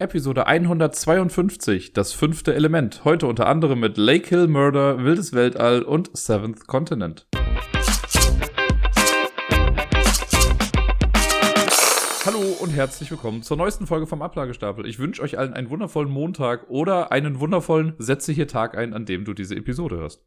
Episode 152, das fünfte Element. Heute unter anderem mit Lake Hill Murder, Wildes Weltall und Seventh Continent. Hallo und herzlich willkommen zur neuesten Folge vom Ablagestapel. Ich wünsche euch allen einen wundervollen Montag oder einen wundervollen Setze hier Tag ein, an dem du diese Episode hörst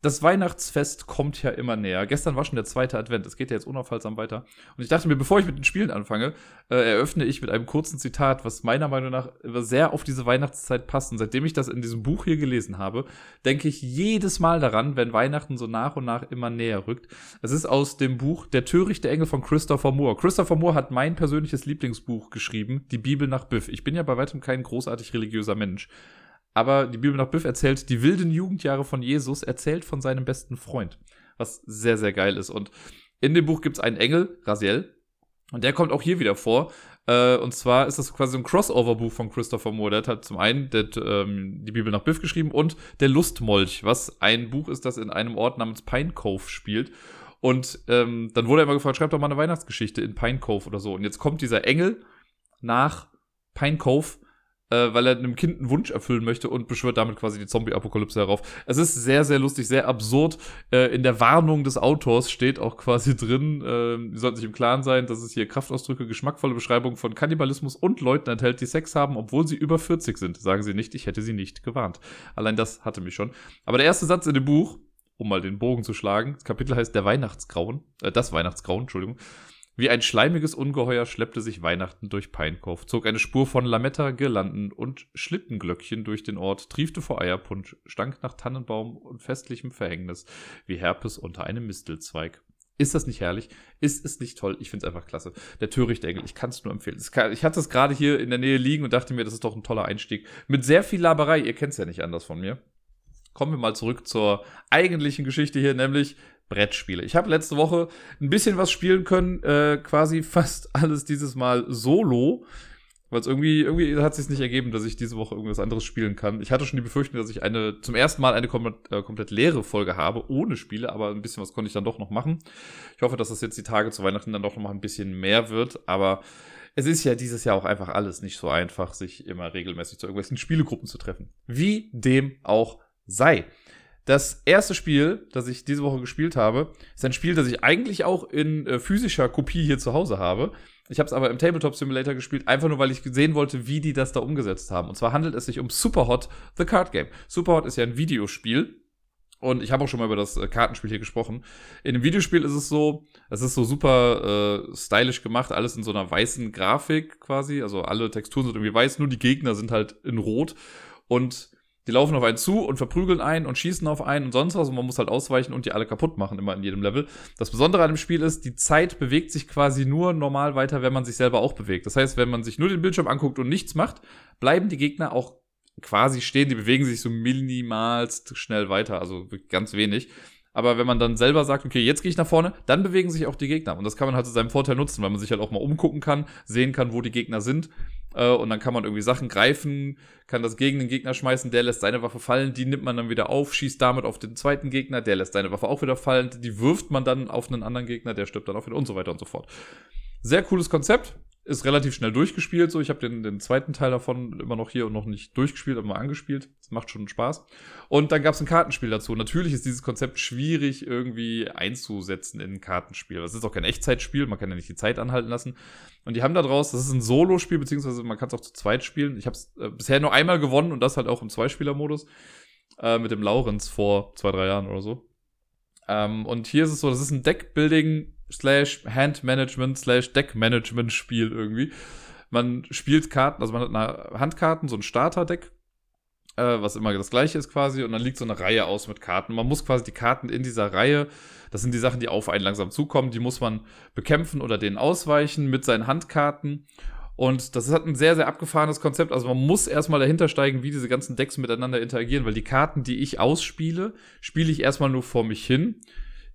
das Weihnachtsfest kommt ja immer näher. Gestern war schon der zweite Advent. Es geht ja jetzt unaufhaltsam weiter. Und ich dachte mir, bevor ich mit den Spielen anfange, äh, eröffne ich mit einem kurzen Zitat, was meiner Meinung nach sehr auf diese Weihnachtszeit passt. Und seitdem ich das in diesem Buch hier gelesen habe, denke ich jedes Mal daran, wenn Weihnachten so nach und nach immer näher rückt. Es ist aus dem Buch Der törichte Engel von Christopher Moore. Christopher Moore hat mein persönliches Lieblingsbuch geschrieben, Die Bibel nach Biff. Ich bin ja bei weitem kein großartig religiöser Mensch. Aber die Bibel nach Biff erzählt die wilden Jugendjahre von Jesus, erzählt von seinem besten Freund. Was sehr, sehr geil ist. Und in dem Buch gibt es einen Engel, Raziel. Und der kommt auch hier wieder vor. Äh, und zwar ist das quasi ein Crossover-Buch von Christopher Moore. Der hat zum einen der, ähm, die Bibel nach Biff geschrieben und Der Lustmolch, was ein Buch ist, das in einem Ort namens Pine Cove spielt. Und ähm, dann wurde er immer gefragt, schreib doch mal eine Weihnachtsgeschichte in Pine Cove oder so. Und jetzt kommt dieser Engel nach Pine Cove äh, weil er einem Kind einen Wunsch erfüllen möchte und beschwört damit quasi die Zombie-Apokalypse herauf. Es ist sehr, sehr lustig, sehr absurd. Äh, in der Warnung des Autors steht auch quasi drin, äh, die sollten sich im Klaren sein, dass es hier Kraftausdrücke, geschmackvolle Beschreibungen von Kannibalismus und Leuten enthält, die Sex haben, obwohl sie über 40 sind. Sagen sie nicht, ich hätte sie nicht gewarnt. Allein das hatte mich schon. Aber der erste Satz in dem Buch, um mal den Bogen zu schlagen, das Kapitel heißt Der Weihnachtsgrauen, äh, das Weihnachtsgrauen, Entschuldigung, wie ein schleimiges Ungeheuer schleppte sich Weihnachten durch Peinkopf, zog eine Spur von Lametta, Girlanden und Schlittenglöckchen durch den Ort, triefte vor Eierpunsch, stank nach Tannenbaum und festlichem Verhängnis, wie Herpes unter einem Mistelzweig. Ist das nicht herrlich? Ist es nicht toll? Ich finde es einfach klasse. Der törichte Engel, ich kann es nur empfehlen. Ich hatte es gerade hier in der Nähe liegen und dachte mir, das ist doch ein toller Einstieg. Mit sehr viel Laberei, ihr kennt es ja nicht anders von mir. Kommen wir mal zurück zur eigentlichen Geschichte hier, nämlich Brettspiele. Ich habe letzte Woche ein bisschen was spielen können, äh, quasi fast alles dieses Mal solo. Weil es irgendwie, irgendwie hat es sich nicht ergeben, dass ich diese Woche irgendwas anderes spielen kann. Ich hatte schon die Befürchtung, dass ich eine, zum ersten Mal eine komplett, äh, komplett leere Folge habe, ohne Spiele, aber ein bisschen was konnte ich dann doch noch machen. Ich hoffe, dass das jetzt die Tage zu Weihnachten dann doch noch mal ein bisschen mehr wird, aber es ist ja dieses Jahr auch einfach alles nicht so einfach, sich immer regelmäßig zu irgendwelchen Spielegruppen zu treffen. Wie dem auch sei. Das erste Spiel, das ich diese Woche gespielt habe, ist ein Spiel, das ich eigentlich auch in äh, physischer Kopie hier zu Hause habe. Ich habe es aber im Tabletop Simulator gespielt, einfach nur weil ich sehen wollte, wie die das da umgesetzt haben. Und zwar handelt es sich um Superhot The Card Game. Superhot ist ja ein Videospiel. Und ich habe auch schon mal über das äh, Kartenspiel hier gesprochen. In dem Videospiel ist es so, es ist so super äh, stylisch gemacht, alles in so einer weißen Grafik quasi. Also alle Texturen sind irgendwie weiß, nur die Gegner sind halt in Rot. Und die laufen auf einen zu und verprügeln einen und schießen auf einen und sonst was und man muss halt ausweichen und die alle kaputt machen, immer in jedem Level. Das Besondere an dem Spiel ist, die Zeit bewegt sich quasi nur normal weiter, wenn man sich selber auch bewegt. Das heißt, wenn man sich nur den Bildschirm anguckt und nichts macht, bleiben die Gegner auch quasi stehen, die bewegen sich so minimalst schnell weiter, also ganz wenig. Aber wenn man dann selber sagt, okay, jetzt gehe ich nach vorne, dann bewegen sich auch die Gegner. Und das kann man halt zu seinem Vorteil nutzen, weil man sich halt auch mal umgucken kann, sehen kann, wo die Gegner sind. Äh, und dann kann man irgendwie Sachen greifen, kann das gegen den Gegner schmeißen, der lässt seine Waffe fallen, die nimmt man dann wieder auf, schießt damit auf den zweiten Gegner, der lässt seine Waffe auch wieder fallen, die wirft man dann auf einen anderen Gegner, der stirbt dann auch wieder und so weiter und so fort. Sehr cooles Konzept ist relativ schnell durchgespielt. So, ich habe den, den zweiten Teil davon immer noch hier und noch nicht durchgespielt, aber mal angespielt. Das macht schon Spaß. Und dann gab es ein Kartenspiel dazu. Natürlich ist dieses Konzept schwierig irgendwie einzusetzen in ein Kartenspiel. Das ist auch kein Echtzeitspiel, man kann ja nicht die Zeit anhalten lassen. Und die haben da draus, das ist ein Solo-Spiel, beziehungsweise man kann es auch zu zweit spielen. Ich habe es äh, bisher nur einmal gewonnen und das halt auch im Zweispieler-Modus äh, mit dem Laurenz vor zwei, drei Jahren oder so. Ähm, und hier ist es so, das ist ein Deckbuilding slash Handmanagement slash Deckmanagement Spiel irgendwie. Man spielt Karten, also man hat eine Handkarten, so ein Starterdeck, äh, was immer das gleiche ist quasi, und dann liegt so eine Reihe aus mit Karten. Man muss quasi die Karten in dieser Reihe, das sind die Sachen, die auf einen langsam zukommen, die muss man bekämpfen oder denen ausweichen mit seinen Handkarten. Und das hat ein sehr, sehr abgefahrenes Konzept. Also man muss erstmal dahinter steigen, wie diese ganzen Decks miteinander interagieren, weil die Karten, die ich ausspiele, spiele ich erstmal nur vor mich hin.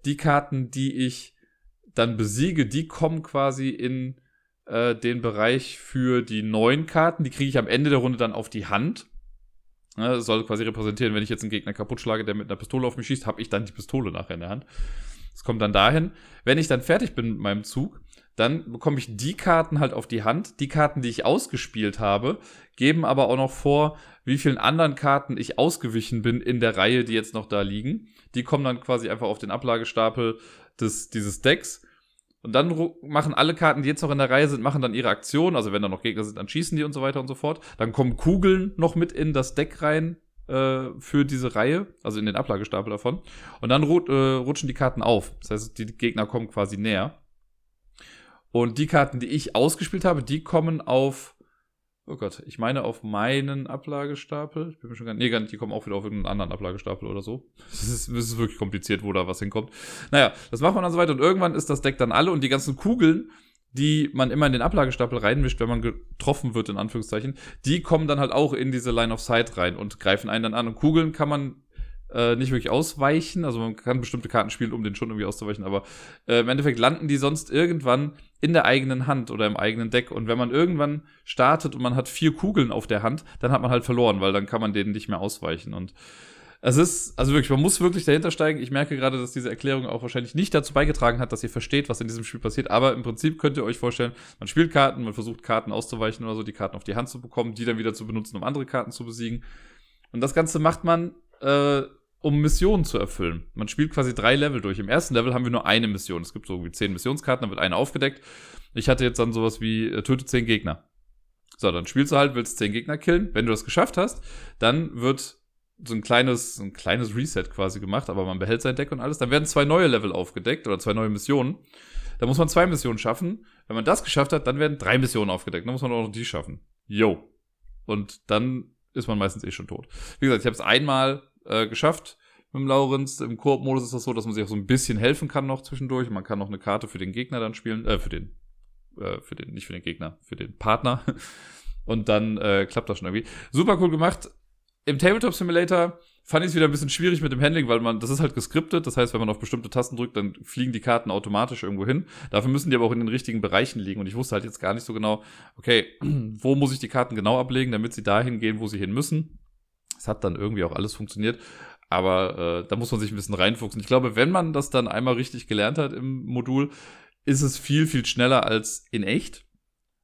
Die Karten, die ich dann besiege, die kommen quasi in äh, den Bereich für die neuen Karten. Die kriege ich am Ende der Runde dann auf die Hand. Ja, das soll quasi repräsentieren, wenn ich jetzt einen Gegner kaputt schlage, der mit einer Pistole auf mich schießt, habe ich dann die Pistole nachher in der Hand. Das kommt dann dahin. Wenn ich dann fertig bin mit meinem Zug, dann bekomme ich die Karten halt auf die Hand. Die Karten, die ich ausgespielt habe, geben aber auch noch vor, wie vielen anderen Karten ich ausgewichen bin in der Reihe, die jetzt noch da liegen. Die kommen dann quasi einfach auf den Ablagestapel des, dieses Decks. Und dann machen alle Karten, die jetzt noch in der Reihe sind, machen dann ihre Aktion. Also wenn da noch Gegner sind, dann schießen die und so weiter und so fort. Dann kommen Kugeln noch mit in das Deck rein äh, für diese Reihe, also in den Ablagestapel davon. Und dann äh, rutschen die Karten auf. Das heißt, die Gegner kommen quasi näher. Und die Karten, die ich ausgespielt habe, die kommen auf, oh Gott, ich meine auf meinen Ablagestapel. Ich bin mir schon gar nicht, nee, gar nicht, die kommen auch wieder auf irgendeinen anderen Ablagestapel oder so. Das ist, ist wirklich kompliziert, wo da was hinkommt. Naja, das macht man dann so weiter und irgendwann ist das Deck dann alle und die ganzen Kugeln, die man immer in den Ablagestapel reinmischt, wenn man getroffen wird, in Anführungszeichen, die kommen dann halt auch in diese Line of Sight rein und greifen einen dann an. Und Kugeln kann man äh, nicht wirklich ausweichen. Also man kann bestimmte Karten spielen, um den schon irgendwie auszuweichen, aber äh, im Endeffekt landen die sonst irgendwann in der eigenen Hand oder im eigenen Deck. Und wenn man irgendwann startet und man hat vier Kugeln auf der Hand, dann hat man halt verloren, weil dann kann man denen nicht mehr ausweichen. Und es ist, also wirklich, man muss wirklich dahinter steigen. Ich merke gerade, dass diese Erklärung auch wahrscheinlich nicht dazu beigetragen hat, dass ihr versteht, was in diesem Spiel passiert. Aber im Prinzip könnt ihr euch vorstellen, man spielt Karten, man versucht Karten auszuweichen oder so, die Karten auf die Hand zu bekommen, die dann wieder zu benutzen, um andere Karten zu besiegen. Und das Ganze macht man, äh, um Missionen zu erfüllen. Man spielt quasi drei Level durch. Im ersten Level haben wir nur eine Mission. Es gibt so wie zehn Missionskarten, dann wird eine aufgedeckt. Ich hatte jetzt dann sowas wie äh, töte zehn Gegner. So, dann spielst du halt, willst zehn Gegner killen. Wenn du das geschafft hast, dann wird so ein kleines, ein kleines Reset quasi gemacht, aber man behält sein Deck und alles. Dann werden zwei neue Level aufgedeckt oder zwei neue Missionen. Da muss man zwei Missionen schaffen. Wenn man das geschafft hat, dann werden drei Missionen aufgedeckt. Dann muss man auch noch die schaffen. Yo. Und dann ist man meistens eh schon tot. Wie gesagt, ich habe es einmal äh, geschafft mit dem Laurenz. Im Koop-Modus ist das so, dass man sich auch so ein bisschen helfen kann noch zwischendurch. Man kann noch eine Karte für den Gegner dann spielen, äh, für den, äh, für den, nicht für den Gegner, für den Partner. Und dann äh, klappt das schon irgendwie. Super cool gemacht. Im Tabletop Simulator fand ich es wieder ein bisschen schwierig mit dem Handling, weil man, das ist halt geskriptet. Das heißt, wenn man auf bestimmte Tasten drückt, dann fliegen die Karten automatisch irgendwo hin. Dafür müssen die aber auch in den richtigen Bereichen liegen. Und ich wusste halt jetzt gar nicht so genau, okay, wo muss ich die Karten genau ablegen, damit sie dahin gehen, wo sie hin müssen. Es hat dann irgendwie auch alles funktioniert. Aber äh, da muss man sich ein bisschen reinfuchsen. Ich glaube, wenn man das dann einmal richtig gelernt hat im Modul, ist es viel, viel schneller als in echt.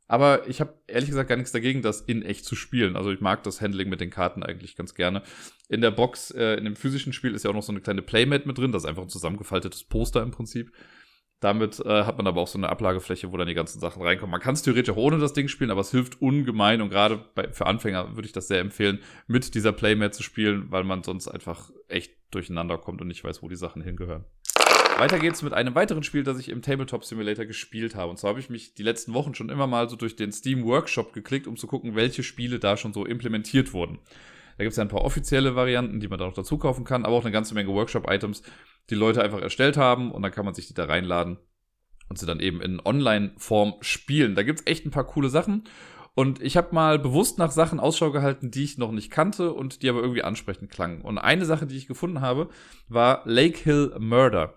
Aber ich habe ehrlich gesagt gar nichts dagegen, das in echt zu spielen. Also ich mag das Handling mit den Karten eigentlich ganz gerne. In der Box, äh, in dem physischen Spiel ist ja auch noch so eine kleine Playmat mit drin. Das ist einfach ein zusammengefaltetes Poster im Prinzip. Damit äh, hat man aber auch so eine Ablagefläche, wo dann die ganzen Sachen reinkommen. Man kann es theoretisch auch ohne das Ding spielen, aber es hilft ungemein und gerade für Anfänger würde ich das sehr empfehlen, mit dieser Playmat zu spielen, weil man sonst einfach echt durcheinander kommt und nicht weiß, wo die Sachen hingehören. Weiter geht's mit einem weiteren Spiel, das ich im Tabletop Simulator gespielt habe. Und zwar habe ich mich die letzten Wochen schon immer mal so durch den Steam Workshop geklickt, um zu gucken, welche Spiele da schon so implementiert wurden. Da gibt es ja ein paar offizielle Varianten, die man da noch dazu kaufen kann, aber auch eine ganze Menge Workshop-Items, die Leute einfach erstellt haben und dann kann man sich die da reinladen und sie dann eben in Online-Form spielen. Da gibt's echt ein paar coole Sachen. Und ich habe mal bewusst nach Sachen Ausschau gehalten, die ich noch nicht kannte und die aber irgendwie ansprechend klangen. Und eine Sache, die ich gefunden habe, war Lake Hill Murder.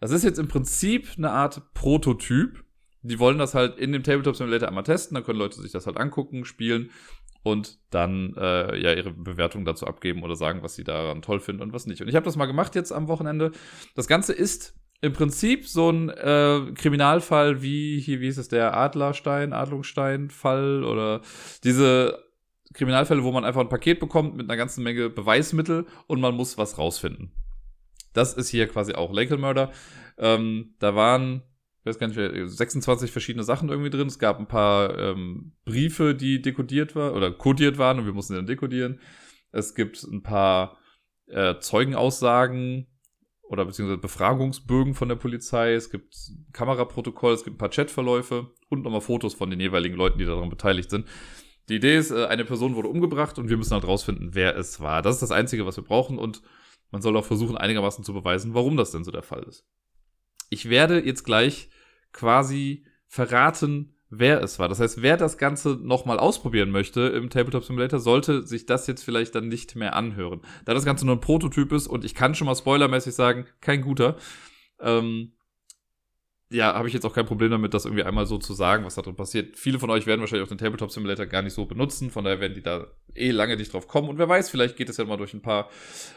Das ist jetzt im Prinzip eine Art Prototyp. Die wollen das halt in dem Tabletop Simulator einmal testen, dann können Leute sich das halt angucken, spielen und dann äh, ja ihre Bewertung dazu abgeben oder sagen, was sie daran toll finden und was nicht. Und ich habe das mal gemacht jetzt am Wochenende. Das Ganze ist im Prinzip so ein äh, Kriminalfall wie hier, wie ist es, der Adlerstein, Adlungsstein-Fall oder diese Kriminalfälle, wo man einfach ein Paket bekommt mit einer ganzen Menge Beweismittel und man muss was rausfinden. Das ist hier quasi auch Lake Murder. Ähm, da waren, ich weiß gar nicht, 26 verschiedene Sachen irgendwie drin. Es gab ein paar ähm, Briefe, die dekodiert waren oder kodiert waren und wir mussten dann dekodieren. Es gibt ein paar äh, Zeugenaussagen oder beziehungsweise Befragungsbögen von der Polizei. Es gibt Kameraprotokoll, es gibt ein paar Chatverläufe und nochmal Fotos von den jeweiligen Leuten, die daran beteiligt sind. Die Idee ist, äh, eine Person wurde umgebracht und wir müssen halt rausfinden, wer es war. Das ist das Einzige, was wir brauchen und man soll auch versuchen, einigermaßen zu beweisen, warum das denn so der Fall ist. Ich werde jetzt gleich quasi verraten, wer es war. Das heißt, wer das Ganze nochmal ausprobieren möchte im Tabletop Simulator, sollte sich das jetzt vielleicht dann nicht mehr anhören. Da das Ganze nur ein Prototyp ist und ich kann schon mal spoilermäßig sagen, kein guter, ähm, ja, habe ich jetzt auch kein Problem damit, das irgendwie einmal so zu sagen, was da drin passiert. Viele von euch werden wahrscheinlich auch den Tabletop Simulator gar nicht so benutzen, von daher werden die da eh lange nicht drauf kommen. Und wer weiß, vielleicht geht es ja mal durch ein paar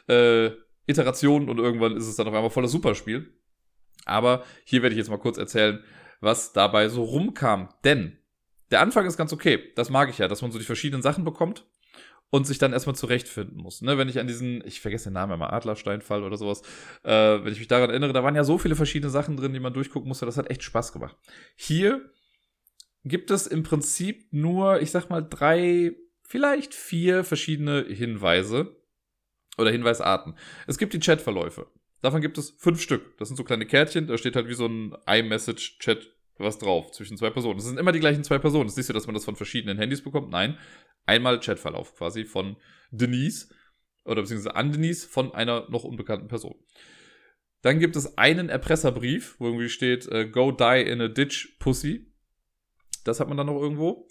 äh, Iterationen und irgendwann ist es dann auf einmal voller Superspiel. Aber hier werde ich jetzt mal kurz erzählen, was dabei so rumkam. Denn der Anfang ist ganz okay. Das mag ich ja, dass man so die verschiedenen Sachen bekommt und sich dann erstmal zurechtfinden muss. Ne, wenn ich an diesen, ich vergesse den Namen immer, Adlersteinfall oder sowas, äh, wenn ich mich daran erinnere, da waren ja so viele verschiedene Sachen drin, die man durchgucken musste, das hat echt Spaß gemacht. Hier gibt es im Prinzip nur, ich sag mal, drei, vielleicht vier verschiedene Hinweise oder Hinweisarten. Es gibt die Chatverläufe. Davon gibt es fünf Stück. Das sind so kleine Kärtchen, da steht halt wie so ein iMessage-Chat was drauf zwischen zwei Personen. Das sind immer die gleichen zwei Personen. Das ist nicht so, dass man das von verschiedenen Handys bekommt. Nein, einmal Chatverlauf quasi von Denise oder beziehungsweise an Denise von einer noch unbekannten Person. Dann gibt es einen Erpresserbrief, wo irgendwie steht, uh, go die in a ditch, Pussy. Das hat man dann noch irgendwo.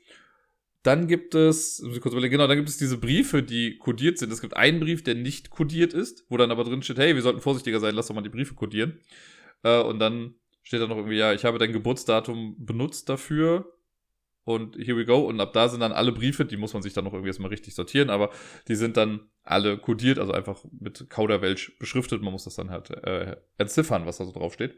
Dann gibt es, kurz überlegen, genau, dann gibt es diese Briefe, die kodiert sind. Es gibt einen Brief, der nicht kodiert ist, wo dann aber drin steht, hey, wir sollten vorsichtiger sein, lass doch mal die Briefe kodieren. Äh, und dann steht da noch irgendwie, ja, ich habe dein Geburtsdatum benutzt dafür und here we go. Und ab da sind dann alle Briefe, die muss man sich dann noch irgendwie erstmal richtig sortieren, aber die sind dann alle kodiert, also einfach mit Kauderwelsch beschriftet. Man muss das dann halt äh, entziffern, was da so draufsteht.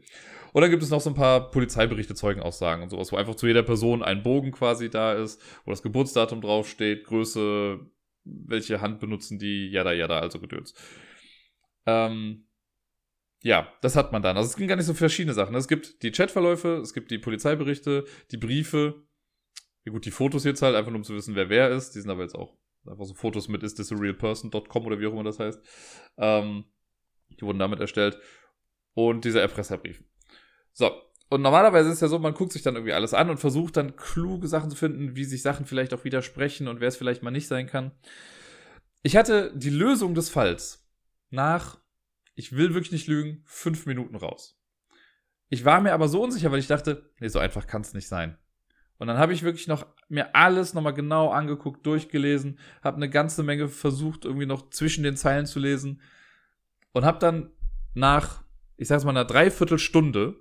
Und dann gibt es noch so ein paar Polizeiberichte, Zeugenaussagen und sowas, wo einfach zu jeder Person ein Bogen quasi da ist, wo das Geburtsdatum draufsteht, Größe, welche Hand benutzen die, jada, jada, also Gedöns. Ähm, ja, das hat man dann. Also es gibt gar nicht so verschiedene Sachen. Es gibt die Chatverläufe, es gibt die Polizeiberichte, die Briefe. Ja gut, die Fotos jetzt halt, einfach nur um zu wissen, wer wer ist. Die sind aber jetzt auch einfach so Fotos mit isthisarealperson.com oder wie auch immer das heißt. Ähm, die wurden damit erstellt. Und dieser Erpresserbrief. So, und normalerweise ist ja so, man guckt sich dann irgendwie alles an und versucht dann kluge Sachen zu finden, wie sich Sachen vielleicht auch widersprechen und wer es vielleicht mal nicht sein kann. Ich hatte die Lösung des Falls nach ich will wirklich nicht lügen, fünf Minuten raus. Ich war mir aber so unsicher, weil ich dachte, nee, so einfach kann es nicht sein. Und dann habe ich wirklich noch mir alles nochmal genau angeguckt, durchgelesen, habe eine ganze Menge versucht, irgendwie noch zwischen den Zeilen zu lesen und habe dann nach, ich sag's mal, einer Dreiviertelstunde,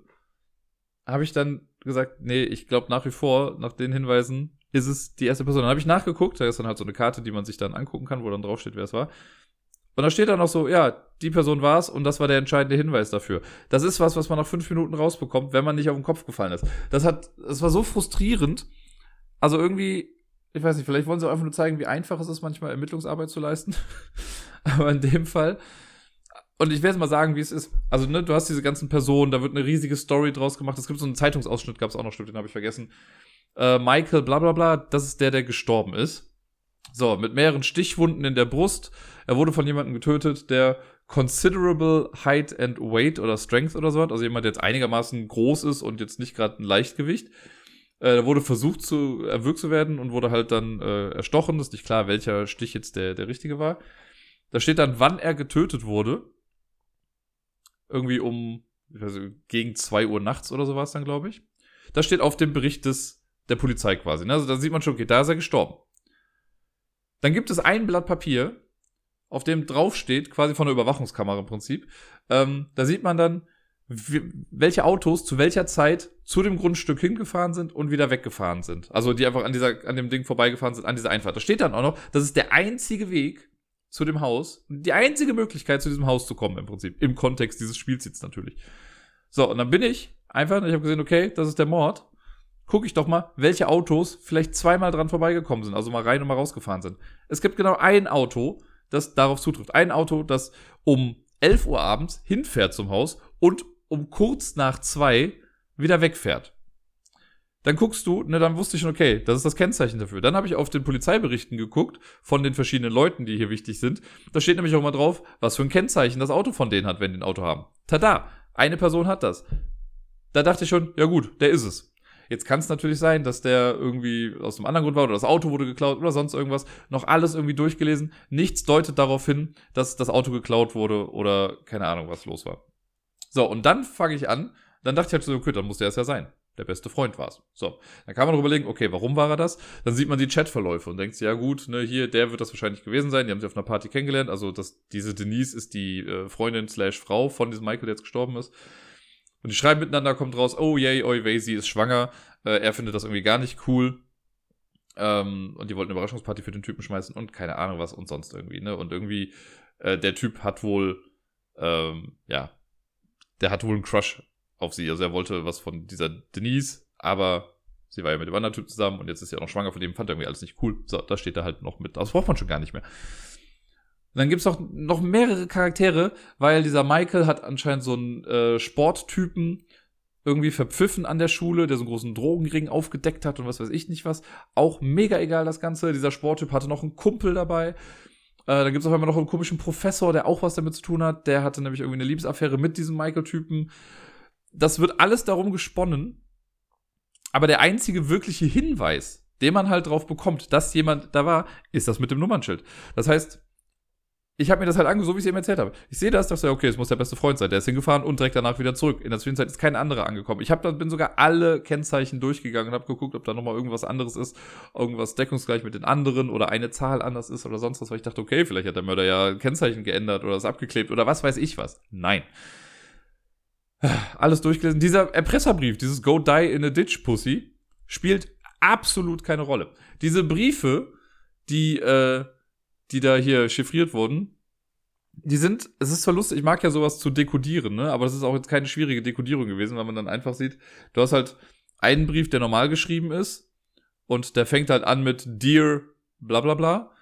habe ich dann gesagt, nee, ich glaube nach wie vor, nach den Hinweisen, ist es die erste Person. Dann habe ich nachgeguckt, da ist dann halt so eine Karte, die man sich dann angucken kann, wo dann draufsteht, wer es war. Und da steht dann noch so, ja, die Person war's und das war der entscheidende Hinweis dafür. Das ist was, was man nach fünf Minuten rausbekommt, wenn man nicht auf den Kopf gefallen ist. Das hat, das war so frustrierend. Also irgendwie, ich weiß nicht, vielleicht wollen sie einfach nur zeigen, wie einfach es ist, manchmal Ermittlungsarbeit zu leisten. Aber in dem Fall. Und ich werde jetzt mal sagen, wie es ist. Also, ne, du hast diese ganzen Personen, da wird eine riesige Story draus gemacht. Es gibt so einen Zeitungsausschnitt, gab es auch noch, stimmt, den habe ich vergessen. Äh, Michael, bla bla bla, das ist der, der gestorben ist. So, mit mehreren Stichwunden in der Brust. Er wurde von jemandem getötet, der considerable height and weight oder strength oder so hat. Also jemand, der jetzt einigermaßen groß ist und jetzt nicht gerade ein Leichtgewicht. Äh, wurde versucht zu erwürgt zu werden und wurde halt dann äh, erstochen. Ist nicht klar, welcher Stich jetzt der, der richtige war. Da steht dann, wann er getötet wurde. Irgendwie um, ich weiß nicht, gegen zwei Uhr nachts oder so war es dann, glaube ich. Das steht auf dem Bericht des, der Polizei quasi. Ne? Also da sieht man schon, okay, da ist er gestorben. Dann gibt es ein Blatt Papier, auf dem draufsteht, quasi von der Überwachungskamera im Prinzip. Ähm, da sieht man dann, welche Autos zu welcher Zeit zu dem Grundstück hingefahren sind und wieder weggefahren sind. Also die einfach an dieser, an dem Ding vorbeigefahren sind, an dieser Einfahrt. Da steht dann auch noch, das ist der einzige Weg zu dem Haus, die einzige Möglichkeit zu diesem Haus zu kommen im Prinzip. Im Kontext dieses Spiels jetzt natürlich. So, und dann bin ich einfach, ich habe gesehen, okay, das ist der Mord gucke ich doch mal, welche Autos vielleicht zweimal dran vorbeigekommen sind, also mal rein und mal rausgefahren sind. Es gibt genau ein Auto, das darauf zutrifft. Ein Auto, das um 11 Uhr abends hinfährt zum Haus und um kurz nach zwei wieder wegfährt. Dann guckst du, ne, dann wusste ich schon, okay, das ist das Kennzeichen dafür. Dann habe ich auf den Polizeiberichten geguckt von den verschiedenen Leuten, die hier wichtig sind. Da steht nämlich auch mal drauf, was für ein Kennzeichen das Auto von denen hat, wenn die ein Auto haben. Tada, eine Person hat das. Da dachte ich schon, ja gut, der ist es. Jetzt kann es natürlich sein, dass der irgendwie aus einem anderen Grund war oder das Auto wurde geklaut oder sonst irgendwas. Noch alles irgendwie durchgelesen. Nichts deutet darauf hin, dass das Auto geklaut wurde oder keine Ahnung, was los war. So, und dann fange ich an. Dann dachte ich halt so, okay, dann muss der es ja sein. Der beste Freund war es. So, dann kann man darüber überlegen, okay, warum war er das? Dann sieht man die Chatverläufe und denkt sich, ja gut, ne, hier, der wird das wahrscheinlich gewesen sein. Die haben sich auf einer Party kennengelernt. Also das, diese Denise ist die äh, Freundin slash Frau von diesem Michael, der jetzt gestorben ist. Und die schreiben miteinander, kommt raus, oh yay, oi wei, sie ist schwanger. Äh, er findet das irgendwie gar nicht cool. Ähm, und die wollten eine Überraschungsparty für den Typen schmeißen und keine Ahnung was und sonst irgendwie, ne? Und irgendwie, äh, der Typ hat wohl, ähm, ja, der hat wohl einen Crush auf sie. Also er wollte was von dieser Denise, aber sie war ja mit dem anderen Typ zusammen und jetzt ist sie auch noch schwanger, von dem fand er irgendwie alles nicht cool. So, da steht er halt noch mit. Das braucht man schon gar nicht mehr. Und dann gibt's auch noch mehrere Charaktere, weil dieser Michael hat anscheinend so einen äh, Sporttypen irgendwie verpfiffen an der Schule, der so einen großen Drogenring aufgedeckt hat und was weiß ich nicht was. Auch mega egal das Ganze. Dieser Sporttyp hatte noch einen Kumpel dabei. Äh, dann gibt's auf einmal noch einen komischen Professor, der auch was damit zu tun hat. Der hatte nämlich irgendwie eine Liebesaffäre mit diesem Michael-Typen. Das wird alles darum gesponnen. Aber der einzige wirkliche Hinweis, den man halt drauf bekommt, dass jemand da war, ist das mit dem Nummernschild. Das heißt, ich habe mir das halt angesehen, so wie ich es eben erzählt habe. Ich sehe das, dachte, okay, es muss der beste Freund sein. Der ist hingefahren und direkt danach wieder zurück. In der Zwischenzeit ist kein anderer angekommen. Ich hab, dann bin sogar alle Kennzeichen durchgegangen und habe geguckt, ob da nochmal irgendwas anderes ist, irgendwas deckungsgleich mit den anderen oder eine Zahl anders ist oder sonst was, weil ich dachte, okay, vielleicht hat der Mörder ja Kennzeichen geändert oder es abgeklebt oder was weiß ich was. Nein. Alles durchgelesen. Dieser Erpresserbrief, dieses Go Die in a Ditch Pussy, spielt absolut keine Rolle. Diese Briefe, die, äh, die da hier chiffriert wurden, die sind, es ist zwar lustig, ich mag ja sowas zu dekodieren, ne? aber das ist auch jetzt keine schwierige Dekodierung gewesen, weil man dann einfach sieht, du hast halt einen Brief, der normal geschrieben ist und der fängt halt an mit Dear bla bla bla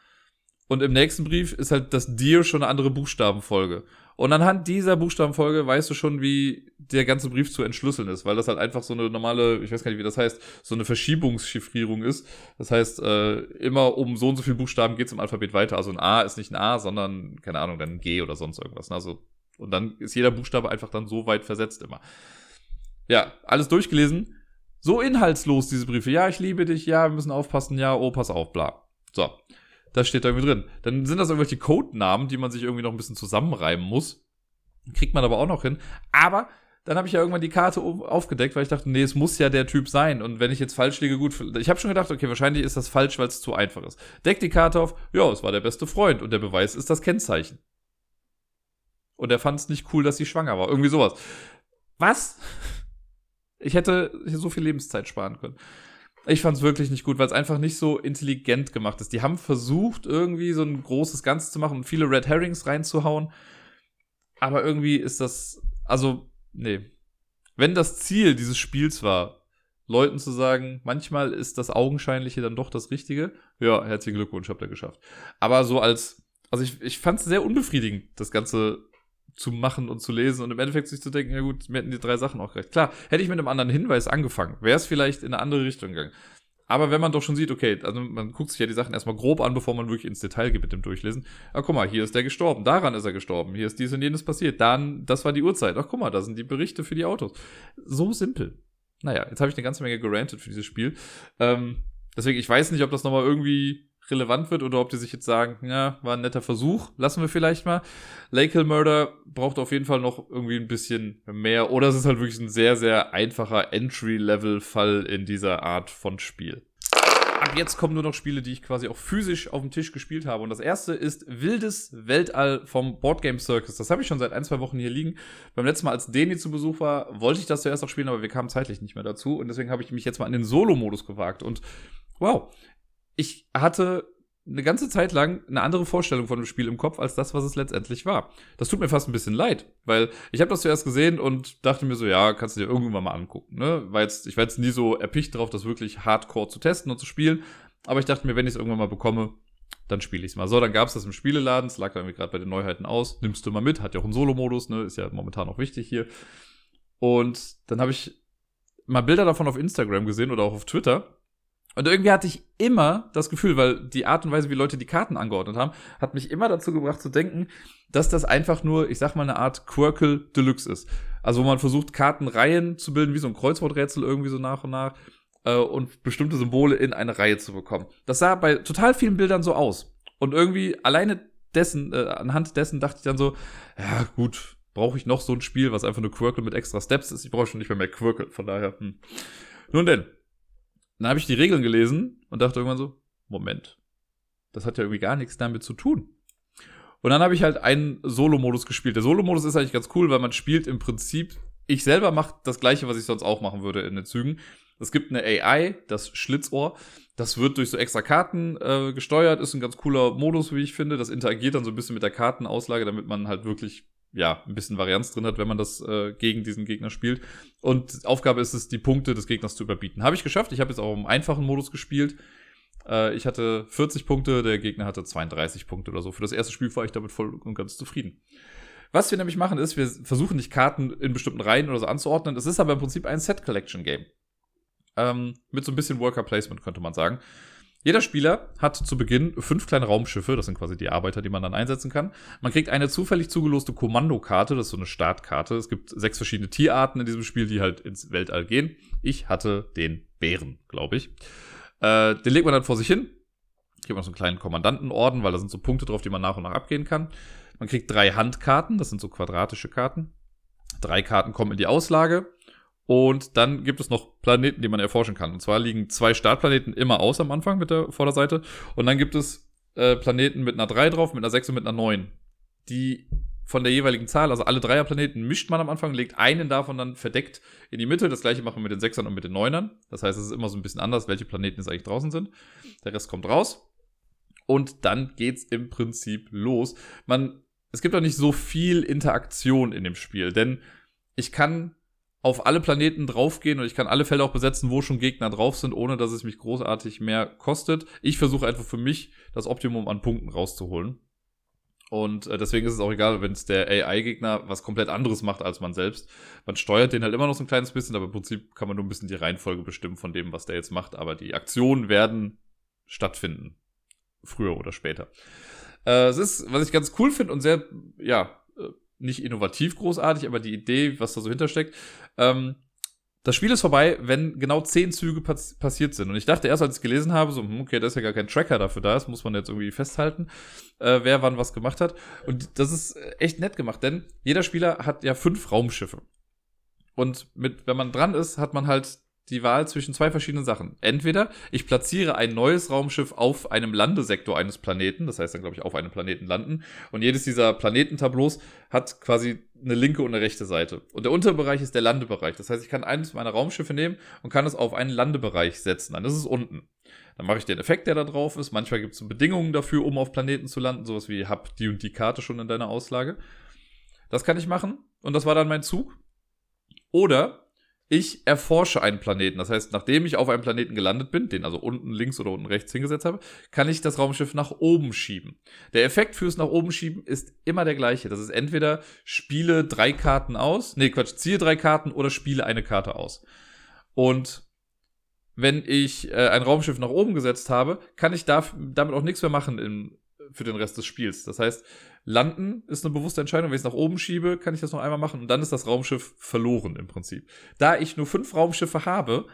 und im nächsten Brief ist halt das Dear schon eine andere Buchstabenfolge. Und anhand dieser Buchstabenfolge weißt du schon, wie der ganze Brief zu entschlüsseln ist, weil das halt einfach so eine normale, ich weiß gar nicht, wie das heißt, so eine Verschiebungschiffrierung ist. Das heißt, äh, immer um so und so viele Buchstaben geht es im Alphabet weiter. Also ein A ist nicht ein A, sondern, keine Ahnung, dann ein G oder sonst irgendwas. Also, und dann ist jeder Buchstabe einfach dann so weit versetzt immer. Ja, alles durchgelesen. So inhaltslos, diese Briefe. Ja, ich liebe dich, ja, wir müssen aufpassen, ja, oh, pass auf, bla. So. Das steht da irgendwie drin. Dann sind das irgendwelche Codenamen, die man sich irgendwie noch ein bisschen zusammenreimen muss. Kriegt man aber auch noch hin. Aber dann habe ich ja irgendwann die Karte aufgedeckt, weil ich dachte, nee, es muss ja der Typ sein. Und wenn ich jetzt falsch liege, gut. Ich habe schon gedacht, okay, wahrscheinlich ist das falsch, weil es zu einfach ist. Deck die Karte auf, ja, es war der beste Freund und der Beweis ist das Kennzeichen. Und er fand es nicht cool, dass sie schwanger war. Irgendwie sowas. Was? Ich hätte so viel Lebenszeit sparen können. Ich fand es wirklich nicht gut, weil es einfach nicht so intelligent gemacht ist. Die haben versucht, irgendwie so ein großes Ganze zu machen und viele Red Herrings reinzuhauen. Aber irgendwie ist das, also, nee. Wenn das Ziel dieses Spiels war, Leuten zu sagen, manchmal ist das Augenscheinliche dann doch das Richtige, ja, herzlichen Glückwunsch, habt ihr geschafft. Aber so als, also ich, ich fand es sehr unbefriedigend, das Ganze zu machen und zu lesen und im Endeffekt sich zu denken, ja gut, mir hätten die drei Sachen auch gerecht. Klar, hätte ich mit einem anderen Hinweis angefangen, wäre es vielleicht in eine andere Richtung gegangen. Aber wenn man doch schon sieht, okay, also man guckt sich ja die Sachen erstmal grob an, bevor man wirklich ins Detail geht mit dem Durchlesen. Ach, guck mal, hier ist der gestorben, daran ist er gestorben, hier ist dies und jenes passiert, dann, das war die Uhrzeit. Ach, guck mal, da sind die Berichte für die Autos. So simpel. Naja, jetzt habe ich eine ganze Menge gerantet für dieses Spiel. Ähm, deswegen, ich weiß nicht, ob das nochmal irgendwie relevant wird oder ob die sich jetzt sagen, ja, war ein netter Versuch, lassen wir vielleicht mal. Lake Hill Murder braucht auf jeden Fall noch irgendwie ein bisschen mehr oder es ist halt wirklich ein sehr, sehr einfacher Entry-Level-Fall in dieser Art von Spiel. Ab jetzt kommen nur noch Spiele, die ich quasi auch physisch auf dem Tisch gespielt habe. Und das erste ist Wildes Weltall vom Boardgame Circus. Das habe ich schon seit ein, zwei Wochen hier liegen. Beim letzten Mal, als Deni zu Besuch war, wollte ich das zuerst auch spielen, aber wir kamen zeitlich nicht mehr dazu. Und deswegen habe ich mich jetzt mal in den Solo-Modus gewagt. Und wow, ich hatte eine ganze Zeit lang eine andere Vorstellung von dem Spiel im Kopf als das, was es letztendlich war. Das tut mir fast ein bisschen leid, weil ich habe das zuerst gesehen und dachte mir so, ja, kannst du dir irgendwann mal angucken. Ne? War jetzt, ich war jetzt nie so erpicht drauf, das wirklich hardcore zu testen und zu spielen, aber ich dachte mir, wenn ich es irgendwann mal bekomme, dann spiele ich es mal. So, dann gab es das im Spieleladen, es lag da irgendwie gerade bei den Neuheiten aus, nimmst du mal mit, hat ja auch einen Solo-Modus, ne? ist ja momentan auch wichtig hier. Und dann habe ich mal Bilder davon auf Instagram gesehen oder auch auf Twitter und irgendwie hatte ich immer das Gefühl, weil die Art und Weise, wie Leute die Karten angeordnet haben, hat mich immer dazu gebracht zu denken, dass das einfach nur, ich sag mal, eine Art Quirkle Deluxe ist. Also wo man versucht, Kartenreihen zu bilden, wie so ein Kreuzworträtsel irgendwie so nach und nach äh, und bestimmte Symbole in eine Reihe zu bekommen. Das sah bei total vielen Bildern so aus. Und irgendwie alleine dessen, äh, anhand dessen dachte ich dann so, ja gut, brauche ich noch so ein Spiel, was einfach nur Quirkle mit extra Steps ist. Ich brauche schon nicht mehr mehr Quirkle, von daher. Hm. Nun denn, dann habe ich die Regeln gelesen und dachte irgendwann so, Moment, das hat ja irgendwie gar nichts damit zu tun. Und dann habe ich halt einen Solo-Modus gespielt. Der Solo-Modus ist eigentlich ganz cool, weil man spielt im Prinzip, ich selber mache das gleiche, was ich sonst auch machen würde in den Zügen. Es gibt eine AI, das Schlitzohr. Das wird durch so extra Karten äh, gesteuert, ist ein ganz cooler Modus, wie ich finde. Das interagiert dann so ein bisschen mit der Kartenauslage, damit man halt wirklich ja, ein bisschen Varianz drin hat, wenn man das äh, gegen diesen Gegner spielt. Und Aufgabe ist es, die Punkte des Gegners zu überbieten. Habe ich geschafft. Ich habe jetzt auch im einfachen Modus gespielt. Äh, ich hatte 40 Punkte, der Gegner hatte 32 Punkte oder so. Für das erste Spiel war ich damit voll und ganz zufrieden. Was wir nämlich machen, ist, wir versuchen nicht Karten in bestimmten Reihen oder so anzuordnen. Es ist aber im Prinzip ein Set-Collection-Game. Ähm, mit so ein bisschen Worker-Placement, könnte man sagen. Jeder Spieler hat zu Beginn fünf kleine Raumschiffe, das sind quasi die Arbeiter, die man dann einsetzen kann. Man kriegt eine zufällig zugeloste Kommandokarte, das ist so eine Startkarte. Es gibt sechs verschiedene Tierarten in diesem Spiel, die halt ins Weltall gehen. Ich hatte den Bären, glaube ich. Äh, den legt man dann vor sich hin. Haben wir so einen kleinen Kommandantenorden, weil da sind so Punkte drauf, die man nach und nach abgehen kann. Man kriegt drei Handkarten, das sind so quadratische Karten. Drei Karten kommen in die Auslage. Und dann gibt es noch Planeten, die man erforschen kann. Und zwar liegen zwei Startplaneten immer aus am Anfang mit der Vorderseite. Und dann gibt es äh, Planeten mit einer 3 drauf, mit einer 6 und mit einer 9. Die von der jeweiligen Zahl, also alle Dreierplaneten mischt man am Anfang, legt einen davon dann verdeckt in die Mitte. Das gleiche machen wir mit den Sechsern und mit den Neunern. Das heißt, es ist immer so ein bisschen anders, welche Planeten jetzt eigentlich draußen sind. Der Rest kommt raus. Und dann geht's im Prinzip los. Man, es gibt auch nicht so viel Interaktion in dem Spiel, denn ich kann auf alle Planeten draufgehen und ich kann alle Felder auch besetzen, wo schon Gegner drauf sind, ohne dass es mich großartig mehr kostet. Ich versuche einfach für mich das Optimum an Punkten rauszuholen. Und äh, deswegen ist es auch egal, wenn es der AI-Gegner was komplett anderes macht als man selbst. Man steuert den halt immer noch so ein kleines bisschen, aber im Prinzip kann man nur ein bisschen die Reihenfolge bestimmen von dem, was der jetzt macht. Aber die Aktionen werden stattfinden. Früher oder später. Äh, es ist, was ich ganz cool finde und sehr, ja, nicht innovativ großartig, aber die Idee, was da so hintersteckt. Ähm, das Spiel ist vorbei, wenn genau zehn Züge pass passiert sind. Und ich dachte erst, als ich gelesen habe, so, hm, okay, da ist ja gar kein Tracker dafür da, das muss man jetzt irgendwie festhalten, äh, wer wann was gemacht hat. Und das ist echt nett gemacht, denn jeder Spieler hat ja fünf Raumschiffe. Und mit, wenn man dran ist, hat man halt die Wahl zwischen zwei verschiedenen Sachen. Entweder ich platziere ein neues Raumschiff auf einem Landesektor eines Planeten, das heißt dann, glaube ich, auf einem Planeten landen. Und jedes dieser Planetentableaus hat quasi eine linke und eine rechte Seite. Und der untere Bereich ist der Landebereich. Das heißt, ich kann eines meiner Raumschiffe nehmen und kann es auf einen Landebereich setzen. Dann ist es unten. Dann mache ich den Effekt, der da drauf ist. Manchmal gibt es Bedingungen dafür, um auf Planeten zu landen. Sowas wie, hab die und die Karte schon in deiner Auslage. Das kann ich machen. Und das war dann mein Zug. Oder ich erforsche einen Planeten. Das heißt, nachdem ich auf einem Planeten gelandet bin, den also unten links oder unten rechts hingesetzt habe, kann ich das Raumschiff nach oben schieben. Der Effekt fürs nach oben schieben ist immer der gleiche. Das ist entweder spiele drei Karten aus, nee, Quatsch, ziehe drei Karten oder spiele eine Karte aus. Und wenn ich äh, ein Raumschiff nach oben gesetzt habe, kann ich da, damit auch nichts mehr machen im, für den Rest des Spiels. Das heißt, landen ist eine bewusste Entscheidung. Wenn ich es nach oben schiebe, kann ich das noch einmal machen und dann ist das Raumschiff verloren im Prinzip. Da ich nur fünf Raumschiffe habe,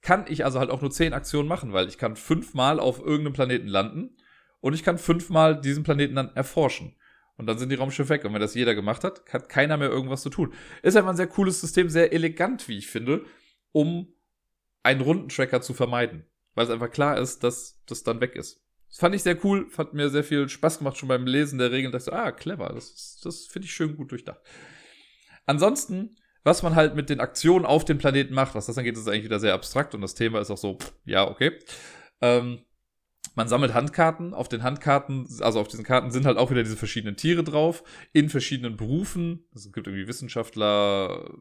kann ich also halt auch nur zehn Aktionen machen, weil ich kann fünfmal auf irgendeinem Planeten landen und ich kann fünfmal diesen Planeten dann erforschen. Und dann sind die Raumschiffe weg. Und wenn das jeder gemacht hat, hat keiner mehr irgendwas zu tun. Ist einfach ein sehr cooles System, sehr elegant, wie ich finde, um einen Rundentracker zu vermeiden. Weil es einfach klar ist, dass das dann weg ist. Das fand ich sehr cool, hat mir sehr viel Spaß gemacht schon beim Lesen der Regeln. Da dachte ich so, ah, clever, das, das finde ich schön gut durchdacht. Ansonsten, was man halt mit den Aktionen auf dem Planeten macht, was das angeht, ist eigentlich wieder sehr abstrakt und das Thema ist auch so, pff, ja, okay. Ähm, man sammelt Handkarten. Auf den Handkarten, also auf diesen Karten sind halt auch wieder diese verschiedenen Tiere drauf, in verschiedenen Berufen. Es gibt irgendwie Wissenschaftler,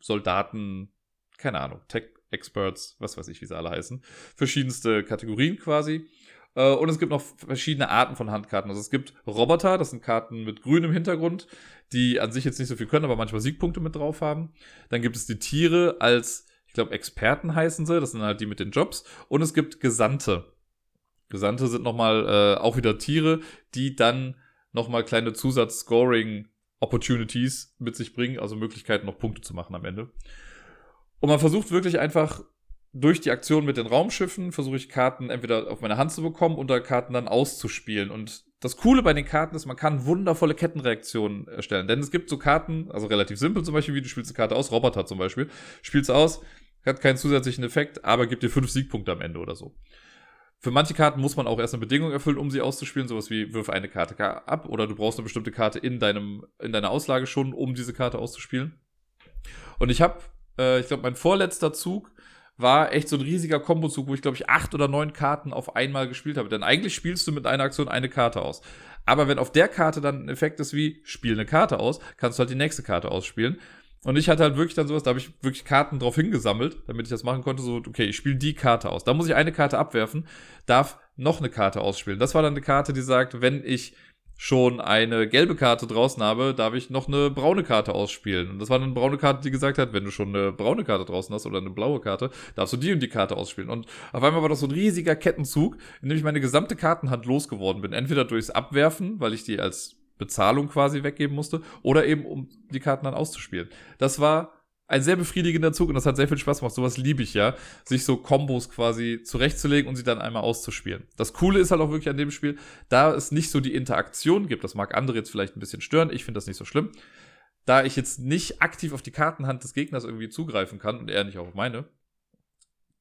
Soldaten, keine Ahnung, Tech-Experts, was weiß ich, wie sie alle heißen. Verschiedenste Kategorien quasi. Äh, und es gibt noch verschiedene Arten von Handkarten. Also es gibt Roboter, das sind Karten mit grünem Hintergrund, die an sich jetzt nicht so viel können, aber manchmal Siegpunkte mit drauf haben. Dann gibt es die Tiere als, ich glaube, Experten heißen sie, das sind halt die mit den Jobs. Und es gibt Gesandte. Gesandte sind nochmal äh, auch wieder Tiere, die dann nochmal kleine Zusatz-Scoring Opportunities mit sich bringen, also Möglichkeiten noch Punkte zu machen am Ende. Und man versucht wirklich einfach durch die Aktion mit den Raumschiffen versuche ich Karten entweder auf meine Hand zu bekommen oder Karten dann auszuspielen. Und das Coole bei den Karten ist, man kann wundervolle Kettenreaktionen erstellen. Denn es gibt so Karten, also relativ simpel zum Beispiel, wie du spielst eine Karte aus, Roboter zum Beispiel, spielst aus, hat keinen zusätzlichen Effekt, aber gibt dir fünf Siegpunkte am Ende oder so. Für manche Karten muss man auch erst eine Bedingung erfüllen, um sie auszuspielen, sowas wie wirf eine Karte ab oder du brauchst eine bestimmte Karte in deinem in deiner Auslage schon, um diese Karte auszuspielen. Und ich habe, äh, ich glaube, mein vorletzter Zug war echt so ein riesiger Kombozug, wo ich glaube ich acht oder neun Karten auf einmal gespielt habe. Denn eigentlich spielst du mit einer Aktion eine Karte aus. Aber wenn auf der Karte dann ein Effekt ist wie, spiel eine Karte aus, kannst du halt die nächste Karte ausspielen. Und ich hatte halt wirklich dann sowas, da habe ich wirklich Karten drauf hingesammelt, damit ich das machen konnte. So, okay, ich spiele die Karte aus. Da muss ich eine Karte abwerfen, darf noch eine Karte ausspielen. Das war dann eine Karte, die sagt, wenn ich schon eine gelbe Karte draußen habe, darf ich noch eine braune Karte ausspielen. Und das war eine braune Karte, die gesagt hat, wenn du schon eine braune Karte draußen hast oder eine blaue Karte, darfst du die und die Karte ausspielen. Und auf einmal war das so ein riesiger Kettenzug, in dem ich meine gesamte Kartenhand losgeworden bin. Entweder durchs Abwerfen, weil ich die als Bezahlung quasi weggeben musste, oder eben um die Karten dann auszuspielen. Das war ein sehr befriedigender Zug und das hat sehr viel Spaß gemacht. Sowas liebe ich ja, sich so Kombos quasi zurechtzulegen und sie dann einmal auszuspielen. Das Coole ist halt auch wirklich an dem Spiel, da es nicht so die Interaktion gibt, das mag andere jetzt vielleicht ein bisschen stören, ich finde das nicht so schlimm, da ich jetzt nicht aktiv auf die Kartenhand des Gegners irgendwie zugreifen kann und er nicht auch auf meine,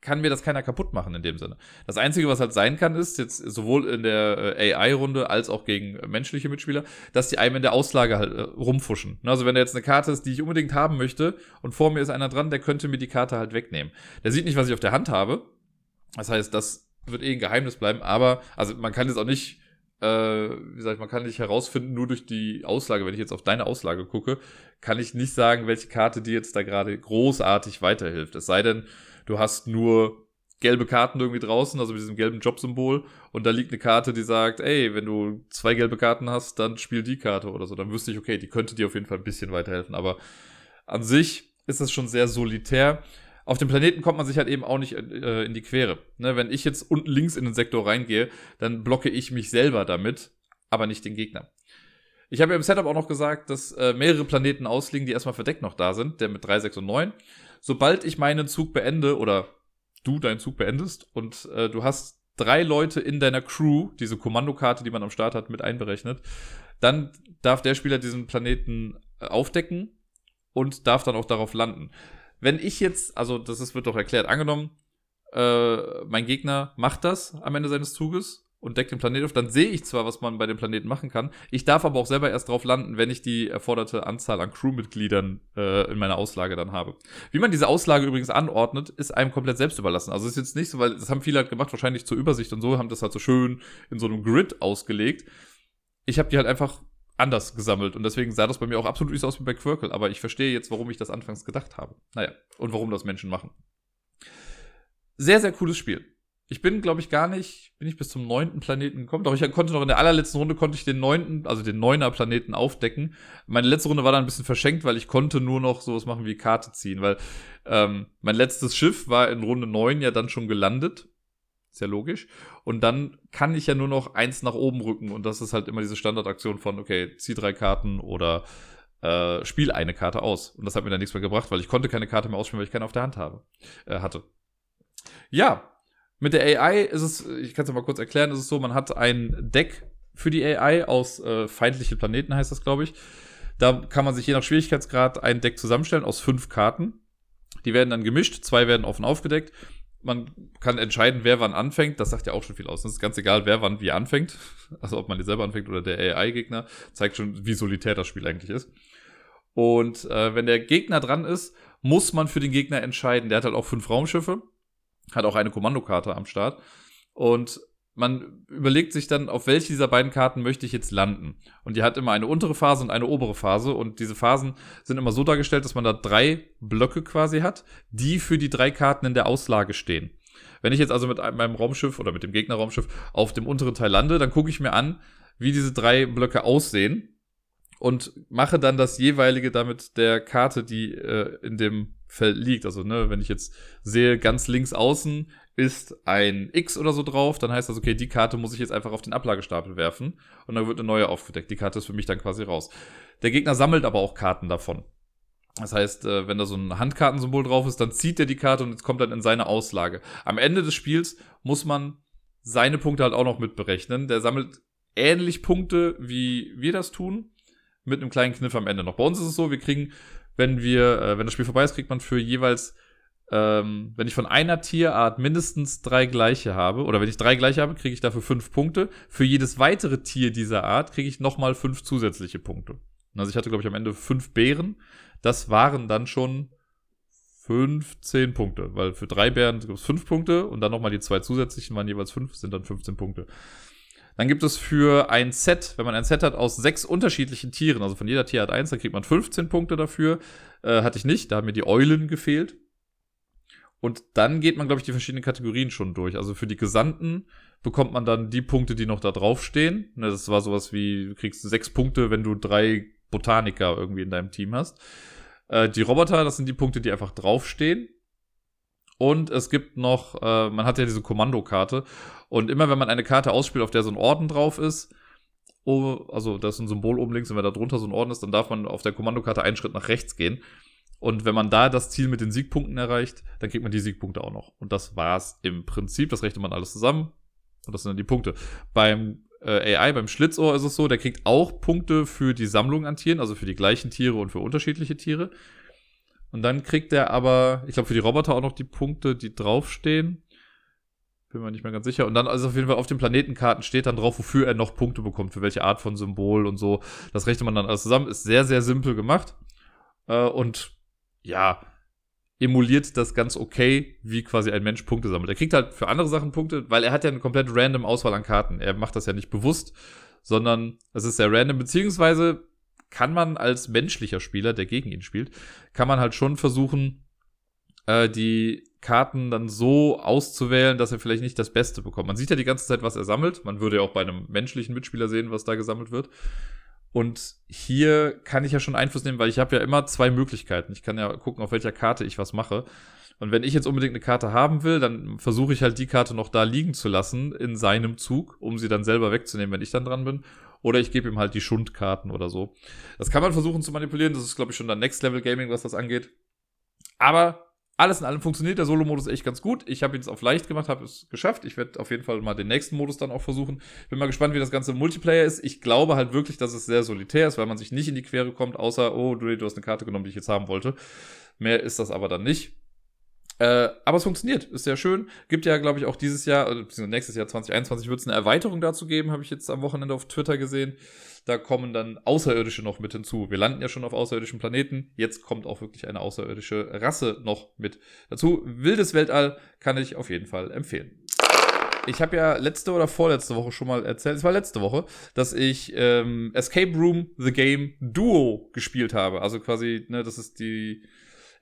kann mir das keiner kaputt machen in dem Sinne. Das Einzige, was halt sein kann, ist jetzt sowohl in der äh, AI-Runde als auch gegen menschliche Mitspieler, dass die einem in der Auslage halt äh, rumfuschen. Ne, also wenn da jetzt eine Karte ist, die ich unbedingt haben möchte und vor mir ist einer dran, der könnte mir die Karte halt wegnehmen. Der sieht nicht, was ich auf der Hand habe. Das heißt, das wird eh ein Geheimnis bleiben, aber also man kann jetzt auch nicht äh, wie gesagt, man kann nicht herausfinden, nur durch die Auslage. Wenn ich jetzt auf deine Auslage gucke, kann ich nicht sagen, welche Karte dir jetzt da gerade großartig weiterhilft. Es sei denn, du hast nur gelbe Karten irgendwie draußen, also mit diesem gelben Jobsymbol, und da liegt eine Karte, die sagt, ey, wenn du zwei gelbe Karten hast, dann spiel die Karte oder so. Dann wüsste ich, okay, die könnte dir auf jeden Fall ein bisschen weiterhelfen. Aber an sich ist es schon sehr solitär. Auf dem Planeten kommt man sich halt eben auch nicht äh, in die Quere. Ne, wenn ich jetzt unten links in den Sektor reingehe, dann blocke ich mich selber damit, aber nicht den Gegner. Ich habe ja im Setup auch noch gesagt, dass äh, mehrere Planeten ausliegen, die erstmal verdeckt noch da sind, der mit 3, 6 und 9 sobald ich meinen Zug beende oder du deinen Zug beendest und äh, du hast drei Leute in deiner Crew, diese Kommandokarte, die man am Start hat, mit einberechnet, dann darf der Spieler diesen Planeten äh, aufdecken und darf dann auch darauf landen. Wenn ich jetzt, also das ist, wird doch erklärt, angenommen, äh, mein Gegner macht das am Ende seines Zuges und deckt den Planet auf, dann sehe ich zwar, was man bei dem Planeten machen kann. Ich darf aber auch selber erst drauf landen, wenn ich die erforderte Anzahl an Crewmitgliedern äh, in meiner Auslage dann habe. Wie man diese Auslage übrigens anordnet, ist einem komplett selbst überlassen. Also ist jetzt nicht so, weil das haben viele halt gemacht, wahrscheinlich zur Übersicht und so, haben das halt so schön in so einem Grid ausgelegt. Ich habe die halt einfach anders gesammelt und deswegen sah das bei mir auch absolut nicht so aus wie bei Quirkle, aber ich verstehe jetzt, warum ich das anfangs gedacht habe. Naja, und warum das Menschen machen. Sehr, sehr cooles Spiel ich bin, glaube ich, gar nicht, bin ich bis zum neunten Planeten gekommen. Doch ich konnte noch in der allerletzten Runde konnte ich den neunten, also den neuner Planeten aufdecken. Meine letzte Runde war dann ein bisschen verschenkt, weil ich konnte nur noch sowas machen wie Karte ziehen, weil ähm, mein letztes Schiff war in Runde neun ja dann schon gelandet. Ist ja logisch. Und dann kann ich ja nur noch eins nach oben rücken. Und das ist halt immer diese Standardaktion von, okay, zieh drei Karten oder äh, spiel eine Karte aus. Und das hat mir dann nichts mehr gebracht, weil ich konnte keine Karte mehr ausspielen, weil ich keine auf der Hand habe, äh, hatte. Ja, mit der AI ist es, ich kann es mal kurz erklären, ist es so, man hat ein Deck für die AI aus äh, feindliche Planeten, heißt das, glaube ich. Da kann man sich je nach Schwierigkeitsgrad ein Deck zusammenstellen aus fünf Karten. Die werden dann gemischt, zwei werden offen aufgedeckt. Man kann entscheiden, wer wann anfängt. Das sagt ja auch schon viel aus. Es ist ganz egal, wer wann wie anfängt. Also ob man jetzt selber anfängt oder der AI-Gegner. Zeigt schon, wie solitär das Spiel eigentlich ist. Und äh, wenn der Gegner dran ist, muss man für den Gegner entscheiden. Der hat halt auch fünf Raumschiffe hat auch eine Kommandokarte am Start. Und man überlegt sich dann, auf welche dieser beiden Karten möchte ich jetzt landen. Und die hat immer eine untere Phase und eine obere Phase. Und diese Phasen sind immer so dargestellt, dass man da drei Blöcke quasi hat, die für die drei Karten in der Auslage stehen. Wenn ich jetzt also mit meinem Raumschiff oder mit dem Gegnerraumschiff auf dem unteren Teil lande, dann gucke ich mir an, wie diese drei Blöcke aussehen und mache dann das jeweilige damit der Karte, die äh, in dem Feld liegt. Also, ne, wenn ich jetzt sehe, ganz links außen ist ein X oder so drauf, dann heißt das, okay, die Karte muss ich jetzt einfach auf den Ablagestapel werfen und dann wird eine neue aufgedeckt. Die Karte ist für mich dann quasi raus. Der Gegner sammelt aber auch Karten davon. Das heißt, äh, wenn da so ein Handkartensymbol drauf ist, dann zieht er die Karte und jetzt kommt dann in seine Auslage. Am Ende des Spiels muss man seine Punkte halt auch noch mitberechnen. Der sammelt ähnlich Punkte, wie wir das tun mit einem kleinen Kniff am Ende noch. Bei uns ist es so, wir kriegen, wenn wir, äh, wenn das Spiel vorbei ist, kriegt man für jeweils, ähm, wenn ich von einer Tierart mindestens drei gleiche habe, oder wenn ich drei gleiche habe, kriege ich dafür fünf Punkte. Für jedes weitere Tier dieser Art kriege ich nochmal fünf zusätzliche Punkte. Also ich hatte, glaube ich, am Ende fünf Bären. Das waren dann schon 15 Punkte, weil für drei Bären gibt es 5 Punkte und dann nochmal die zwei zusätzlichen waren jeweils 5, sind dann 15 Punkte. Dann gibt es für ein Set, wenn man ein Set hat aus sechs unterschiedlichen Tieren, also von jeder Tierart eins, dann kriegt man 15 Punkte dafür. Äh, hatte ich nicht, da haben mir die Eulen gefehlt. Und dann geht man, glaube ich, die verschiedenen Kategorien schon durch. Also für die Gesandten bekommt man dann die Punkte, die noch da draufstehen. Ne, das war sowas wie, du kriegst sechs Punkte, wenn du drei Botaniker irgendwie in deinem Team hast. Äh, die Roboter, das sind die Punkte, die einfach draufstehen. Und es gibt noch, äh, man hat ja diese Kommandokarte. Und immer wenn man eine Karte ausspielt, auf der so ein Orden drauf ist, oh, also da ist ein Symbol oben links, und wenn da drunter so ein Orden ist, dann darf man auf der Kommandokarte einen Schritt nach rechts gehen. Und wenn man da das Ziel mit den Siegpunkten erreicht, dann kriegt man die Siegpunkte auch noch. Und das war's im Prinzip. Das rechnet man alles zusammen. Und das sind dann die Punkte. Beim äh, AI, beim Schlitzohr ist es so, der kriegt auch Punkte für die Sammlung an Tieren, also für die gleichen Tiere und für unterschiedliche Tiere. Und dann kriegt er aber, ich glaube, für die Roboter auch noch die Punkte, die draufstehen. Bin mir nicht mehr ganz sicher. Und dann, also auf jeden Fall auf den Planetenkarten steht dann drauf, wofür er noch Punkte bekommt, für welche Art von Symbol und so. Das rechnet man dann alles zusammen. Ist sehr, sehr simpel gemacht. Äh, und ja, emuliert das ganz okay, wie quasi ein Mensch Punkte sammelt. Er kriegt halt für andere Sachen Punkte, weil er hat ja eine komplett random Auswahl an Karten. Er macht das ja nicht bewusst, sondern es ist sehr random, beziehungsweise kann man als menschlicher Spieler, der gegen ihn spielt, kann man halt schon versuchen, äh, die Karten dann so auszuwählen, dass er vielleicht nicht das Beste bekommt. Man sieht ja die ganze Zeit, was er sammelt. Man würde ja auch bei einem menschlichen Mitspieler sehen, was da gesammelt wird. Und hier kann ich ja schon Einfluss nehmen, weil ich habe ja immer zwei Möglichkeiten. Ich kann ja gucken, auf welcher Karte ich was mache. Und wenn ich jetzt unbedingt eine Karte haben will, dann versuche ich halt die Karte noch da liegen zu lassen in seinem Zug, um sie dann selber wegzunehmen, wenn ich dann dran bin. Oder ich gebe ihm halt die Schundkarten oder so. Das kann man versuchen zu manipulieren. Das ist, glaube ich, schon dann Next Level Gaming, was das angeht. Aber alles in allem funktioniert der Solo-Modus echt ganz gut. Ich habe ihn jetzt auf leicht gemacht, habe es geschafft. Ich werde auf jeden Fall mal den nächsten Modus dann auch versuchen. Bin mal gespannt, wie das ganze Multiplayer ist. Ich glaube halt wirklich, dass es sehr solitär ist, weil man sich nicht in die Quere kommt, außer, oh, du, du hast eine Karte genommen, die ich jetzt haben wollte. Mehr ist das aber dann nicht. Äh, aber es funktioniert, ist sehr schön. Gibt ja, glaube ich, auch dieses Jahr, also nächstes Jahr 2021 wird es eine Erweiterung dazu geben, habe ich jetzt am Wochenende auf Twitter gesehen. Da kommen dann Außerirdische noch mit hinzu. Wir landen ja schon auf außerirdischen Planeten. Jetzt kommt auch wirklich eine außerirdische Rasse noch mit dazu. Wildes Weltall kann ich auf jeden Fall empfehlen. Ich habe ja letzte oder vorletzte Woche schon mal erzählt, es war letzte Woche, dass ich ähm, Escape Room The Game Duo gespielt habe. Also quasi, ne, das ist die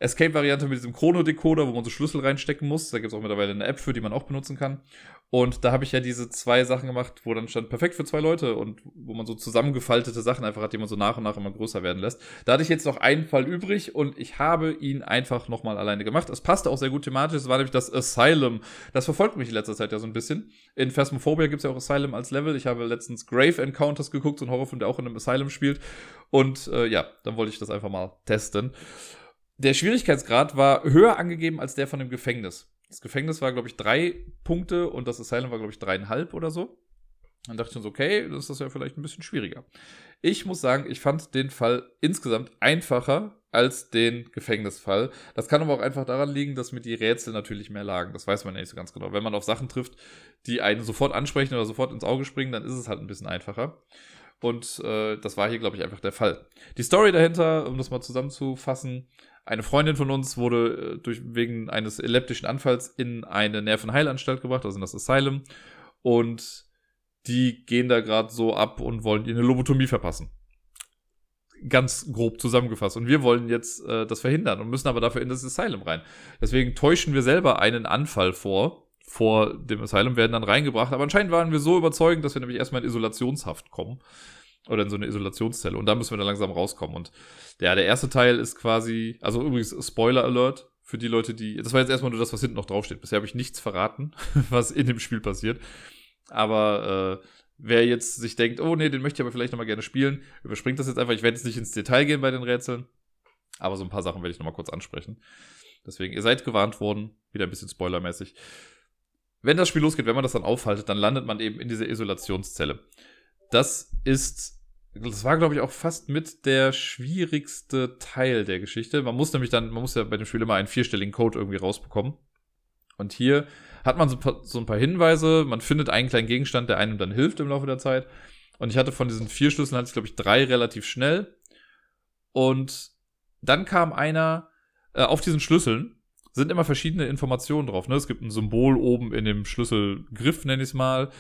Escape-Variante mit diesem Chrono-Decoder, wo man so Schlüssel reinstecken muss. Da gibt es auch mittlerweile eine App für, die man auch benutzen kann. Und da habe ich ja diese zwei Sachen gemacht, wo dann stand perfekt für zwei Leute und wo man so zusammengefaltete Sachen einfach hat, die man so nach und nach immer größer werden lässt. Da hatte ich jetzt noch einen Fall übrig und ich habe ihn einfach nochmal alleine gemacht. Es passte auch sehr gut thematisch. Es war nämlich das Asylum. Das verfolgt mich in letzter Zeit ja so ein bisschen. In Phasmophobia gibt es ja auch Asylum als Level. Ich habe letztens Grave Encounters geguckt, so ein Horrorfilm, der auch in einem Asylum spielt. Und äh, ja, dann wollte ich das einfach mal testen. Der Schwierigkeitsgrad war höher angegeben als der von dem Gefängnis. Das Gefängnis war, glaube ich, drei Punkte und das Asylum war, glaube ich, dreieinhalb oder so. Dann dachte ich uns, okay, das ist ja vielleicht ein bisschen schwieriger. Ich muss sagen, ich fand den Fall insgesamt einfacher als den Gefängnisfall. Das kann aber auch einfach daran liegen, dass mir die Rätsel natürlich mehr lagen. Das weiß man ja nicht so ganz genau. Wenn man auf Sachen trifft, die einen sofort ansprechen oder sofort ins Auge springen, dann ist es halt ein bisschen einfacher. Und äh, das war hier, glaube ich, einfach der Fall. Die Story dahinter, um das mal zusammenzufassen, eine Freundin von uns wurde äh, durch, wegen eines epileptischen Anfalls in eine Nervenheilanstalt gebracht, also in das Asylum. Und die gehen da gerade so ab und wollen ihr eine Lobotomie verpassen. Ganz grob zusammengefasst. Und wir wollen jetzt äh, das verhindern und müssen aber dafür in das Asylum rein. Deswegen täuschen wir selber einen Anfall vor. Vor dem Asylum werden dann reingebracht. Aber anscheinend waren wir so überzeugend, dass wir nämlich erstmal in Isolationshaft kommen oder in so eine Isolationszelle. Und da müssen wir dann langsam rauskommen. Und ja, der erste Teil ist quasi, also übrigens Spoiler Alert für die Leute, die, das war jetzt erstmal nur das, was hinten noch draufsteht. Bisher habe ich nichts verraten, was in dem Spiel passiert. Aber äh, wer jetzt sich denkt, oh nee, den möchte ich aber vielleicht nochmal gerne spielen, überspringt das jetzt einfach. Ich werde jetzt nicht ins Detail gehen bei den Rätseln, aber so ein paar Sachen werde ich nochmal kurz ansprechen. Deswegen, ihr seid gewarnt worden, wieder ein bisschen spoilermäßig. Wenn das Spiel losgeht, wenn man das dann aufhaltet, dann landet man eben in dieser Isolationszelle. Das ist, das war, glaube ich, auch fast mit der schwierigste Teil der Geschichte. Man muss nämlich dann, man muss ja bei dem Spiel immer einen vierstelligen Code irgendwie rausbekommen. Und hier hat man so, so ein paar Hinweise, man findet einen kleinen Gegenstand, der einem dann hilft im Laufe der Zeit. Und ich hatte von diesen vier Schlüsseln, hatte ich, glaube ich, drei relativ schnell. Und dann kam einer äh, auf diesen Schlüsseln, sind immer verschiedene Informationen drauf. Ne? Es gibt ein Symbol oben in dem Schlüsselgriff, nenne ich es mal.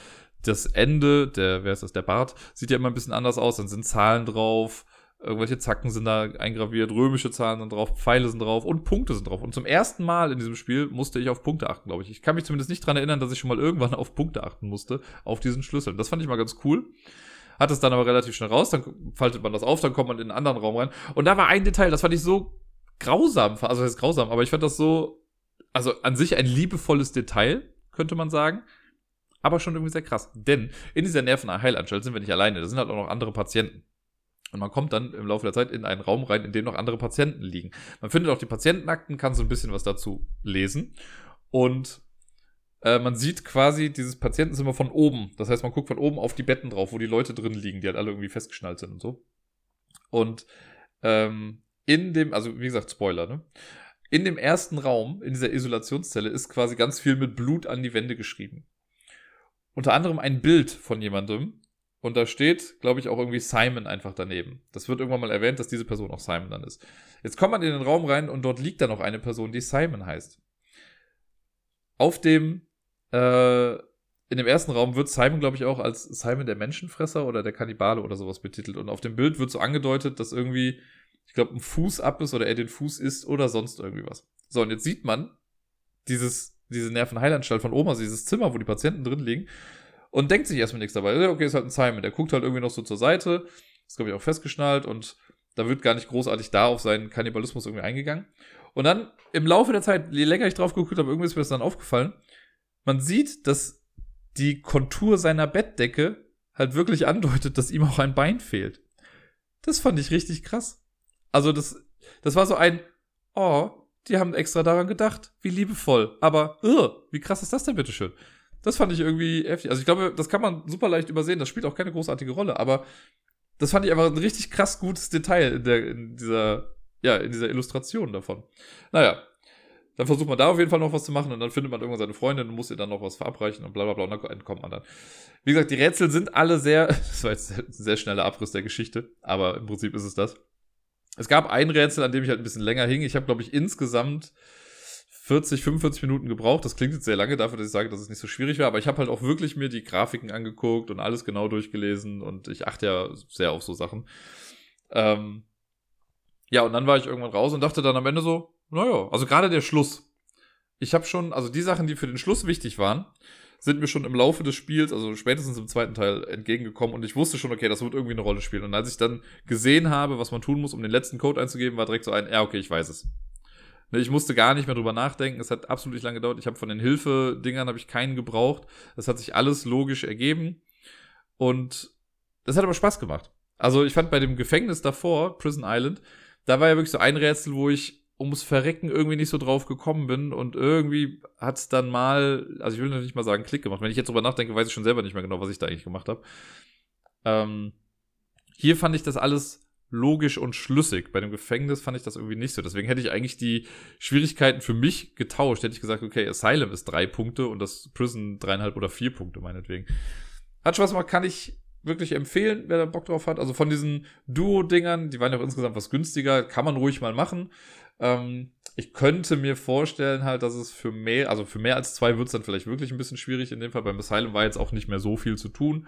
Das Ende, der, wer ist das, der Bart, sieht ja immer ein bisschen anders aus. Dann sind Zahlen drauf, irgendwelche Zacken sind da eingraviert, römische Zahlen sind drauf, Pfeile sind drauf und Punkte sind drauf. Und zum ersten Mal in diesem Spiel musste ich auf Punkte achten, glaube ich. Ich kann mich zumindest nicht dran erinnern, dass ich schon mal irgendwann auf Punkte achten musste, auf diesen Schlüsseln. Das fand ich mal ganz cool hat es dann aber relativ schnell raus, dann faltet man das auf, dann kommt man in einen anderen Raum rein. Und da war ein Detail, das fand ich so grausam, also das ist grausam, aber ich fand das so, also an sich ein liebevolles Detail, könnte man sagen, aber schon irgendwie sehr krass. Denn in dieser Nervenheilanstalt sind wir nicht alleine, da sind halt auch noch andere Patienten. Und man kommt dann im Laufe der Zeit in einen Raum rein, in dem noch andere Patienten liegen. Man findet auch die Patientenakten, kann so ein bisschen was dazu lesen. Und äh, man sieht quasi dieses Patientenzimmer von oben. Das heißt, man guckt von oben auf die Betten drauf, wo die Leute drin liegen, die halt alle irgendwie festgeschnallt sind und so. Und ähm, in dem, also wie gesagt, Spoiler, ne? In dem ersten Raum, in dieser Isolationszelle, ist quasi ganz viel mit Blut an die Wände geschrieben. Unter anderem ein Bild von jemandem. Und da steht, glaube ich, auch irgendwie Simon einfach daneben. Das wird irgendwann mal erwähnt, dass diese Person auch Simon dann ist. Jetzt kommt man in den Raum rein und dort liegt dann noch eine Person, die Simon heißt. Auf dem äh, in dem ersten Raum wird Simon, glaube ich, auch als Simon der Menschenfresser oder der Kannibale oder sowas betitelt. Und auf dem Bild wird so angedeutet, dass irgendwie, ich glaube, ein Fuß ab ist oder er den Fuß isst oder sonst irgendwie was. So, und jetzt sieht man dieses, diese Nervenheilanstalt von Oma, also dieses Zimmer, wo die Patienten drin liegen, und denkt sich erstmal nichts dabei. Okay, ist halt ein Simon. Der guckt halt irgendwie noch so zur Seite, ist, glaube ich, auch festgeschnallt und da wird gar nicht großartig da auf seinen Kannibalismus irgendwie eingegangen. Und dann im Laufe der Zeit, je länger ich drauf geguckt habe, irgendwie ist mir das dann aufgefallen, man sieht, dass die Kontur seiner Bettdecke halt wirklich andeutet, dass ihm auch ein Bein fehlt. Das fand ich richtig krass. Also das, das war so ein, oh, die haben extra daran gedacht, wie liebevoll. Aber, uh, wie krass ist das denn bitteschön? Das fand ich irgendwie heftig. Also ich glaube, das kann man super leicht übersehen. Das spielt auch keine großartige Rolle. Aber das fand ich einfach ein richtig krass gutes Detail in, der, in dieser, ja, in dieser Illustration davon. Naja, dann versucht man da auf jeden Fall noch was zu machen und dann findet man irgendwann seine Freundin und muss ihr dann noch was verabreichen und bla bla bla und dann entkommt man dann. Wie gesagt, die Rätsel sind alle sehr, das war jetzt ein sehr schneller Abriss der Geschichte, aber im Prinzip ist es das. Es gab ein Rätsel, an dem ich halt ein bisschen länger hing. Ich habe, glaube ich, insgesamt 40, 45 Minuten gebraucht. Das klingt jetzt sehr lange dafür, dass ich sage, dass es nicht so schwierig war, aber ich habe halt auch wirklich mir die Grafiken angeguckt und alles genau durchgelesen und ich achte ja sehr auf so Sachen. Ähm, ja, und dann war ich irgendwann raus und dachte dann am Ende so, naja, also gerade der Schluss. Ich habe schon, also die Sachen, die für den Schluss wichtig waren, sind mir schon im Laufe des Spiels, also spätestens im zweiten Teil, entgegengekommen und ich wusste schon, okay, das wird irgendwie eine Rolle spielen. Und als ich dann gesehen habe, was man tun muss, um den letzten Code einzugeben, war direkt so ein, ja, okay, ich weiß es. Ne, ich musste gar nicht mehr drüber nachdenken. Es hat absolut nicht lange gedauert. Ich habe von den Hilfedingern habe ich keinen gebraucht. Das hat sich alles logisch ergeben. Und das hat aber Spaß gemacht. Also ich fand bei dem Gefängnis davor, Prison Island, da war ja wirklich so ein Rätsel, wo ich ums Verrecken irgendwie nicht so drauf gekommen bin und irgendwie hat es dann mal, also ich will nicht mal sagen Klick gemacht. Wenn ich jetzt drüber nachdenke, weiß ich schon selber nicht mehr genau, was ich da eigentlich gemacht habe. Ähm, hier fand ich das alles logisch und schlüssig. Bei dem Gefängnis fand ich das irgendwie nicht so. Deswegen hätte ich eigentlich die Schwierigkeiten für mich getauscht. Hätte ich gesagt, okay, Asylum ist drei Punkte und das Prison dreieinhalb oder vier Punkte, meinetwegen. Hat Spaß gemacht, kann ich wirklich empfehlen, wer da Bock drauf hat. Also von diesen Duo-Dingern, die waren ja auch insgesamt was günstiger, kann man ruhig mal machen. Ähm, ich könnte mir vorstellen halt, dass es für mehr, also für mehr als zwei wird es dann vielleicht wirklich ein bisschen schwierig in dem Fall. Beim Asylum war jetzt auch nicht mehr so viel zu tun.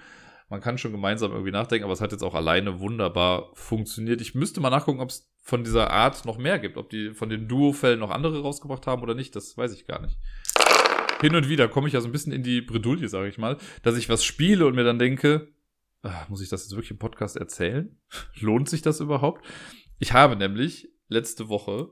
Man kann schon gemeinsam irgendwie nachdenken, aber es hat jetzt auch alleine wunderbar funktioniert. Ich müsste mal nachgucken, ob es von dieser Art noch mehr gibt. Ob die von den Duo-Fällen noch andere rausgebracht haben oder nicht, das weiß ich gar nicht. Hin und wieder komme ich ja so ein bisschen in die Bredouille, sage ich mal, dass ich was spiele und mir dann denke, ach, muss ich das jetzt wirklich im Podcast erzählen? Lohnt sich das überhaupt? Ich habe nämlich letzte Woche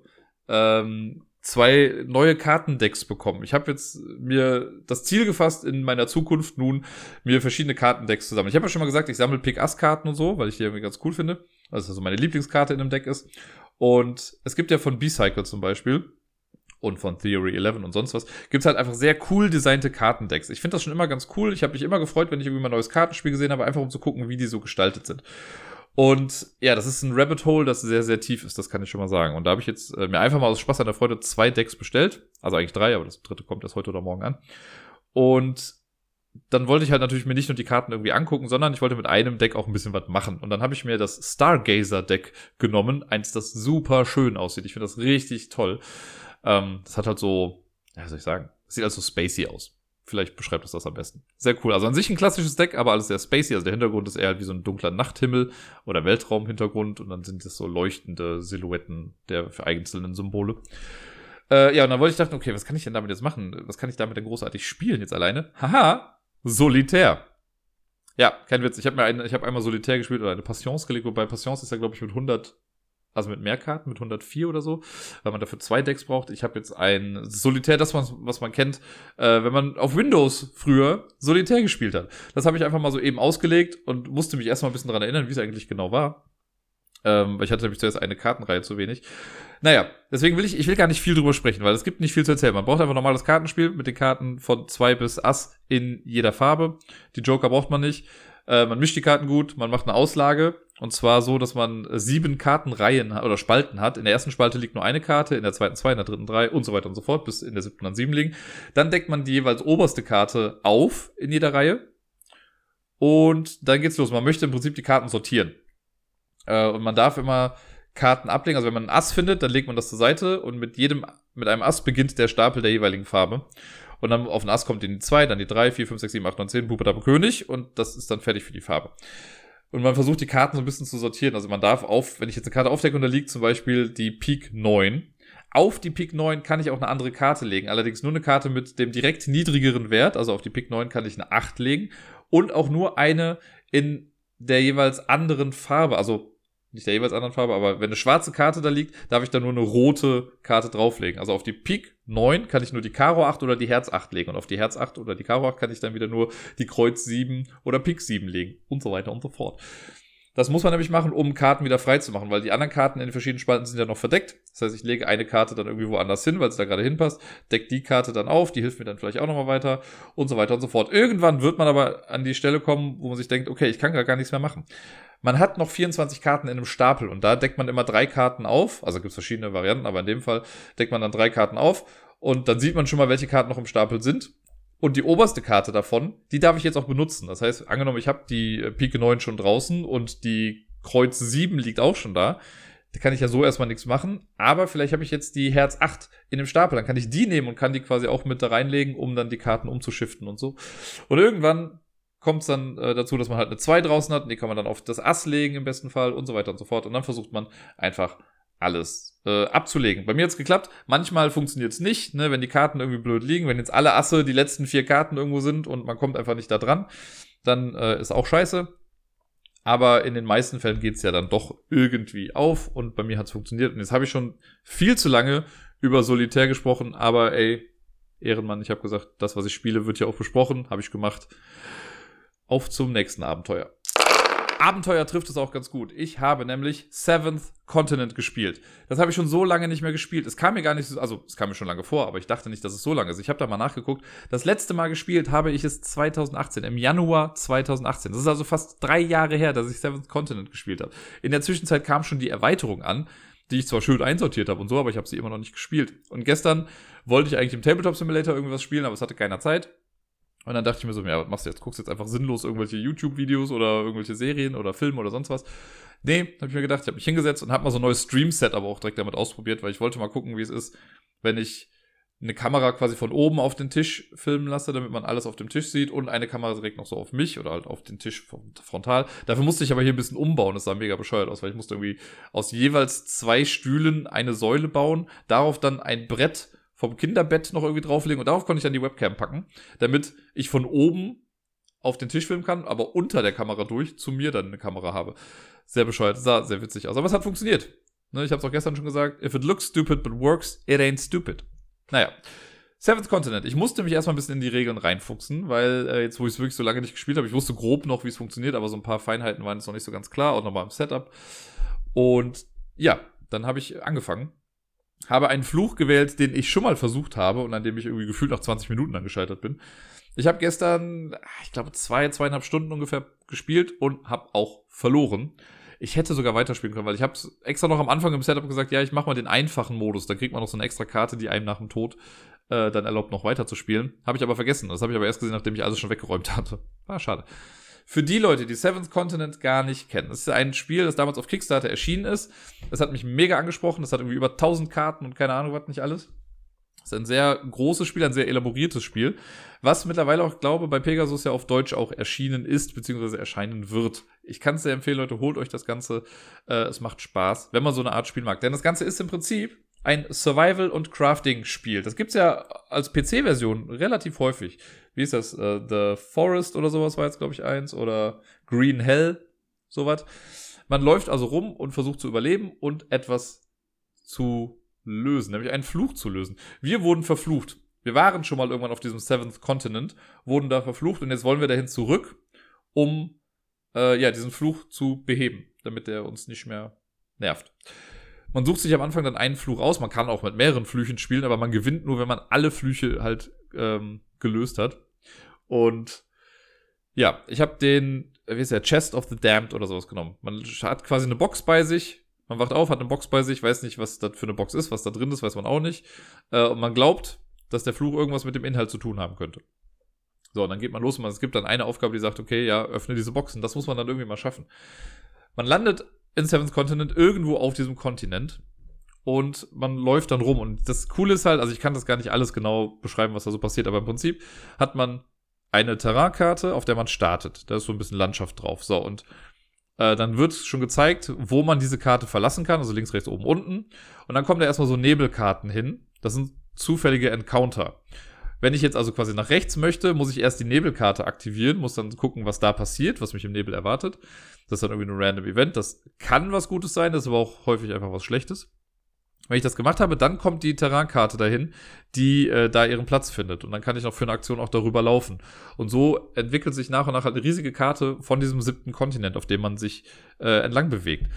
ähm, zwei neue Kartendecks bekommen. Ich habe jetzt mir das Ziel gefasst, in meiner Zukunft nun mir verschiedene Kartendecks zu sammeln. Ich habe ja schon mal gesagt, ich sammle Pick-Ass-Karten und so, weil ich die irgendwie ganz cool finde. Also also meine Lieblingskarte in einem Deck ist. Und es gibt ja von B-Cycle zum Beispiel und von Theory 11 und sonst was, gibt's halt einfach sehr cool designte Kartendecks. Ich finde das schon immer ganz cool. Ich habe mich immer gefreut, wenn ich irgendwie mal ein neues Kartenspiel gesehen habe, einfach um zu gucken, wie die so gestaltet sind. Und ja, das ist ein Rabbit Hole, das sehr, sehr tief ist, das kann ich schon mal sagen. Und da habe ich jetzt äh, mir einfach mal aus Spaß an der Freude zwei Decks bestellt. Also eigentlich drei, aber das dritte kommt erst heute oder morgen an. Und dann wollte ich halt natürlich mir nicht nur die Karten irgendwie angucken, sondern ich wollte mit einem Deck auch ein bisschen was machen. Und dann habe ich mir das Stargazer Deck genommen, eins, das super schön aussieht. Ich finde das richtig toll. Ähm, das hat halt so, ja, soll ich sagen, sieht halt so spacey aus. Vielleicht beschreibt es das am besten. Sehr cool. Also an sich ein klassisches Deck, aber alles sehr spacey. Also der Hintergrund ist eher halt wie so ein dunkler Nachthimmel oder Weltraumhintergrund und dann sind das so leuchtende Silhouetten der einzelnen Symbole. Äh, ja, und dann wollte ich dachten, okay, was kann ich denn damit jetzt machen? Was kann ich damit denn großartig spielen jetzt alleine? Haha, Solitär. Ja, kein Witz. Ich habe mir ein, ich habe einmal Solitär gespielt oder eine Passions gelegt, wobei Passions ist ja, glaube ich, mit 100 also mit mehr Karten, mit 104 oder so, weil man dafür zwei Decks braucht. Ich habe jetzt ein Solitär, das was, was man kennt, äh, wenn man auf Windows früher Solitär gespielt hat. Das habe ich einfach mal so eben ausgelegt und musste mich erstmal ein bisschen daran erinnern, wie es eigentlich genau war. Ähm, weil ich hatte nämlich zuerst eine Kartenreihe zu wenig. Naja, deswegen will ich, ich will gar nicht viel drüber sprechen, weil es gibt nicht viel zu erzählen. Man braucht einfach normales Kartenspiel mit den Karten von zwei bis Ass in jeder Farbe. Die Joker braucht man nicht. Äh, man mischt die Karten gut, man macht eine Auslage und zwar so, dass man sieben Kartenreihen oder Spalten hat. In der ersten Spalte liegt nur eine Karte, in der zweiten zwei, in der dritten drei und so weiter und so fort, bis in der siebten dann sieben liegen. Dann deckt man die jeweils oberste Karte auf in jeder Reihe. Und dann geht's los. Man möchte im Prinzip die Karten sortieren. Äh, und man darf immer Karten ablegen. Also wenn man ein Ass findet, dann legt man das zur Seite und mit jedem, mit einem Ass beginnt der Stapel der jeweiligen Farbe. Und dann auf den Ass kommt die 2, dann die 3, 4, 5, 6, 7, 8, 9, 10, Puppe, Dame, König und das ist dann fertig für die Farbe. Und man versucht die Karten so ein bisschen zu sortieren. Also man darf auf, wenn ich jetzt eine Karte aufdecke und da liegt zum Beispiel die Pik 9, auf die Pik 9 kann ich auch eine andere Karte legen. Allerdings nur eine Karte mit dem direkt niedrigeren Wert. Also auf die Pik 9 kann ich eine 8 legen. Und auch nur eine in der jeweils anderen Farbe. Also nicht der jeweils anderen Farbe, aber wenn eine schwarze Karte da liegt, darf ich da nur eine rote Karte drauflegen. Also auf die Pik 9 kann ich nur die Karo 8 oder die Herz 8 legen und auf die Herz 8 oder die Karo 8 kann ich dann wieder nur die Kreuz 7 oder Pik 7 legen und so weiter und so fort. Das muss man nämlich machen, um Karten wieder frei zu machen, weil die anderen Karten in den verschiedenen Spalten sind ja noch verdeckt. Das heißt, ich lege eine Karte dann irgendwie woanders hin, weil es da gerade hinpasst, deck die Karte dann auf, die hilft mir dann vielleicht auch nochmal weiter und so weiter und so fort. Irgendwann wird man aber an die Stelle kommen, wo man sich denkt, okay, ich kann gar nichts mehr machen. Man hat noch 24 Karten in einem Stapel und da deckt man immer drei Karten auf. Also gibt es verschiedene Varianten, aber in dem Fall deckt man dann drei Karten auf und dann sieht man schon mal, welche Karten noch im Stapel sind. Und die oberste Karte davon, die darf ich jetzt auch benutzen. Das heißt, angenommen, ich habe die Pike 9 schon draußen und die Kreuz 7 liegt auch schon da. Da kann ich ja so erstmal nichts machen. Aber vielleicht habe ich jetzt die Herz 8 in dem Stapel. Dann kann ich die nehmen und kann die quasi auch mit da reinlegen, um dann die Karten umzuschiften und so. Und irgendwann kommt es dann äh, dazu, dass man halt eine 2 draußen hat. Und die kann man dann auf das Ass legen im besten Fall und so weiter und so fort. Und dann versucht man einfach alles äh, abzulegen. Bei mir hat's geklappt. Manchmal funktioniert's nicht, ne, wenn die Karten irgendwie blöd liegen. Wenn jetzt alle Asse die letzten vier Karten irgendwo sind und man kommt einfach nicht da dran, dann äh, ist auch scheiße. Aber in den meisten Fällen geht's ja dann doch irgendwie auf und bei mir hat's funktioniert. Und jetzt habe ich schon viel zu lange über Solitär gesprochen, aber ey, Ehrenmann, ich habe gesagt, das, was ich spiele, wird ja auch besprochen, habe ich gemacht. Auf zum nächsten Abenteuer. Abenteuer trifft es auch ganz gut. Ich habe nämlich Seventh Continent gespielt. Das habe ich schon so lange nicht mehr gespielt. Es kam mir gar nicht so, also es kam mir schon lange vor, aber ich dachte nicht, dass es so lange ist. Ich habe da mal nachgeguckt. Das letzte Mal gespielt habe ich es 2018, im Januar 2018. Das ist also fast drei Jahre her, dass ich Seventh Continent gespielt habe. In der Zwischenzeit kam schon die Erweiterung an, die ich zwar schön einsortiert habe und so, aber ich habe sie immer noch nicht gespielt. Und gestern wollte ich eigentlich im Tabletop Simulator irgendwas spielen, aber es hatte keiner Zeit. Und dann dachte ich mir so, ja, was machst du jetzt? Guckst du jetzt einfach sinnlos irgendwelche YouTube-Videos oder irgendwelche Serien oder Filme oder sonst was? Nee, habe ich mir gedacht, ich habe mich hingesetzt und habe mal so ein neues Stream-Set aber auch direkt damit ausprobiert, weil ich wollte mal gucken, wie es ist, wenn ich eine Kamera quasi von oben auf den Tisch filmen lasse, damit man alles auf dem Tisch sieht und eine Kamera direkt noch so auf mich oder halt auf den Tisch frontal. Dafür musste ich aber hier ein bisschen umbauen, das sah mega bescheuert aus, weil ich musste irgendwie aus jeweils zwei Stühlen eine Säule bauen, darauf dann ein Brett vom Kinderbett noch irgendwie drauflegen und darauf konnte ich dann die Webcam packen, damit ich von oben auf den Tisch filmen kann, aber unter der Kamera durch zu mir dann eine Kamera habe. Sehr bescheuert, sah sehr witzig aus. Aber es hat funktioniert. Ne, ich habe es auch gestern schon gesagt. If it looks stupid but works, it ain't stupid. Naja. Seventh Continent. Ich musste mich erstmal ein bisschen in die Regeln reinfuchsen, weil äh, jetzt, wo ich es wirklich so lange nicht gespielt habe, ich wusste grob noch, wie es funktioniert, aber so ein paar Feinheiten waren jetzt noch nicht so ganz klar, auch nochmal im Setup. Und ja, dann habe ich angefangen habe einen Fluch gewählt, den ich schon mal versucht habe und an dem ich irgendwie gefühlt nach 20 Minuten dann gescheitert bin. Ich habe gestern, ich glaube, zwei, zweieinhalb Stunden ungefähr gespielt und habe auch verloren. Ich hätte sogar weiterspielen können, weil ich habe extra noch am Anfang im Setup gesagt, ja, ich mache mal den einfachen Modus, dann kriegt man noch so eine extra Karte, die einem nach dem Tod äh, dann erlaubt, noch weiter zu spielen. Habe ich aber vergessen. Das habe ich aber erst gesehen, nachdem ich alles schon weggeräumt hatte. War schade. Für die Leute, die Seventh Continent gar nicht kennen, das ist ein Spiel, das damals auf Kickstarter erschienen ist. Das hat mich mega angesprochen. Das hat irgendwie über 1000 Karten und keine Ahnung was nicht alles. Das ist ein sehr großes Spiel, ein sehr elaboriertes Spiel, was mittlerweile auch, glaube bei Pegasus ja auf Deutsch auch erschienen ist, beziehungsweise erscheinen wird. Ich kann es sehr empfehlen, Leute, holt euch das Ganze. Äh, es macht Spaß, wenn man so eine Art Spiel mag. Denn das Ganze ist im Prinzip ein Survival- und Crafting-Spiel. Das gibt's ja als PC-Version relativ häufig. Wie ist das? Uh, The Forest oder sowas war jetzt, glaube ich, eins. Oder Green Hell, sowas. Man läuft also rum und versucht zu überleben und etwas zu lösen, nämlich einen Fluch zu lösen. Wir wurden verflucht. Wir waren schon mal irgendwann auf diesem Seventh Continent, wurden da verflucht und jetzt wollen wir dahin zurück, um äh, ja diesen Fluch zu beheben, damit der uns nicht mehr nervt. Man sucht sich am Anfang dann einen Fluch aus. Man kann auch mit mehreren Flüchen spielen, aber man gewinnt nur, wenn man alle Flüche halt ähm, gelöst hat. Und ja, ich habe den, wie ist der, Chest of the Damned oder sowas genommen. Man hat quasi eine Box bei sich, man wacht auf, hat eine Box bei sich, weiß nicht, was das für eine Box ist, was da drin ist, weiß man auch nicht. Äh, und man glaubt, dass der Fluch irgendwas mit dem Inhalt zu tun haben könnte. So, und dann geht man los und es gibt dann eine Aufgabe, die sagt, okay, ja, öffne diese Boxen. Das muss man dann irgendwie mal schaffen. Man landet in Seventh Continent irgendwo auf diesem Kontinent und man läuft dann rum. Und das Coole ist halt, also ich kann das gar nicht alles genau beschreiben, was da so passiert, aber im Prinzip hat man eine Terrainkarte, auf der man startet. Da ist so ein bisschen Landschaft drauf. So, und äh, dann wird schon gezeigt, wo man diese Karte verlassen kann, also links, rechts, oben, unten. Und dann kommen da erstmal so Nebelkarten hin. Das sind zufällige Encounter. Wenn ich jetzt also quasi nach rechts möchte, muss ich erst die Nebelkarte aktivieren, muss dann gucken, was da passiert, was mich im Nebel erwartet. Das ist dann irgendwie ein random Event. Das kann was Gutes sein, das ist aber auch häufig einfach was Schlechtes. Wenn ich das gemacht habe, dann kommt die Terrainkarte dahin, die äh, da ihren Platz findet. Und dann kann ich noch für eine Aktion auch darüber laufen. Und so entwickelt sich nach und nach halt eine riesige Karte von diesem siebten Kontinent, auf dem man sich äh, entlang bewegt.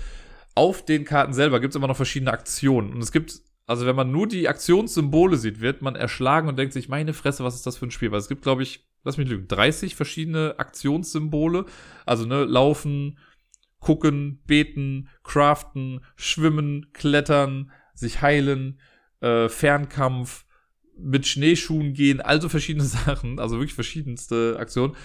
Auf den Karten selber gibt es immer noch verschiedene Aktionen. Und es gibt, also wenn man nur die Aktionssymbole sieht, wird man erschlagen und denkt sich, meine Fresse, was ist das für ein Spiel? Weil es gibt, glaube ich, lass mich lügen, 30 verschiedene Aktionssymbole. Also, ne, laufen, gucken, beten, craften, schwimmen, klettern, sich heilen, äh, Fernkampf, mit Schneeschuhen gehen, also verschiedene Sachen, also wirklich verschiedenste Aktionen.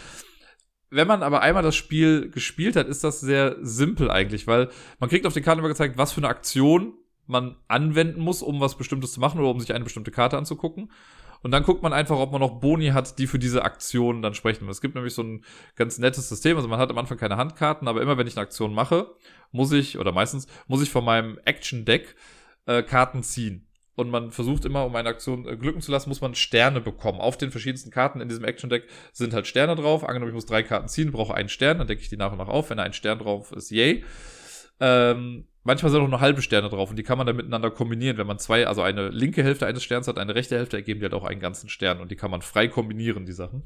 Wenn man aber einmal das Spiel gespielt hat, ist das sehr simpel eigentlich, weil man kriegt auf den Karten immer gezeigt, was für eine Aktion man anwenden muss, um was Bestimmtes zu machen oder um sich eine bestimmte Karte anzugucken. Und dann guckt man einfach, ob man noch Boni hat, die für diese Aktion dann sprechen. Es gibt nämlich so ein ganz nettes System. Also man hat am Anfang keine Handkarten, aber immer wenn ich eine Aktion mache, muss ich, oder meistens, muss ich von meinem Action-Deck äh, Karten ziehen. Und man versucht immer, um eine Aktion äh, glücken zu lassen, muss man Sterne bekommen. Auf den verschiedensten Karten in diesem Action-Deck sind halt Sterne drauf. Angenommen, ich muss drei Karten ziehen, brauche einen Stern, dann decke ich die nach und nach auf. Wenn da ein Stern drauf ist, yay. Ähm, manchmal sind auch nur halbe Sterne drauf und die kann man dann miteinander kombinieren. Wenn man zwei, also eine linke Hälfte eines Sterns hat, eine rechte Hälfte, ergeben die halt auch einen ganzen Stern und die kann man frei kombinieren, die Sachen.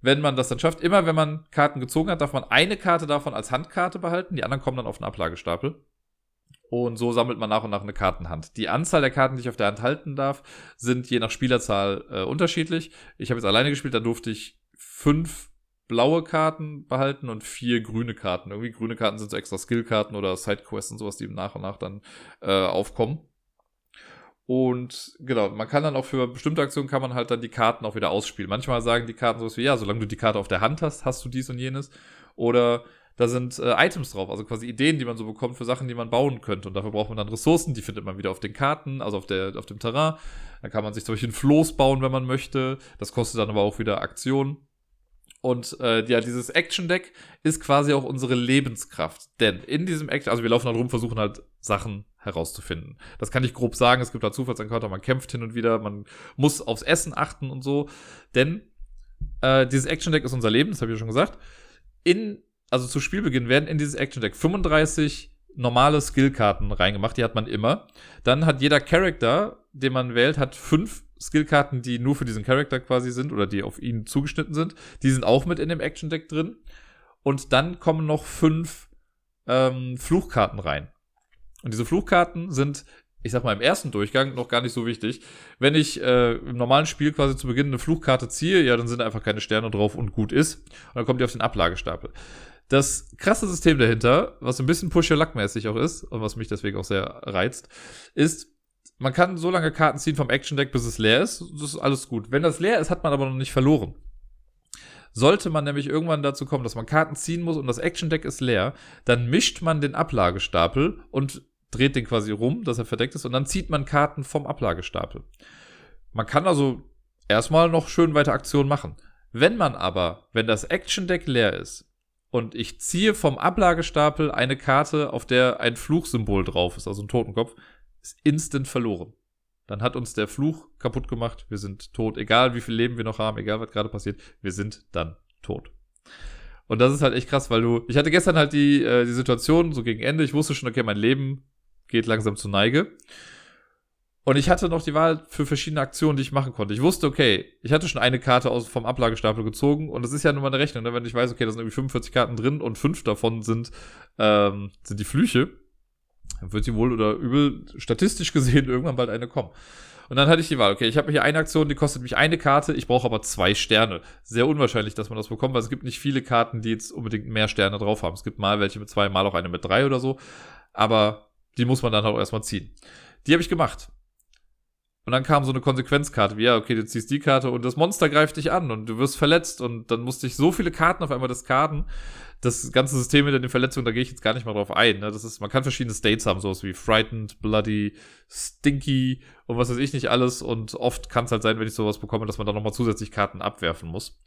Wenn man das dann schafft, immer wenn man Karten gezogen hat, darf man eine Karte davon als Handkarte behalten, die anderen kommen dann auf den Ablagestapel. Und so sammelt man nach und nach eine Kartenhand. Die Anzahl der Karten, die ich auf der Hand halten darf, sind je nach Spielerzahl äh, unterschiedlich. Ich habe jetzt alleine gespielt, da durfte ich fünf blaue Karten behalten und vier grüne Karten. Irgendwie grüne Karten sind so extra Skillkarten oder Sidequests und sowas, die nach und nach dann äh, aufkommen. Und genau, man kann dann auch für bestimmte Aktionen kann man halt dann die Karten auch wieder ausspielen. Manchmal sagen die Karten sowas wie, ja, solange du die Karte auf der Hand hast, hast du dies und jenes. Oder da sind äh, Items drauf, also quasi Ideen, die man so bekommt für Sachen, die man bauen könnte. Und dafür braucht man dann Ressourcen, die findet man wieder auf den Karten, also auf, der, auf dem Terrain. Dann kann man sich zum Beispiel ein Floß bauen, wenn man möchte. Das kostet dann aber auch wieder Aktionen. Und äh, ja, dieses Action-Deck ist quasi auch unsere Lebenskraft. Denn in diesem Action, also wir laufen halt rum, versuchen halt Sachen herauszufinden. Das kann ich grob sagen. Es gibt da Zufallsencounter, man kämpft hin und wieder, man muss aufs Essen achten und so. Denn äh, dieses Action-Deck ist unser Leben, das habe ich ja schon gesagt. In also zu Spielbeginn werden in dieses Action Deck 35 normale Skillkarten reingemacht, die hat man immer. Dann hat jeder Charakter, den man wählt, hat fünf Skillkarten, die nur für diesen Charakter quasi sind oder die auf ihn zugeschnitten sind. Die sind auch mit in dem Action Deck drin. Und dann kommen noch fünf ähm, Fluchkarten rein. Und diese Fluchkarten sind, ich sag mal, im ersten Durchgang noch gar nicht so wichtig. Wenn ich äh, im normalen Spiel quasi zu Beginn eine Fluchkarte ziehe, ja, dann sind einfach keine Sterne drauf und gut ist. Und dann kommt die auf den Ablagestapel. Das krasse System dahinter, was ein bisschen Push-Your-Luck-mäßig auch ist und was mich deswegen auch sehr reizt, ist, man kann so lange Karten ziehen vom Action-Deck, bis es leer ist. Das ist alles gut. Wenn das leer ist, hat man aber noch nicht verloren. Sollte man nämlich irgendwann dazu kommen, dass man Karten ziehen muss und das Action-Deck ist leer, dann mischt man den Ablagestapel und dreht den quasi rum, dass er verdeckt ist, und dann zieht man Karten vom Ablagestapel. Man kann also erstmal noch schön weiter Aktionen machen. Wenn man aber, wenn das Action Deck leer ist und ich ziehe vom Ablagestapel eine Karte, auf der ein Fluchsymbol drauf ist, also ein Totenkopf, ist instant verloren. Dann hat uns der Fluch kaputt gemacht. Wir sind tot. Egal wie viel Leben wir noch haben, egal was gerade passiert, wir sind dann tot. Und das ist halt echt krass, weil du, ich hatte gestern halt die, äh, die Situation so gegen Ende, ich wusste schon, okay, mein Leben geht langsam zur Neige. Und ich hatte noch die Wahl für verschiedene Aktionen, die ich machen konnte. Ich wusste, okay, ich hatte schon eine Karte aus, vom Ablagestapel gezogen und das ist ja nur mal eine Rechnung, ne? wenn ich weiß, okay, da sind irgendwie 45 Karten drin und fünf davon sind, ähm, sind die Flüche dann wird sie wohl oder übel statistisch gesehen irgendwann bald eine kommen. Und dann hatte ich die Wahl, okay, ich habe hier eine Aktion, die kostet mich eine Karte, ich brauche aber zwei Sterne. Sehr unwahrscheinlich, dass man das bekommt, weil es gibt nicht viele Karten, die jetzt unbedingt mehr Sterne drauf haben. Es gibt mal welche mit zwei, mal auch eine mit drei oder so. Aber die muss man dann auch erstmal ziehen. Die habe ich gemacht. Und dann kam so eine Konsequenzkarte, wie ja, okay, du ziehst die Karte und das Monster greift dich an und du wirst verletzt und dann musste ich so viele Karten auf einmal diskarden, das ganze System mit den Verletzungen, da gehe ich jetzt gar nicht mal drauf ein. Ne? Das ist, man kann verschiedene States haben, sowas wie frightened, bloody, stinky und was weiß ich nicht alles. Und oft kann es halt sein, wenn ich sowas bekomme, dass man dann nochmal zusätzlich Karten abwerfen muss.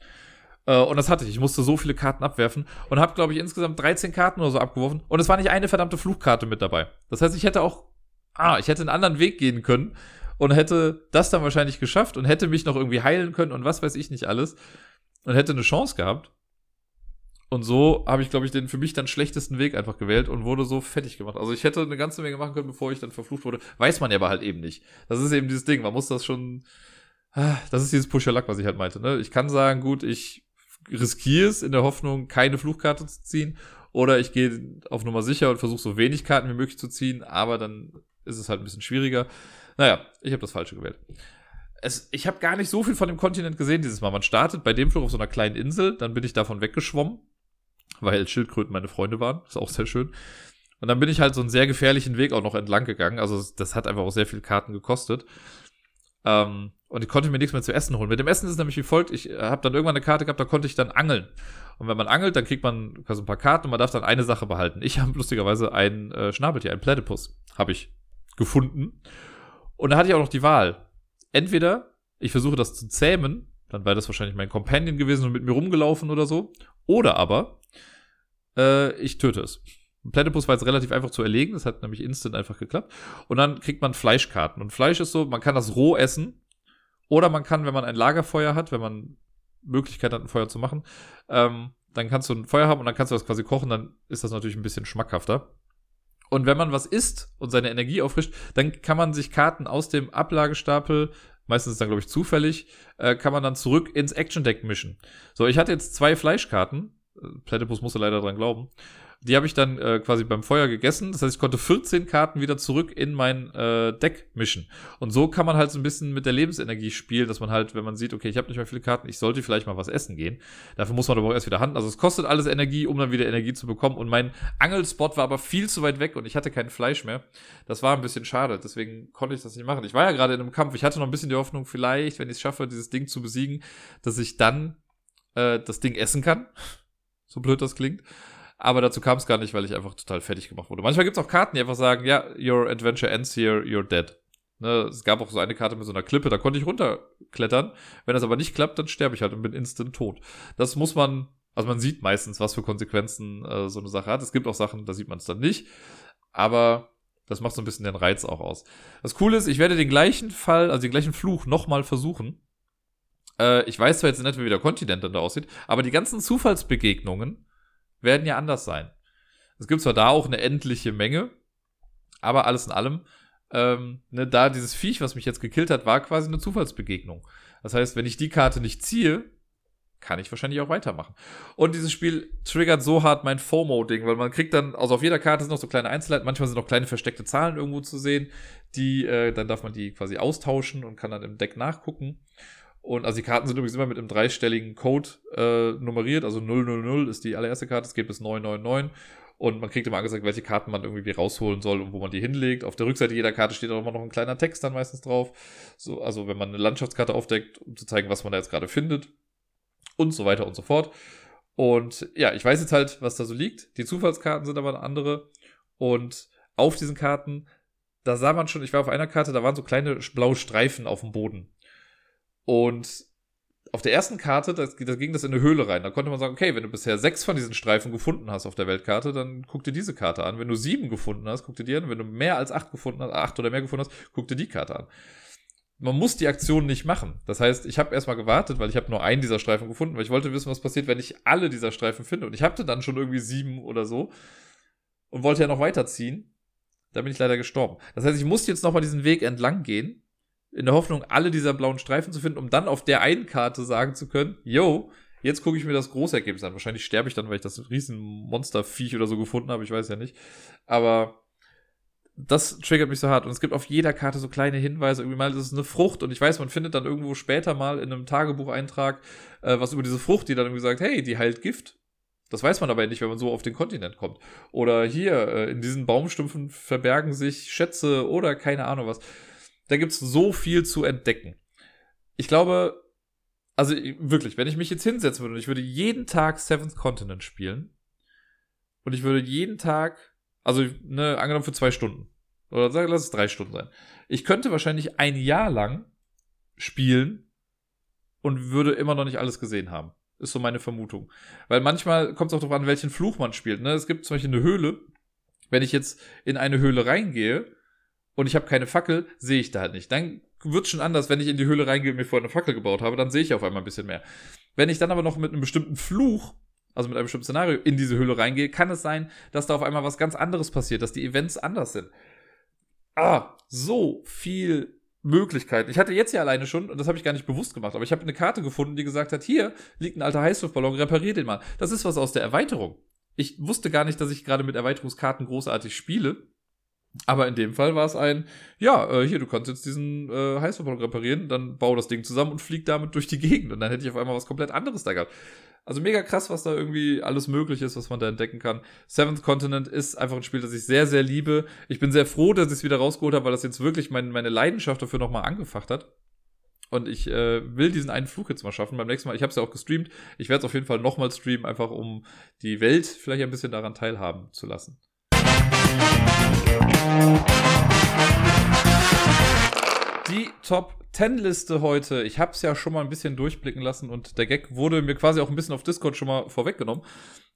Äh, und das hatte ich. Ich musste so viele Karten abwerfen und habe, glaube ich, insgesamt 13 Karten oder so abgeworfen. Und es war nicht eine verdammte Fluchkarte mit dabei. Das heißt, ich hätte auch, ah, ich hätte einen anderen Weg gehen können und hätte das dann wahrscheinlich geschafft und hätte mich noch irgendwie heilen können und was weiß ich nicht alles. Und hätte eine Chance gehabt. Und so habe ich, glaube ich, den für mich dann schlechtesten Weg einfach gewählt und wurde so fertig gemacht. Also ich hätte eine ganze Menge machen können, bevor ich dann verflucht wurde. Weiß man ja aber halt eben nicht. Das ist eben dieses Ding. Man muss das schon. Ah, das ist dieses Push-Luck, was ich halt meinte. Ne? Ich kann sagen, gut, ich riskiere es in der Hoffnung, keine Fluchkarte zu ziehen. Oder ich gehe auf Nummer sicher und versuche so wenig Karten wie möglich zu ziehen, aber dann ist es halt ein bisschen schwieriger. Naja, ich habe das Falsche gewählt. Es, ich habe gar nicht so viel von dem Kontinent gesehen dieses Mal. Man startet bei dem Flug auf so einer kleinen Insel, dann bin ich davon weggeschwommen weil Schildkröten meine Freunde waren. Ist auch sehr schön. Und dann bin ich halt so einen sehr gefährlichen Weg auch noch entlang gegangen. Also das hat einfach auch sehr viel Karten gekostet. Ähm, und ich konnte mir nichts mehr zu essen holen. Mit dem Essen ist es nämlich wie folgt. Ich äh, habe dann irgendwann eine Karte gehabt, da konnte ich dann angeln. Und wenn man angelt, dann kriegt man quasi ein paar Karten und man darf dann eine Sache behalten. Ich habe lustigerweise ein äh, Schnabeltier, ein Platypus, habe ich gefunden. Und da hatte ich auch noch die Wahl. Entweder ich versuche das zu zähmen, dann wäre das wahrscheinlich mein Companion gewesen und mit mir rumgelaufen oder so. Oder aber äh, ich töte es. Platypus war jetzt relativ einfach zu erlegen, das hat nämlich instant einfach geklappt. Und dann kriegt man Fleischkarten. Und Fleisch ist so, man kann das roh essen. Oder man kann, wenn man ein Lagerfeuer hat, wenn man Möglichkeit hat, ein Feuer zu machen, ähm, dann kannst du ein Feuer haben und dann kannst du das quasi kochen, dann ist das natürlich ein bisschen schmackhafter. Und wenn man was isst und seine Energie auffrischt, dann kann man sich Karten aus dem Ablagestapel, meistens ist dann, glaube ich, zufällig, äh, kann man dann zurück ins Action Deck mischen. So, ich hatte jetzt zwei Fleischkarten Platypus musste leider dran glauben. Die habe ich dann äh, quasi beim Feuer gegessen. Das heißt, ich konnte 14 Karten wieder zurück in mein äh, Deck mischen. Und so kann man halt so ein bisschen mit der Lebensenergie spielen, dass man halt, wenn man sieht, okay, ich habe nicht mehr viele Karten, ich sollte vielleicht mal was essen gehen. Dafür muss man aber auch erst wieder handeln. Also es kostet alles Energie, um dann wieder Energie zu bekommen. Und mein Angelspot war aber viel zu weit weg und ich hatte kein Fleisch mehr. Das war ein bisschen schade. Deswegen konnte ich das nicht machen. Ich war ja gerade in einem Kampf. Ich hatte noch ein bisschen die Hoffnung, vielleicht, wenn ich es schaffe, dieses Ding zu besiegen, dass ich dann äh, das Ding essen kann so blöd das klingt. Aber dazu kam es gar nicht, weil ich einfach total fertig gemacht wurde. Manchmal gibt es auch Karten, die einfach sagen, ja, your adventure ends here, you're dead. Ne, es gab auch so eine Karte mit so einer Klippe, da konnte ich runterklettern. Wenn das aber nicht klappt, dann sterbe ich halt und bin instant tot. Das muss man, also man sieht meistens, was für Konsequenzen äh, so eine Sache hat. Es gibt auch Sachen, da sieht man es dann nicht. Aber das macht so ein bisschen den Reiz auch aus. Das Coole ist, ich werde den gleichen Fall, also den gleichen Fluch nochmal versuchen. Äh, ich weiß zwar jetzt nicht, wie der Kontinent dann da aussieht, aber die ganzen Zufallsbegegnungen werden ja anders sein. Es gibt zwar da auch eine endliche Menge, aber alles in allem, ähm, ne, da dieses Viech, was mich jetzt gekillt hat, war quasi eine Zufallsbegegnung. Das heißt, wenn ich die Karte nicht ziehe, kann ich wahrscheinlich auch weitermachen. Und dieses Spiel triggert so hart mein FOMO-Ding, weil man kriegt dann, also auf jeder Karte sind noch so kleine Einzelheiten, manchmal sind noch kleine versteckte Zahlen irgendwo zu sehen, die, äh, dann darf man die quasi austauschen und kann dann im Deck nachgucken. Und also die Karten sind übrigens immer mit einem dreistelligen Code äh, nummeriert. Also 000 ist die allererste Karte, es geht bis 999. Und man kriegt immer angesagt, welche Karten man irgendwie rausholen soll und wo man die hinlegt. Auf der Rückseite jeder Karte steht auch immer noch ein kleiner Text dann meistens drauf. So, also wenn man eine Landschaftskarte aufdeckt, um zu zeigen, was man da jetzt gerade findet. Und so weiter und so fort. Und ja, ich weiß jetzt halt, was da so liegt. Die Zufallskarten sind aber andere. Und auf diesen Karten, da sah man schon, ich war auf einer Karte, da waren so kleine blaue Streifen auf dem Boden. Und auf der ersten Karte, da, ging das in eine Höhle rein. Da konnte man sagen, okay, wenn du bisher sechs von diesen Streifen gefunden hast auf der Weltkarte, dann guck dir diese Karte an. Wenn du sieben gefunden hast, guck dir die an. Wenn du mehr als acht gefunden hast, acht oder mehr gefunden hast, guck dir die Karte an. Man muss die Aktion nicht machen. Das heißt, ich habe erstmal gewartet, weil ich habe nur einen dieser Streifen gefunden, weil ich wollte wissen, was passiert, wenn ich alle dieser Streifen finde. Und ich hatte dann schon irgendwie sieben oder so und wollte ja noch weiterziehen. Da bin ich leider gestorben. Das heißt, ich musste jetzt nochmal diesen Weg entlang gehen in der Hoffnung, alle dieser blauen Streifen zu finden, um dann auf der einen Karte sagen zu können, yo, jetzt gucke ich mir das große Ergebnis an. Wahrscheinlich sterbe ich dann, weil ich das riesen Monsterviech oder so gefunden habe, ich weiß ja nicht. Aber das triggert mich so hart. Und es gibt auf jeder Karte so kleine Hinweise. Irgendwie mal, das ist eine Frucht. Und ich weiß, man findet dann irgendwo später mal in einem Tagebucheintrag äh, was über diese Frucht, die dann irgendwie sagt, hey, die heilt Gift. Das weiß man aber nicht, wenn man so auf den Kontinent kommt. Oder hier, äh, in diesen Baumstümpfen verbergen sich Schätze oder keine Ahnung was. Da gibt's so viel zu entdecken. Ich glaube, also wirklich, wenn ich mich jetzt hinsetzen würde und ich würde jeden Tag Seventh Continent spielen und ich würde jeden Tag, also ne, angenommen für zwei Stunden oder sag, lass es drei Stunden sein, ich könnte wahrscheinlich ein Jahr lang spielen und würde immer noch nicht alles gesehen haben. Ist so meine Vermutung. Weil manchmal kommt es auch darauf an, welchen Fluch man spielt. Ne? Es gibt zum Beispiel eine Höhle. Wenn ich jetzt in eine Höhle reingehe und ich habe keine Fackel, sehe ich da halt nicht. Dann wird schon anders, wenn ich in die Höhle reingehe und mir vorher eine Fackel gebaut habe, dann sehe ich auf einmal ein bisschen mehr. Wenn ich dann aber noch mit einem bestimmten Fluch, also mit einem bestimmten Szenario in diese Höhle reingehe, kann es sein, dass da auf einmal was ganz anderes passiert, dass die Events anders sind. Ah, so viel Möglichkeiten. Ich hatte jetzt ja alleine schon, und das habe ich gar nicht bewusst gemacht, aber ich habe eine Karte gefunden, die gesagt hat, hier liegt ein alter Heißluftballon, reparier den mal. Das ist was aus der Erweiterung. Ich wusste gar nicht, dass ich gerade mit Erweiterungskarten großartig spiele. Aber in dem Fall war es ein, ja, äh, hier, du kannst jetzt diesen äh, Heißluftballon reparieren, dann bau das Ding zusammen und flieg damit durch die Gegend. Und dann hätte ich auf einmal was komplett anderes da gehabt. Also mega krass, was da irgendwie alles möglich ist, was man da entdecken kann. Seventh Continent ist einfach ein Spiel, das ich sehr, sehr liebe. Ich bin sehr froh, dass ich es wieder rausgeholt habe, weil das jetzt wirklich mein, meine Leidenschaft dafür nochmal angefacht hat. Und ich äh, will diesen einen Flug jetzt mal schaffen. Beim nächsten Mal, ich habe es ja auch gestreamt. Ich werde es auf jeden Fall nochmal streamen, einfach um die Welt vielleicht ein bisschen daran teilhaben zu lassen. Die Top 10 Liste heute. Ich habe es ja schon mal ein bisschen durchblicken lassen und der Gag wurde mir quasi auch ein bisschen auf Discord schon mal vorweggenommen.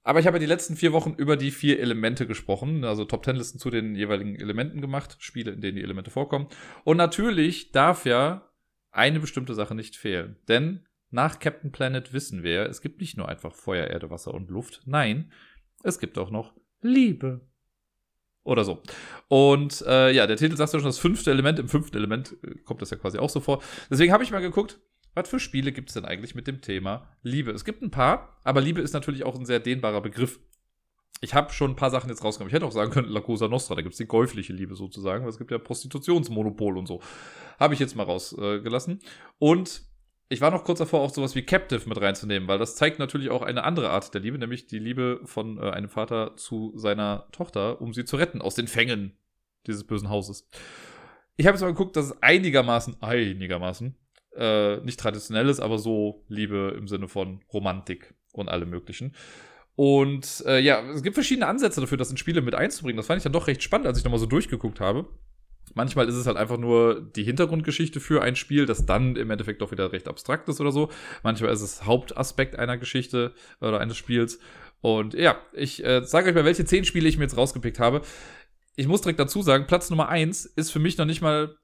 Aber ich habe ja die letzten vier Wochen über die vier Elemente gesprochen, also Top 10 Listen zu den jeweiligen Elementen gemacht, Spiele, in denen die Elemente vorkommen. Und natürlich darf ja eine bestimmte Sache nicht fehlen. Denn nach Captain Planet wissen wir, es gibt nicht nur einfach Feuer, Erde, Wasser und Luft. Nein, es gibt auch noch Liebe. Oder so. Und äh, ja, der Titel sagt ja schon das fünfte Element. Im fünften Element äh, kommt das ja quasi auch so vor. Deswegen habe ich mal geguckt, was für Spiele gibt es denn eigentlich mit dem Thema Liebe? Es gibt ein paar, aber Liebe ist natürlich auch ein sehr dehnbarer Begriff. Ich habe schon ein paar Sachen jetzt rausgenommen. Ich hätte auch sagen können, La Cosa Nostra, da gibt es die käufliche Liebe sozusagen, weil es gibt ja Prostitutionsmonopol und so. Habe ich jetzt mal rausgelassen. Äh, und ich war noch kurz davor, auch sowas wie Captive mit reinzunehmen, weil das zeigt natürlich auch eine andere Art der Liebe, nämlich die Liebe von äh, einem Vater zu seiner Tochter, um sie zu retten aus den Fängen dieses bösen Hauses. Ich habe jetzt mal geguckt, dass es einigermaßen, einigermaßen, äh, nicht traditionell ist, aber so Liebe im Sinne von Romantik und allem möglichen. Und äh, ja, es gibt verschiedene Ansätze dafür, das in Spiele mit einzubringen. Das fand ich dann doch recht spannend, als ich nochmal so durchgeguckt habe. Manchmal ist es halt einfach nur die Hintergrundgeschichte für ein Spiel, das dann im Endeffekt doch wieder recht abstrakt ist oder so. Manchmal ist es Hauptaspekt einer Geschichte oder eines Spiels. Und ja, ich äh, sage euch mal, welche zehn Spiele ich mir jetzt rausgepickt habe. Ich muss direkt dazu sagen, Platz Nummer eins ist für mich noch nicht mal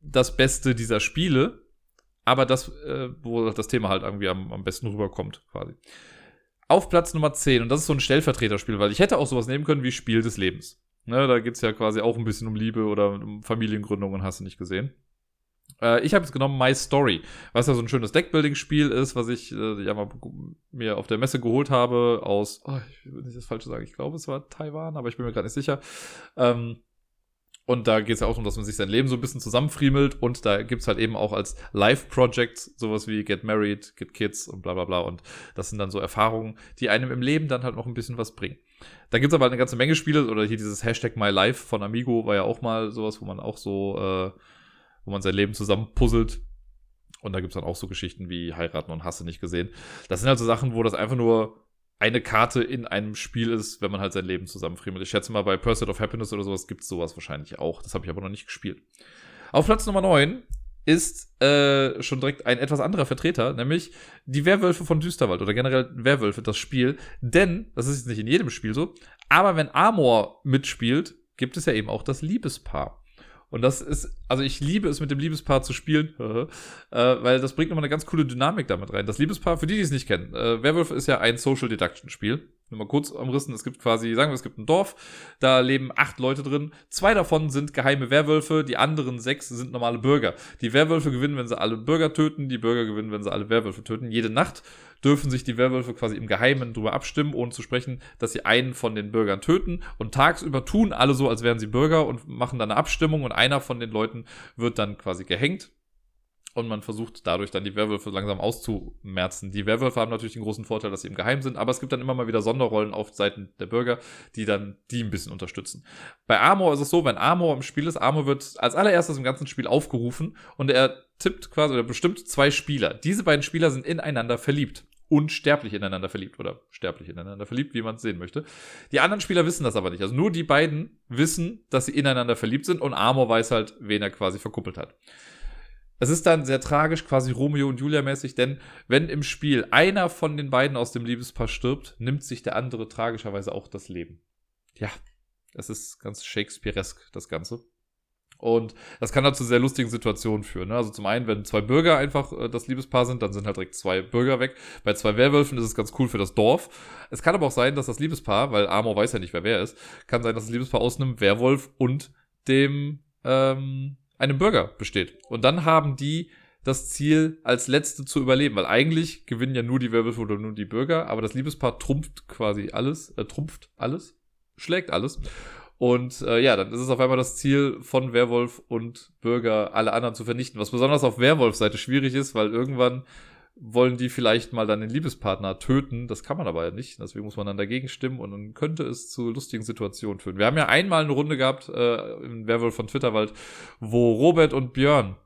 das Beste dieser Spiele, aber das, äh, wo das Thema halt irgendwie am, am besten rüberkommt, quasi. Auf Platz Nummer 10, und das ist so ein Stellvertreterspiel, weil ich hätte auch sowas nehmen können wie Spiel des Lebens. Ne, da geht es ja quasi auch ein bisschen um Liebe oder um Familiengründung und hast du nicht gesehen. Äh, ich habe jetzt genommen My Story, was ja so ein schönes Deckbuilding-Spiel ist, was ich äh, ja mal mir auf der Messe geholt habe aus, oh, ich will nicht das Falsche sagen, ich glaube es war Taiwan, aber ich bin mir gerade nicht sicher. Ähm, und da geht es ja auch darum, dass man sich sein Leben so ein bisschen zusammenfriemelt. Und da gibt's halt eben auch als Live-Projects sowas wie Get Married, Get Kids und bla bla bla. Und das sind dann so Erfahrungen, die einem im Leben dann halt noch ein bisschen was bringen. Da gibt's aber eine ganze Menge Spiele. Oder hier dieses Hashtag My Life von Amigo war ja auch mal sowas, wo man auch so, äh, wo man sein Leben zusammenpuzzelt. Und da gibt's dann auch so Geschichten wie Heiraten und Hasse nicht gesehen. Das sind halt so Sachen, wo das einfach nur eine Karte in einem Spiel ist, wenn man halt sein Leben zusammenfriemelt. Ich schätze mal, bei Pursuit of Happiness oder sowas gibt es sowas wahrscheinlich auch. Das habe ich aber noch nicht gespielt. Auf Platz Nummer 9 ist äh, schon direkt ein etwas anderer Vertreter, nämlich die Werwölfe von Düsterwald oder generell Werwölfe, das Spiel. Denn, das ist jetzt nicht in jedem Spiel so, aber wenn Amor mitspielt, gibt es ja eben auch das Liebespaar. Und das ist, also ich liebe es, mit dem Liebespaar zu spielen, äh, weil das bringt nochmal eine ganz coole Dynamik damit rein. Das Liebespaar, für die, die es nicht kennen, äh, Werwolf ist ja ein Social Deduction Spiel nur mal kurz umrissen, es gibt quasi, sagen wir, es gibt ein Dorf, da leben acht Leute drin. Zwei davon sind geheime Werwölfe, die anderen sechs sind normale Bürger. Die Werwölfe gewinnen, wenn sie alle Bürger töten, die Bürger gewinnen, wenn sie alle Werwölfe töten. Jede Nacht dürfen sich die Werwölfe quasi im Geheimen drüber abstimmen, ohne zu sprechen, dass sie einen von den Bürgern töten. Und tagsüber tun alle so, als wären sie Bürger und machen dann eine Abstimmung und einer von den Leuten wird dann quasi gehängt und man versucht dadurch dann die Werwölfe langsam auszumerzen. Die Werwölfe haben natürlich den großen Vorteil, dass sie im Geheim sind, aber es gibt dann immer mal wieder Sonderrollen auf Seiten der Bürger, die dann die ein bisschen unterstützen. Bei Amor ist es so, wenn Amor im Spiel ist, Amor wird als allererstes im ganzen Spiel aufgerufen und er tippt quasi oder bestimmt zwei Spieler. Diese beiden Spieler sind ineinander verliebt unsterblich ineinander verliebt oder sterblich ineinander verliebt, wie man es sehen möchte. Die anderen Spieler wissen das aber nicht. Also nur die beiden wissen, dass sie ineinander verliebt sind und Amor weiß halt, wen er quasi verkuppelt hat. Es ist dann sehr tragisch, quasi Romeo und Julia mäßig, denn wenn im Spiel einer von den beiden aus dem Liebespaar stirbt, nimmt sich der andere tragischerweise auch das Leben. Ja, es ist ganz Shakespearesk, das Ganze. Und das kann dann zu sehr lustigen Situationen führen. Ne? Also zum einen, wenn zwei Bürger einfach äh, das Liebespaar sind, dann sind halt direkt zwei Bürger weg. Bei zwei Werwölfen ist es ganz cool für das Dorf. Es kann aber auch sein, dass das Liebespaar, weil Amor weiß ja nicht, wer wer ist, kann sein, dass das Liebespaar aus einem Werwolf und dem ähm, einem Bürger besteht. Und dann haben die das Ziel, als Letzte zu überleben, weil eigentlich gewinnen ja nur die Werwölfe oder nur die Bürger, aber das Liebespaar trumpft quasi alles, äh, trumpft alles, schlägt alles. Und äh, ja, dann ist es auf einmal das Ziel von Werwolf und Bürger, alle anderen zu vernichten, was besonders auf Werwolf-Seite schwierig ist, weil irgendwann wollen die vielleicht mal dann den Liebespartner töten. Das kann man aber ja nicht. Deswegen muss man dann dagegen stimmen und dann könnte es zu lustigen Situationen führen. Wir haben ja einmal eine Runde gehabt äh, im Werwolf von Twitterwald, wo Robert und Björn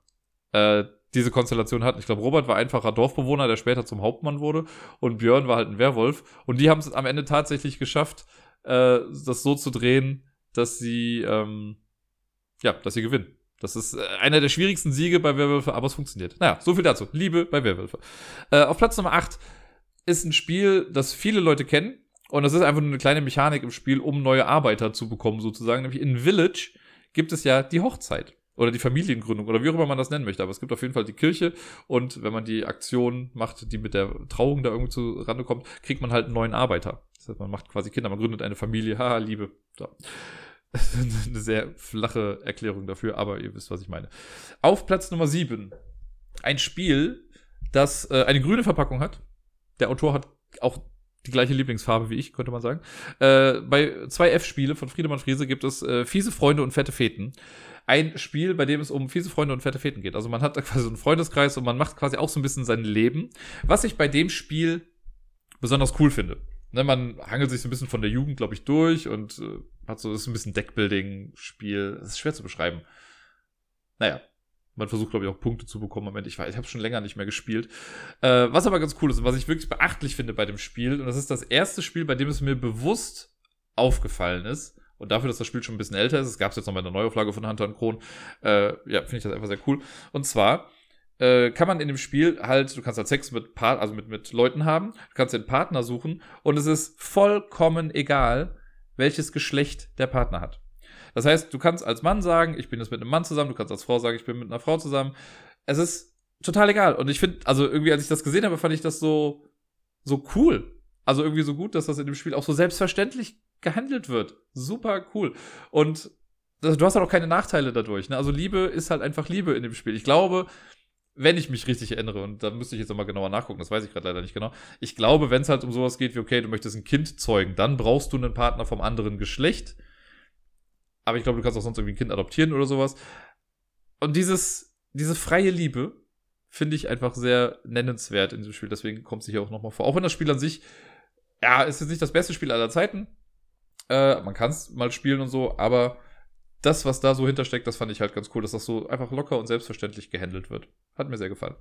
äh, diese Konstellation hatten. Ich glaube, Robert war einfacher Dorfbewohner, der später zum Hauptmann wurde und Björn war halt ein Werwolf. Und die haben es am Ende tatsächlich geschafft, äh, das so zu drehen, dass sie, ähm, ja, dass sie gewinnen. Das ist äh, einer der schwierigsten Siege bei Werwölfe, aber es funktioniert. Naja, so viel dazu. Liebe bei Werwölfe. Äh, auf Platz Nummer 8 ist ein Spiel, das viele Leute kennen. Und das ist einfach nur eine kleine Mechanik im Spiel, um neue Arbeiter zu bekommen, sozusagen. Nämlich in Village gibt es ja die Hochzeit oder die Familiengründung oder wie auch immer man das nennen möchte. Aber es gibt auf jeden Fall die Kirche und wenn man die Aktion macht, die mit der Trauung da irgendwie zu Rande kommt, kriegt man halt einen neuen Arbeiter. Das heißt, man macht quasi Kinder, man gründet eine Familie, haha, Liebe. So. eine sehr flache Erklärung dafür, aber ihr wisst, was ich meine. Auf Platz Nummer 7. Ein Spiel, das äh, eine grüne Verpackung hat. Der Autor hat auch die gleiche Lieblingsfarbe wie ich, könnte man sagen. Äh, bei zwei F-Spiele von Friedemann Friese gibt es äh, fiese Freunde und fette Feten. Ein Spiel, bei dem es um fiese Freunde und fette Feten geht. Also man hat da quasi so einen Freundeskreis und man macht quasi auch so ein bisschen sein Leben. Was ich bei dem Spiel besonders cool finde. Ne, man hangelt sich so ein bisschen von der Jugend, glaube ich, durch und äh, hat so, ist ein bisschen Deckbuilding-Spiel. Das ist schwer zu beschreiben. Naja, man versucht, glaube ich, auch Punkte zu bekommen Ende. Ich, weiß, ich habe schon länger nicht mehr gespielt. Äh, was aber ganz cool ist und was ich wirklich beachtlich finde bei dem Spiel, und das ist das erste Spiel, bei dem es mir bewusst aufgefallen ist, und dafür, dass das Spiel schon ein bisschen älter ist, es gab es jetzt noch mal eine Neuauflage von Hunter und Kron, äh, ja, finde ich das einfach sehr cool. Und zwar äh, kann man in dem Spiel halt, du kannst halt Sex mit Part, also mit, mit Leuten haben, du kannst den Partner suchen und es ist vollkommen egal, welches Geschlecht der Partner hat. Das heißt, du kannst als Mann sagen, ich bin jetzt mit einem Mann zusammen, du kannst als Frau sagen, ich bin mit einer Frau zusammen. Es ist total egal. Und ich finde, also irgendwie, als ich das gesehen habe, fand ich das so, so cool. Also irgendwie so gut, dass das in dem Spiel auch so selbstverständlich gehandelt wird. Super cool. Und du hast halt auch keine Nachteile dadurch. Ne? Also Liebe ist halt einfach Liebe in dem Spiel. Ich glaube, wenn ich mich richtig erinnere, und da müsste ich jetzt nochmal genauer nachgucken, das weiß ich gerade leider nicht genau. Ich glaube, wenn es halt um sowas geht wie, okay, du möchtest ein Kind zeugen, dann brauchst du einen Partner vom anderen Geschlecht. Aber ich glaube, du kannst auch sonst irgendwie ein Kind adoptieren oder sowas. Und dieses, diese freie Liebe finde ich einfach sehr nennenswert in diesem Spiel. Deswegen kommt sie hier auch nochmal vor. Auch wenn das Spiel an sich, ja, ist jetzt nicht das beste Spiel aller Zeiten. Äh, man kann es mal spielen und so, aber das, was da so hintersteckt, das fand ich halt ganz cool, dass das so einfach locker und selbstverständlich gehandelt wird. Hat mir sehr gefallen.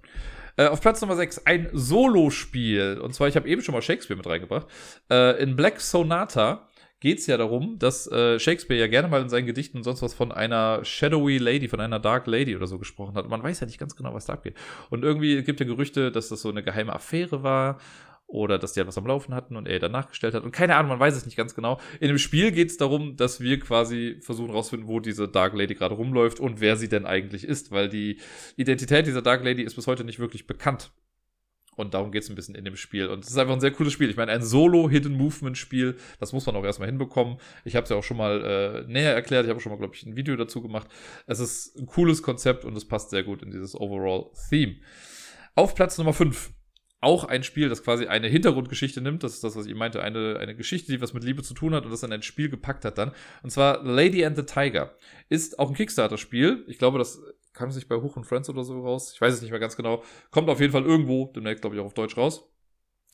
Äh, auf Platz Nummer 6 ein Solo-Spiel. Und zwar, ich habe eben schon mal Shakespeare mit reingebracht. Äh, in Black Sonata geht es ja darum, dass äh, Shakespeare ja gerne mal in seinen Gedichten und sonst was von einer Shadowy Lady, von einer Dark Lady oder so gesprochen hat. Man weiß ja nicht ganz genau, was da abgeht. Und irgendwie gibt ja Gerüchte, dass das so eine geheime Affäre war oder dass die halt am Laufen hatten und er dann nachgestellt hat. Und keine Ahnung, man weiß es nicht ganz genau. In dem Spiel geht es darum, dass wir quasi versuchen rauszufinden, wo diese Dark Lady gerade rumläuft und wer sie denn eigentlich ist, weil die Identität dieser Dark Lady ist bis heute nicht wirklich bekannt. Und darum geht es ein bisschen in dem Spiel. Und es ist einfach ein sehr cooles Spiel. Ich meine, ein Solo-Hidden-Movement-Spiel, das muss man auch erstmal hinbekommen. Ich habe es ja auch schon mal äh, näher erklärt. Ich habe schon mal, glaube ich, ein Video dazu gemacht. Es ist ein cooles Konzept und es passt sehr gut in dieses Overall-Theme. Auf Platz Nummer 5 auch ein Spiel, das quasi eine Hintergrundgeschichte nimmt. Das ist das, was ich meinte. Eine, eine Geschichte, die was mit Liebe zu tun hat und das in ein Spiel gepackt hat dann. Und zwar Lady and the Tiger. Ist auch ein Kickstarter-Spiel. Ich glaube, das kam sich bei Hoch und Friends oder so raus. Ich weiß es nicht mehr ganz genau. Kommt auf jeden Fall irgendwo, demnächst glaube ich auch auf Deutsch raus.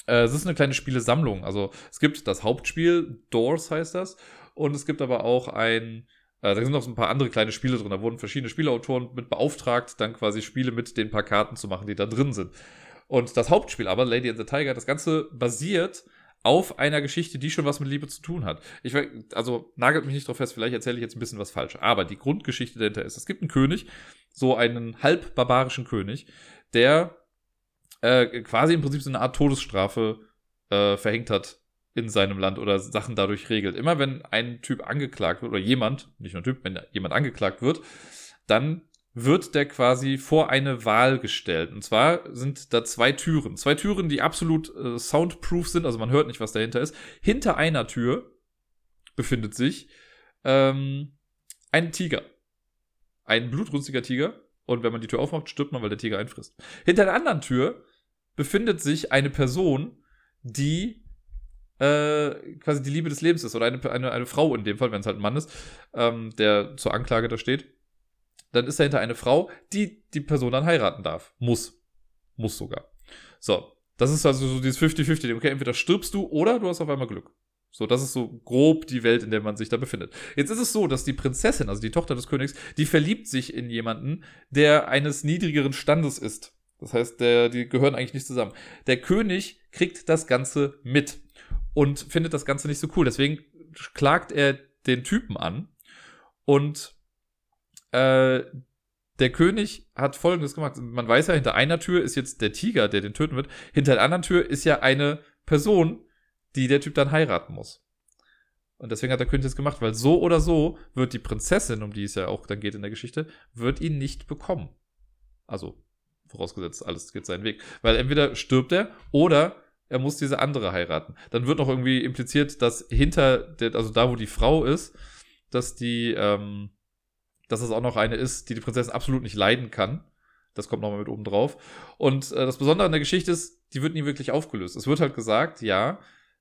Äh, es ist eine kleine Spielesammlung. Also es gibt das Hauptspiel, Doors heißt das. Und es gibt aber auch ein, äh, da sind noch so ein paar andere kleine Spiele drin. Da wurden verschiedene Spieleautoren mit beauftragt, dann quasi Spiele mit den paar Karten zu machen, die da drin sind. Und das Hauptspiel aber, Lady and the Tiger, das Ganze basiert auf einer Geschichte, die schon was mit Liebe zu tun hat. Ich also nagelt mich nicht drauf fest, vielleicht erzähle ich jetzt ein bisschen was falsch. Aber die Grundgeschichte dahinter ist, es gibt einen König, so einen halb barbarischen König, der äh, quasi im Prinzip so eine Art Todesstrafe äh, verhängt hat in seinem Land oder Sachen dadurch regelt. Immer wenn ein Typ angeklagt wird oder jemand, nicht nur ein Typ, wenn jemand angeklagt wird, dann wird der quasi vor eine Wahl gestellt. Und zwar sind da zwei Türen. Zwei Türen, die absolut äh, soundproof sind, also man hört nicht, was dahinter ist. Hinter einer Tür befindet sich ähm, ein Tiger. Ein blutrünstiger Tiger. Und wenn man die Tür aufmacht, stirbt man, weil der Tiger einfrisst. Hinter der anderen Tür befindet sich eine Person, die äh, quasi die Liebe des Lebens ist. Oder eine, eine, eine Frau in dem Fall, wenn es halt ein Mann ist, ähm, der zur Anklage da steht dann ist dahinter eine Frau, die die Person dann heiraten darf. Muss. Muss sogar. So. Das ist also so dieses 50-50. Okay, entweder stirbst du oder du hast auf einmal Glück. So, das ist so grob die Welt, in der man sich da befindet. Jetzt ist es so, dass die Prinzessin, also die Tochter des Königs, die verliebt sich in jemanden, der eines niedrigeren Standes ist. Das heißt, der, die gehören eigentlich nicht zusammen. Der König kriegt das Ganze mit und findet das Ganze nicht so cool. Deswegen klagt er den Typen an und äh, der König hat folgendes gemacht. Man weiß ja, hinter einer Tür ist jetzt der Tiger, der den töten wird. Hinter der anderen Tür ist ja eine Person, die der Typ dann heiraten muss. Und deswegen hat der König das gemacht, weil so oder so wird die Prinzessin, um die es ja auch dann geht in der Geschichte, wird ihn nicht bekommen. Also, vorausgesetzt, alles geht seinen Weg. Weil entweder stirbt er oder er muss diese andere heiraten. Dann wird noch irgendwie impliziert, dass hinter der, also da, wo die Frau ist, dass die, ähm, dass es auch noch eine ist, die die Prinzessin absolut nicht leiden kann. Das kommt nochmal mit oben drauf. Und äh, das Besondere an der Geschichte ist, die wird nie wirklich aufgelöst. Es wird halt gesagt, ja,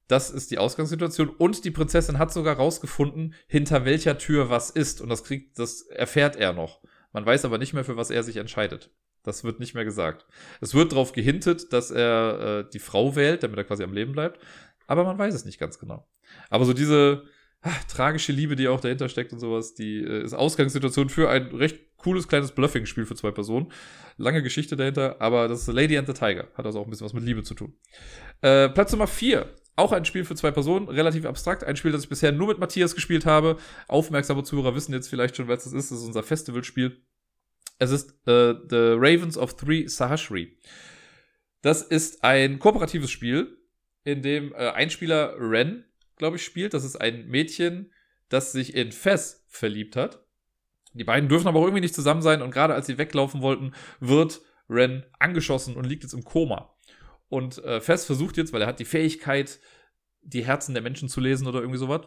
das ist die Ausgangssituation und die Prinzessin hat sogar rausgefunden, hinter welcher Tür was ist und das kriegt, das erfährt er noch. Man weiß aber nicht mehr, für was er sich entscheidet. Das wird nicht mehr gesagt. Es wird darauf gehintet, dass er äh, die Frau wählt, damit er quasi am Leben bleibt, aber man weiß es nicht ganz genau. Aber so diese, tragische Liebe, die auch dahinter steckt und sowas, die äh, ist Ausgangssituation für ein recht cooles kleines Bluffing-Spiel für zwei Personen. Lange Geschichte dahinter, aber das ist Lady and the Tiger. Hat also auch ein bisschen was mit Liebe zu tun. Äh, Platz Nummer 4. Auch ein Spiel für zwei Personen, relativ abstrakt. Ein Spiel, das ich bisher nur mit Matthias gespielt habe. Aufmerksame Zuhörer wissen jetzt vielleicht schon, was das ist. Das ist unser Festivalspiel. Es ist äh, The Ravens of Three Sahashri. Das ist ein kooperatives Spiel, in dem äh, ein Spieler Ren glaube ich, spielt. Das ist ein Mädchen, das sich in Fess verliebt hat. Die beiden dürfen aber auch irgendwie nicht zusammen sein und gerade als sie weglaufen wollten, wird Ren angeschossen und liegt jetzt im Koma. Und äh, Fess versucht jetzt, weil er hat die Fähigkeit, die Herzen der Menschen zu lesen oder irgendwie sowas.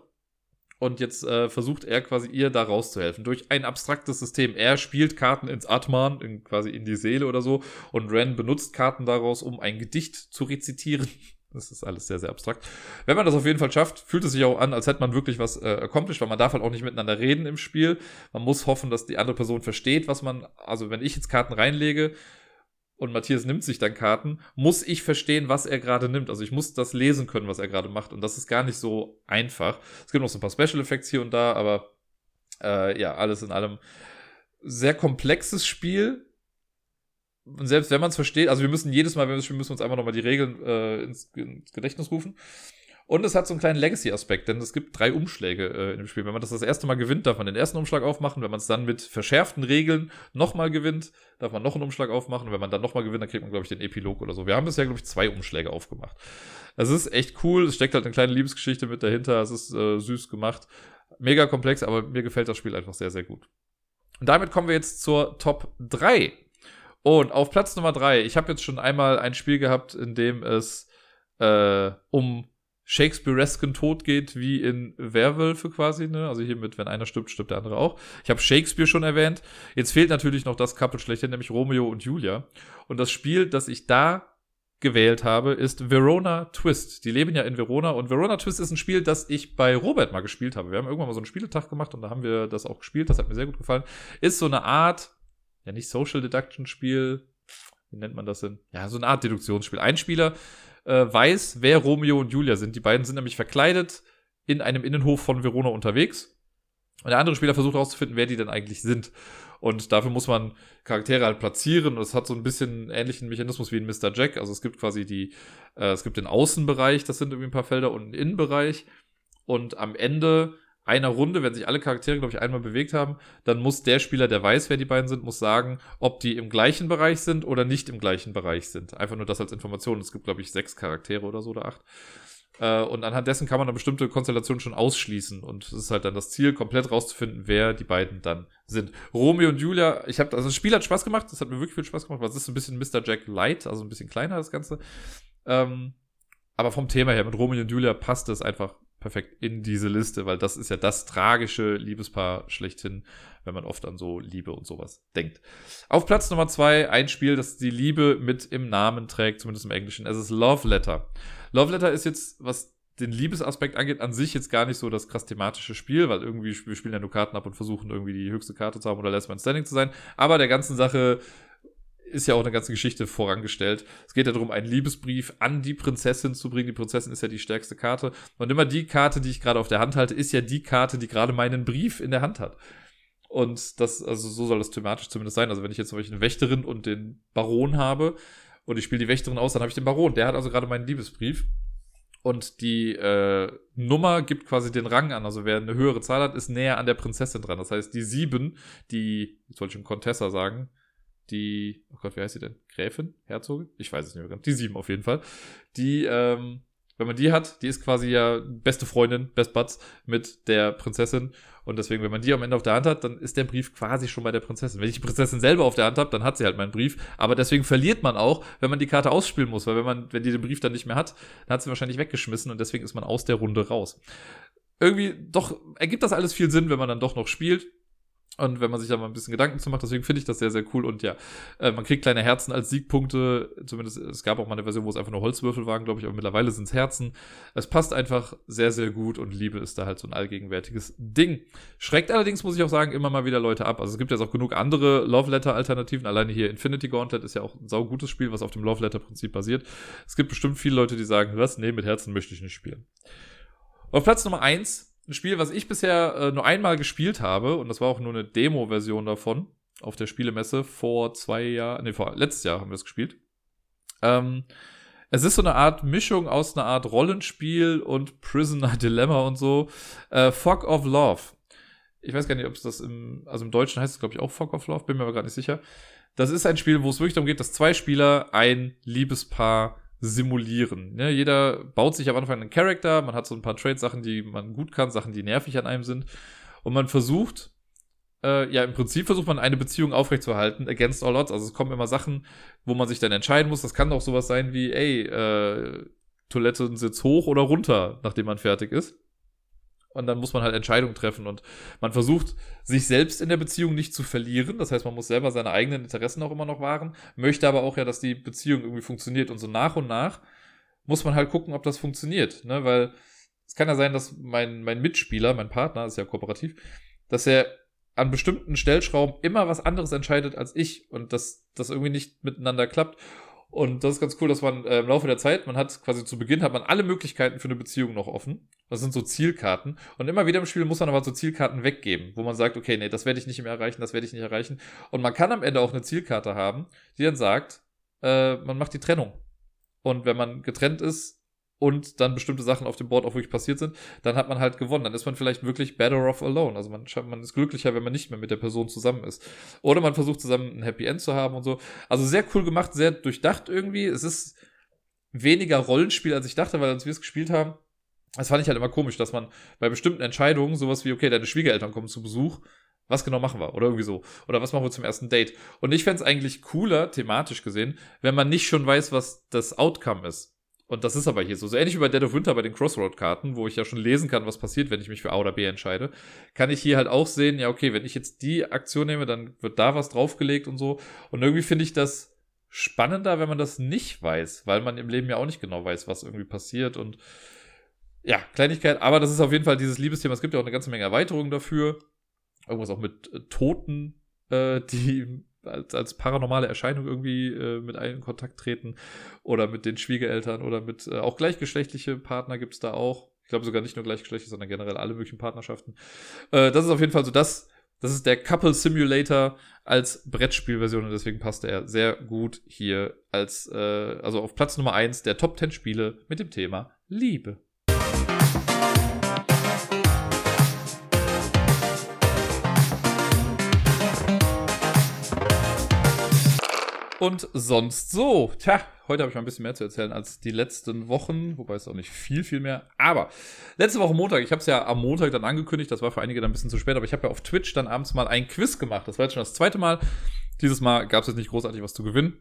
Und jetzt äh, versucht er quasi ihr da rauszuhelfen durch ein abstraktes System. Er spielt Karten ins Atman, in, quasi in die Seele oder so. Und Ren benutzt Karten daraus, um ein Gedicht zu rezitieren. Das ist alles sehr, sehr abstrakt. Wenn man das auf jeden Fall schafft, fühlt es sich auch an, als hätte man wirklich was äh, accomplished, weil man darf halt auch nicht miteinander reden im Spiel. Man muss hoffen, dass die andere Person versteht, was man, also wenn ich jetzt Karten reinlege und Matthias nimmt sich dann Karten, muss ich verstehen, was er gerade nimmt. Also ich muss das lesen können, was er gerade macht. Und das ist gar nicht so einfach. Es gibt noch so ein paar Special Effects hier und da, aber äh, ja, alles in allem sehr komplexes Spiel, und selbst wenn man es versteht, also wir müssen jedes Mal, wenn wir spielen, müssen wir uns einfach nochmal die Regeln äh, ins, ins, Gedächtnis rufen. Und es hat so einen kleinen Legacy-Aspekt, denn es gibt drei Umschläge äh, in dem Spiel. Wenn man das das erste Mal gewinnt, darf man den ersten Umschlag aufmachen. Wenn man es dann mit verschärften Regeln nochmal gewinnt, darf man noch einen Umschlag aufmachen. Und wenn man dann nochmal gewinnt, dann kriegt man, glaube ich, den Epilog oder so. Wir haben bisher, glaube ich, zwei Umschläge aufgemacht. Es ist echt cool. Es steckt halt eine kleine Liebesgeschichte mit dahinter. Es ist äh, süß gemacht. Mega komplex, aber mir gefällt das Spiel einfach sehr, sehr gut. Und damit kommen wir jetzt zur Top 3. Und auf Platz Nummer 3, ich habe jetzt schon einmal ein Spiel gehabt, in dem es äh, um Shakespearesken Tod geht, wie in Werwölfe quasi, ne? Also hier mit, wenn einer stirbt, stirbt der andere auch. Ich habe Shakespeare schon erwähnt. Jetzt fehlt natürlich noch das Couple schlechthin, nämlich Romeo und Julia. Und das Spiel, das ich da gewählt habe, ist Verona Twist. Die leben ja in Verona und Verona Twist ist ein Spiel, das ich bei Robert mal gespielt habe. Wir haben irgendwann mal so einen Spieletag gemacht und da haben wir das auch gespielt. Das hat mir sehr gut gefallen. Ist so eine Art, ja nicht Social Deduction Spiel. Wie nennt man das denn? Ja, so eine Art Deduktionsspiel. Ein Spieler äh, weiß, wer Romeo und Julia sind. Die beiden sind nämlich verkleidet in einem Innenhof von Verona unterwegs. Und der andere Spieler versucht herauszufinden, wer die denn eigentlich sind. Und dafür muss man Charaktere halt platzieren. Und es hat so ein bisschen ähnlichen Mechanismus wie in Mr. Jack. Also es gibt quasi die, äh, es gibt den Außenbereich, das sind irgendwie ein paar Felder, und einen Innenbereich. Und am Ende einer Runde, wenn sich alle Charaktere, glaube ich, einmal bewegt haben, dann muss der Spieler, der weiß, wer die beiden sind, muss sagen, ob die im gleichen Bereich sind oder nicht im gleichen Bereich sind. Einfach nur das als Information. Es gibt, glaube ich, sechs Charaktere oder so oder acht. Äh, und anhand dessen kann man eine bestimmte Konstellation schon ausschließen. Und es ist halt dann das Ziel, komplett rauszufinden, wer die beiden dann sind. Romeo und Julia, ich habe, also das Spiel hat Spaß gemacht, das hat mir wirklich viel Spaß gemacht, weil es ist ein bisschen Mr. Jack Light, also ein bisschen kleiner das Ganze. Ähm, aber vom Thema her, mit Romeo und Julia passt es einfach perfekt in diese Liste, weil das ist ja das tragische Liebespaar schlechthin, wenn man oft an so Liebe und sowas denkt. Auf Platz Nummer zwei ein Spiel, das die Liebe mit im Namen trägt, zumindest im Englischen. Es ist Love Letter. Love Letter ist jetzt, was den Liebesaspekt angeht, an sich jetzt gar nicht so das krass thematische Spiel, weil irgendwie wir spielen ja nur Karten ab und versuchen irgendwie die höchste Karte zu haben oder Last Man Standing zu sein. Aber der ganzen Sache ist ja auch eine ganze Geschichte vorangestellt. Es geht ja darum, einen Liebesbrief an die Prinzessin zu bringen. Die Prinzessin ist ja die stärkste Karte. Und immer die Karte, die ich gerade auf der Hand halte, ist ja die Karte, die gerade meinen Brief in der Hand hat. Und das, also so soll das thematisch zumindest sein. Also wenn ich jetzt zum Beispiel eine Wächterin und den Baron habe und ich spiele die Wächterin aus, dann habe ich den Baron. Der hat also gerade meinen Liebesbrief. Und die äh, Nummer gibt quasi den Rang an. Also wer eine höhere Zahl hat, ist näher an der Prinzessin dran. Das heißt, die sieben, die, jetzt wollte ich schon Contessa sagen, die, oh Gott, wie heißt sie denn? Gräfin? Herzogin? Ich weiß es nicht mehr ganz. Die sieben auf jeden Fall. Die, ähm, wenn man die hat, die ist quasi ja beste Freundin, Best Buds mit der Prinzessin. Und deswegen, wenn man die am Ende auf der Hand hat, dann ist der Brief quasi schon bei der Prinzessin. Wenn ich die Prinzessin selber auf der Hand habe, dann hat sie halt meinen Brief. Aber deswegen verliert man auch, wenn man die Karte ausspielen muss. Weil wenn man, wenn die den Brief dann nicht mehr hat, dann hat sie wahrscheinlich weggeschmissen und deswegen ist man aus der Runde raus. Irgendwie doch ergibt das alles viel Sinn, wenn man dann doch noch spielt. Und wenn man sich da mal ein bisschen Gedanken zu macht, deswegen finde ich das sehr, sehr cool. Und ja, äh, man kriegt kleine Herzen als Siegpunkte. Zumindest, es gab auch mal eine Version, wo es einfach nur Holzwürfel waren, glaube ich, aber mittlerweile sind es Herzen. Es passt einfach sehr, sehr gut und Liebe ist da halt so ein allgegenwärtiges Ding. Schreckt allerdings, muss ich auch sagen, immer mal wieder Leute ab. Also es gibt jetzt auch genug andere Love Letter-Alternativen. Alleine hier Infinity Gauntlet ist ja auch ein saugutes Spiel, was auf dem Love Letter-Prinzip basiert. Es gibt bestimmt viele Leute, die sagen, was? Nee, mit Herzen möchte ich nicht spielen. Auf Platz Nummer eins ein Spiel, was ich bisher äh, nur einmal gespielt habe, und das war auch nur eine Demo-Version davon, auf der Spielemesse vor zwei Jahren, nee, vor letztes Jahr haben wir es gespielt. Ähm, es ist so eine Art Mischung aus einer Art Rollenspiel und Prisoner Dilemma und so. Äh, Fog of Love. Ich weiß gar nicht, ob es das im, also im Deutschen heißt es, glaube ich, auch Fog of Love, bin mir aber gar nicht sicher. Das ist ein Spiel, wo es wirklich darum geht, dass zwei Spieler ein Liebespaar simulieren. Ne? Jeder baut sich am Anfang einen Charakter, man hat so ein paar Trade-Sachen, die man gut kann, Sachen, die nervig an einem sind. Und man versucht, äh, ja, im Prinzip versucht man eine Beziehung aufrechtzuerhalten, against all odds. Also es kommen immer Sachen, wo man sich dann entscheiden muss. Das kann auch sowas sein wie, ey, äh, Toilettensitz hoch oder runter, nachdem man fertig ist. Und dann muss man halt Entscheidungen treffen und man versucht, sich selbst in der Beziehung nicht zu verlieren. Das heißt, man muss selber seine eigenen Interessen auch immer noch wahren, möchte aber auch ja, dass die Beziehung irgendwie funktioniert. Und so nach und nach muss man halt gucken, ob das funktioniert. Ne? Weil es kann ja sein, dass mein, mein Mitspieler, mein Partner, ist ja kooperativ, dass er an bestimmten Stellschrauben immer was anderes entscheidet als ich und dass das irgendwie nicht miteinander klappt. Und das ist ganz cool, dass man äh, im Laufe der Zeit, man hat quasi zu Beginn hat man alle Möglichkeiten für eine Beziehung noch offen. Das sind so Zielkarten. Und immer wieder im Spiel muss man aber so Zielkarten weggeben, wo man sagt, okay, nee, das werde ich nicht mehr erreichen, das werde ich nicht erreichen. Und man kann am Ende auch eine Zielkarte haben, die dann sagt, äh, man macht die Trennung. Und wenn man getrennt ist, und dann bestimmte Sachen auf dem Board auch wirklich passiert sind, dann hat man halt gewonnen. Dann ist man vielleicht wirklich better off alone. Also man, man ist glücklicher, wenn man nicht mehr mit der Person zusammen ist. Oder man versucht zusammen ein Happy End zu haben und so. Also sehr cool gemacht, sehr durchdacht irgendwie. Es ist weniger Rollenspiel, als ich dachte, weil als wir es gespielt haben, das fand ich halt immer komisch, dass man bei bestimmten Entscheidungen sowas wie, okay, deine Schwiegereltern kommen zu Besuch, was genau machen wir? Oder irgendwie so. Oder was machen wir zum ersten Date? Und ich fände es eigentlich cooler, thematisch gesehen, wenn man nicht schon weiß, was das Outcome ist. Und das ist aber hier so. So ähnlich wie bei Dead of Winter bei den Crossroad-Karten, wo ich ja schon lesen kann, was passiert, wenn ich mich für A oder B entscheide, kann ich hier halt auch sehen, ja, okay, wenn ich jetzt die Aktion nehme, dann wird da was draufgelegt und so. Und irgendwie finde ich das spannender, wenn man das nicht weiß, weil man im Leben ja auch nicht genau weiß, was irgendwie passiert. Und ja, Kleinigkeit, aber das ist auf jeden Fall dieses Liebesthema. Es gibt ja auch eine ganze Menge Erweiterungen dafür. Irgendwas auch mit äh, Toten, äh, die als, als paranormale Erscheinung irgendwie äh, mit einem in Kontakt treten oder mit den Schwiegereltern oder mit äh, auch gleichgeschlechtliche Partner gibt es da auch. Ich glaube sogar nicht nur gleichgeschlechtliche, sondern generell alle möglichen Partnerschaften. Äh, das ist auf jeden Fall so das, das ist der Couple Simulator als Brettspielversion und deswegen passte er sehr gut hier als, äh, also auf Platz Nummer eins der Top 10 Spiele mit dem Thema Liebe. Und sonst so. Tja, heute habe ich mal ein bisschen mehr zu erzählen als die letzten Wochen, wobei es auch nicht viel, viel mehr. Aber letzte Woche Montag, ich habe es ja am Montag dann angekündigt, das war für einige dann ein bisschen zu spät, aber ich habe ja auf Twitch dann abends mal ein Quiz gemacht. Das war jetzt schon das zweite Mal. Dieses Mal gab es jetzt nicht großartig was zu gewinnen.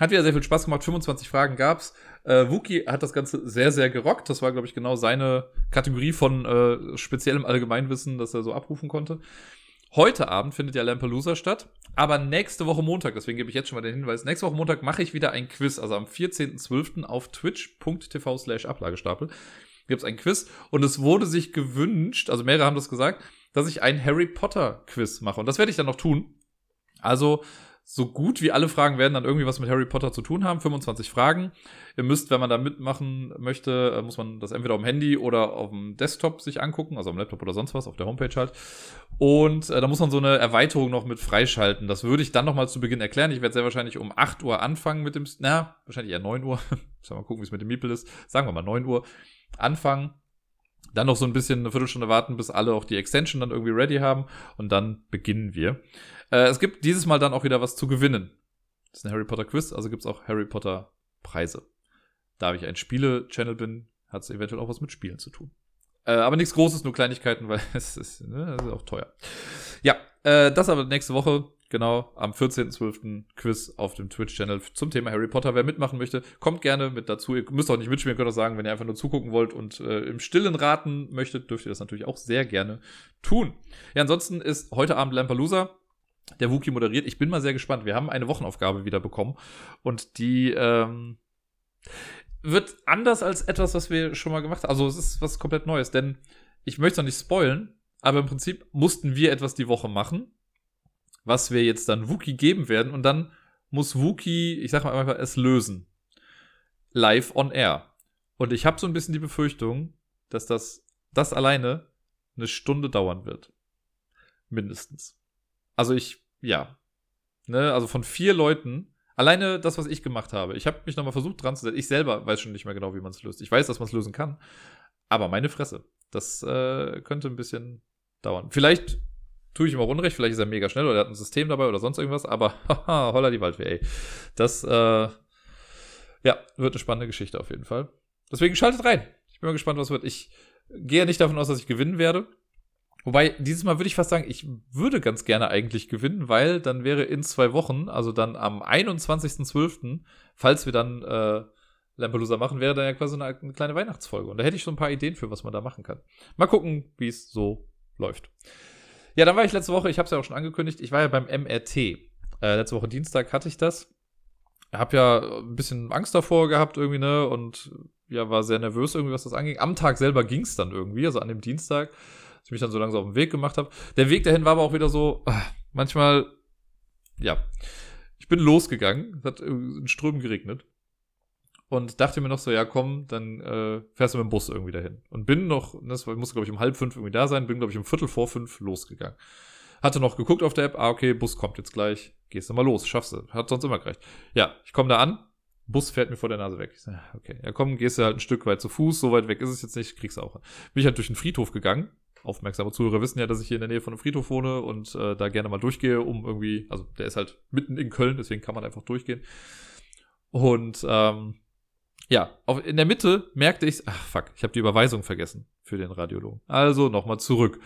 Hat wieder sehr viel Spaß gemacht. 25 Fragen gab's. Äh, Wookie hat das Ganze sehr, sehr gerockt. Das war, glaube ich, genau seine Kategorie von äh, speziellem Allgemeinwissen, das er so abrufen konnte. Heute Abend findet ja Lampalooza statt, aber nächste Woche Montag, deswegen gebe ich jetzt schon mal den Hinweis, nächste Woche Montag mache ich wieder ein Quiz, also am 14.12. auf twitch.tv slash Ablagestapel gibt es ein Quiz und es wurde sich gewünscht, also mehrere haben das gesagt, dass ich ein Harry Potter Quiz mache und das werde ich dann noch tun. Also so gut wie alle Fragen werden dann irgendwie was mit Harry Potter zu tun haben. 25 Fragen. Ihr müsst, wenn man da mitmachen möchte, äh, muss man das entweder dem Handy oder auf dem Desktop sich angucken, also am Laptop oder sonst was, auf der Homepage halt. Und äh, da muss man so eine Erweiterung noch mit freischalten. Das würde ich dann nochmal zu Beginn erklären. Ich werde sehr wahrscheinlich um 8 Uhr anfangen mit dem, na, wahrscheinlich eher 9 Uhr. Wir mal gucken, wie es mit dem Miepel ist. Sagen wir mal 9 Uhr. Anfangen. Dann noch so ein bisschen eine Viertelstunde warten, bis alle auch die Extension dann irgendwie ready haben. Und dann beginnen wir. Äh, es gibt dieses Mal dann auch wieder was zu gewinnen. Das ist ein Harry Potter Quiz, also gibt es auch Harry Potter Preise. Da ich ein Spiele-Channel bin, hat es eventuell auch was mit Spielen zu tun. Äh, aber nichts Großes, nur Kleinigkeiten, weil es ist, ne, ist auch teuer. Ja, äh, das aber nächste Woche, genau, am 14.12. Quiz auf dem Twitch-Channel zum Thema Harry Potter. Wer mitmachen möchte, kommt gerne mit dazu. Ihr müsst auch nicht mitspielen, könnt auch sagen, wenn ihr einfach nur zugucken wollt und äh, im Stillen raten möchtet, dürft ihr das natürlich auch sehr gerne tun. Ja, ansonsten ist heute Abend Lampalooza der Wookie moderiert. Ich bin mal sehr gespannt. Wir haben eine Wochenaufgabe wieder bekommen und die ähm, wird anders als etwas, was wir schon mal gemacht haben. Also es ist was komplett Neues, denn ich möchte es noch nicht spoilen, aber im Prinzip mussten wir etwas die Woche machen, was wir jetzt dann Wookie geben werden und dann muss Wookie, ich sag mal einfach, es lösen. Live on air. Und ich habe so ein bisschen die Befürchtung, dass das, das alleine eine Stunde dauern wird. Mindestens. Also ich, ja. Ne, also von vier Leuten, alleine das, was ich gemacht habe. Ich habe mich nochmal versucht dran zu setzen. Ich selber weiß schon nicht mehr genau, wie man es löst. Ich weiß, dass man es lösen kann. Aber meine Fresse. Das äh, könnte ein bisschen dauern. Vielleicht tue ich ihm auch Unrecht, vielleicht ist er mega schnell oder er hat ein System dabei oder sonst irgendwas, aber haha, holla die Waldfee, ey. Das, äh, ja, wird eine spannende Geschichte auf jeden Fall. Deswegen schaltet rein. Ich bin mal gespannt, was wird. Ich gehe nicht davon aus, dass ich gewinnen werde. Wobei, dieses Mal würde ich fast sagen, ich würde ganz gerne eigentlich gewinnen, weil dann wäre in zwei Wochen, also dann am 21.12., falls wir dann äh, Lampelusa machen, wäre dann ja quasi eine, eine, kleine Weihnachtsfolge. Und da hätte ich so ein paar Ideen für, was man da machen kann. Mal gucken, wie es so läuft. Ja, dann war ich letzte Woche, ich habe es ja auch schon angekündigt, ich war ja beim MRT. Äh, letzte Woche Dienstag hatte ich das. Hab ja ein bisschen Angst davor gehabt irgendwie, ne? Und ja, war sehr nervös irgendwie, was das anging. Am Tag selber ging es dann irgendwie, also an dem Dienstag ich mich dann so langsam auf den Weg gemacht habe. Der Weg dahin war aber auch wieder so, ah, manchmal, ja, ich bin losgegangen, es hat in Strömen geregnet und dachte mir noch so, ja komm, dann äh, fährst du mit dem Bus irgendwie dahin. Und bin noch, das musste glaube ich um halb fünf irgendwie da sein, bin glaube ich um Viertel vor fünf losgegangen. Hatte noch geguckt auf der App, ah okay, Bus kommt jetzt gleich, gehst du mal los, schaffst du. Hat sonst immer gereicht. Ja, ich komme da an, Bus fährt mir vor der Nase weg. Ich sag, okay, ja komm, gehst du halt ein Stück weit zu Fuß, so weit weg ist es jetzt nicht, kriegst du auch. Bin ich halt durch den Friedhof gegangen. Aufmerksame Zuhörer wissen ja, dass ich hier in der Nähe von einem Friedhof wohne und äh, da gerne mal durchgehe, um irgendwie, also der ist halt mitten in Köln, deswegen kann man einfach durchgehen. Und ähm, ja, auf, in der Mitte merkte ich, ach fuck, ich habe die Überweisung vergessen für den Radiologen. Also nochmal zurück.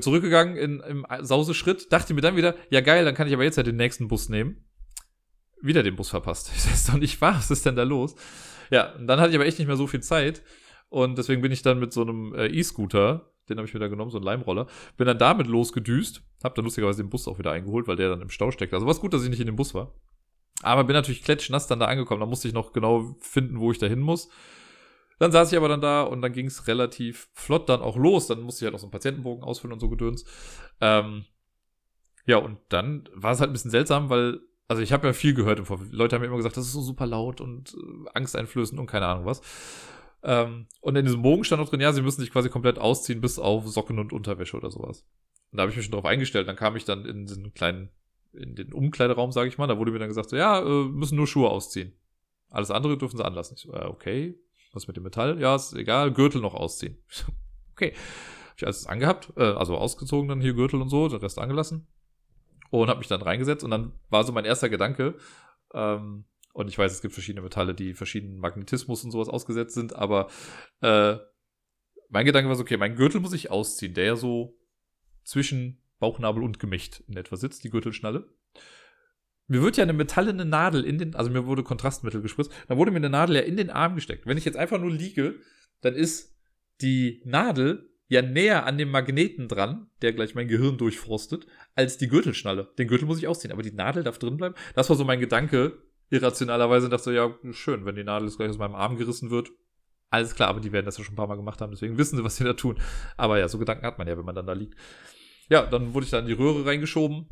Zurückgegangen in, im Sauseschritt, dachte mir dann wieder, ja geil, dann kann ich aber jetzt ja den nächsten Bus nehmen wieder den Bus verpasst. Ich weiß doch nicht wahr, was ist denn da los? Ja, und dann hatte ich aber echt nicht mehr so viel Zeit. Und deswegen bin ich dann mit so einem äh, E-Scooter, den habe ich mir da genommen, so einen Leimroller, bin dann damit losgedüst, hab dann lustigerweise den Bus auch wieder eingeholt, weil der dann im Stau steckte. Also war es gut, dass ich nicht in dem Bus war. Aber bin natürlich klatschnass dann da angekommen. Da musste ich noch genau finden, wo ich da hin muss. Dann saß ich aber dann da und dann ging es relativ flott dann auch los. Dann musste ich halt auch so einen Patientenbogen ausfüllen und so Gedöns. Ähm, ja, und dann war es halt ein bisschen seltsam, weil also ich habe ja viel gehört im Vorfeld. Leute haben mir immer gesagt, das ist so super laut und äh, angsteinflößend und keine Ahnung was. Ähm, und in diesem Bogen stand auch drin, ja, sie müssen sich quasi komplett ausziehen, bis auf Socken und Unterwäsche oder sowas. Und da habe ich mich schon drauf eingestellt. Dann kam ich dann in den kleinen, in den Umkleideraum, sage ich mal. Da wurde mir dann gesagt, so, ja, äh, müssen nur Schuhe ausziehen. Alles andere dürfen sie anlassen. Ich so, äh, okay, was mit dem Metall? Ja, ist egal, Gürtel noch ausziehen. okay. Hab ich alles angehabt, äh, also ausgezogen dann hier Gürtel und so, den Rest angelassen und habe mich dann reingesetzt und dann war so mein erster Gedanke, ähm, und ich weiß, es gibt verschiedene Metalle, die verschiedenen Magnetismus und sowas ausgesetzt sind, aber äh, mein Gedanke war so, okay, mein Gürtel muss ich ausziehen, der ja so zwischen Bauchnabel und Gemächt in etwa sitzt, die Gürtelschnalle. Mir wird ja eine metallene Nadel in den, also mir wurde Kontrastmittel gespritzt, dann wurde mir eine Nadel ja in den Arm gesteckt. Wenn ich jetzt einfach nur liege, dann ist die Nadel ja näher an dem Magneten dran, der gleich mein Gehirn durchforstet, als die Gürtelschnalle. Den Gürtel muss ich ausziehen, aber die Nadel darf drin bleiben. Das war so mein Gedanke, irrationalerweise. Dachte so, ja, schön, wenn die Nadel jetzt gleich aus meinem Arm gerissen wird. Alles klar, aber die werden das ja schon ein paar Mal gemacht haben, deswegen wissen sie, was sie da tun. Aber ja, so Gedanken hat man ja, wenn man dann da liegt. Ja, dann wurde ich da in die Röhre reingeschoben.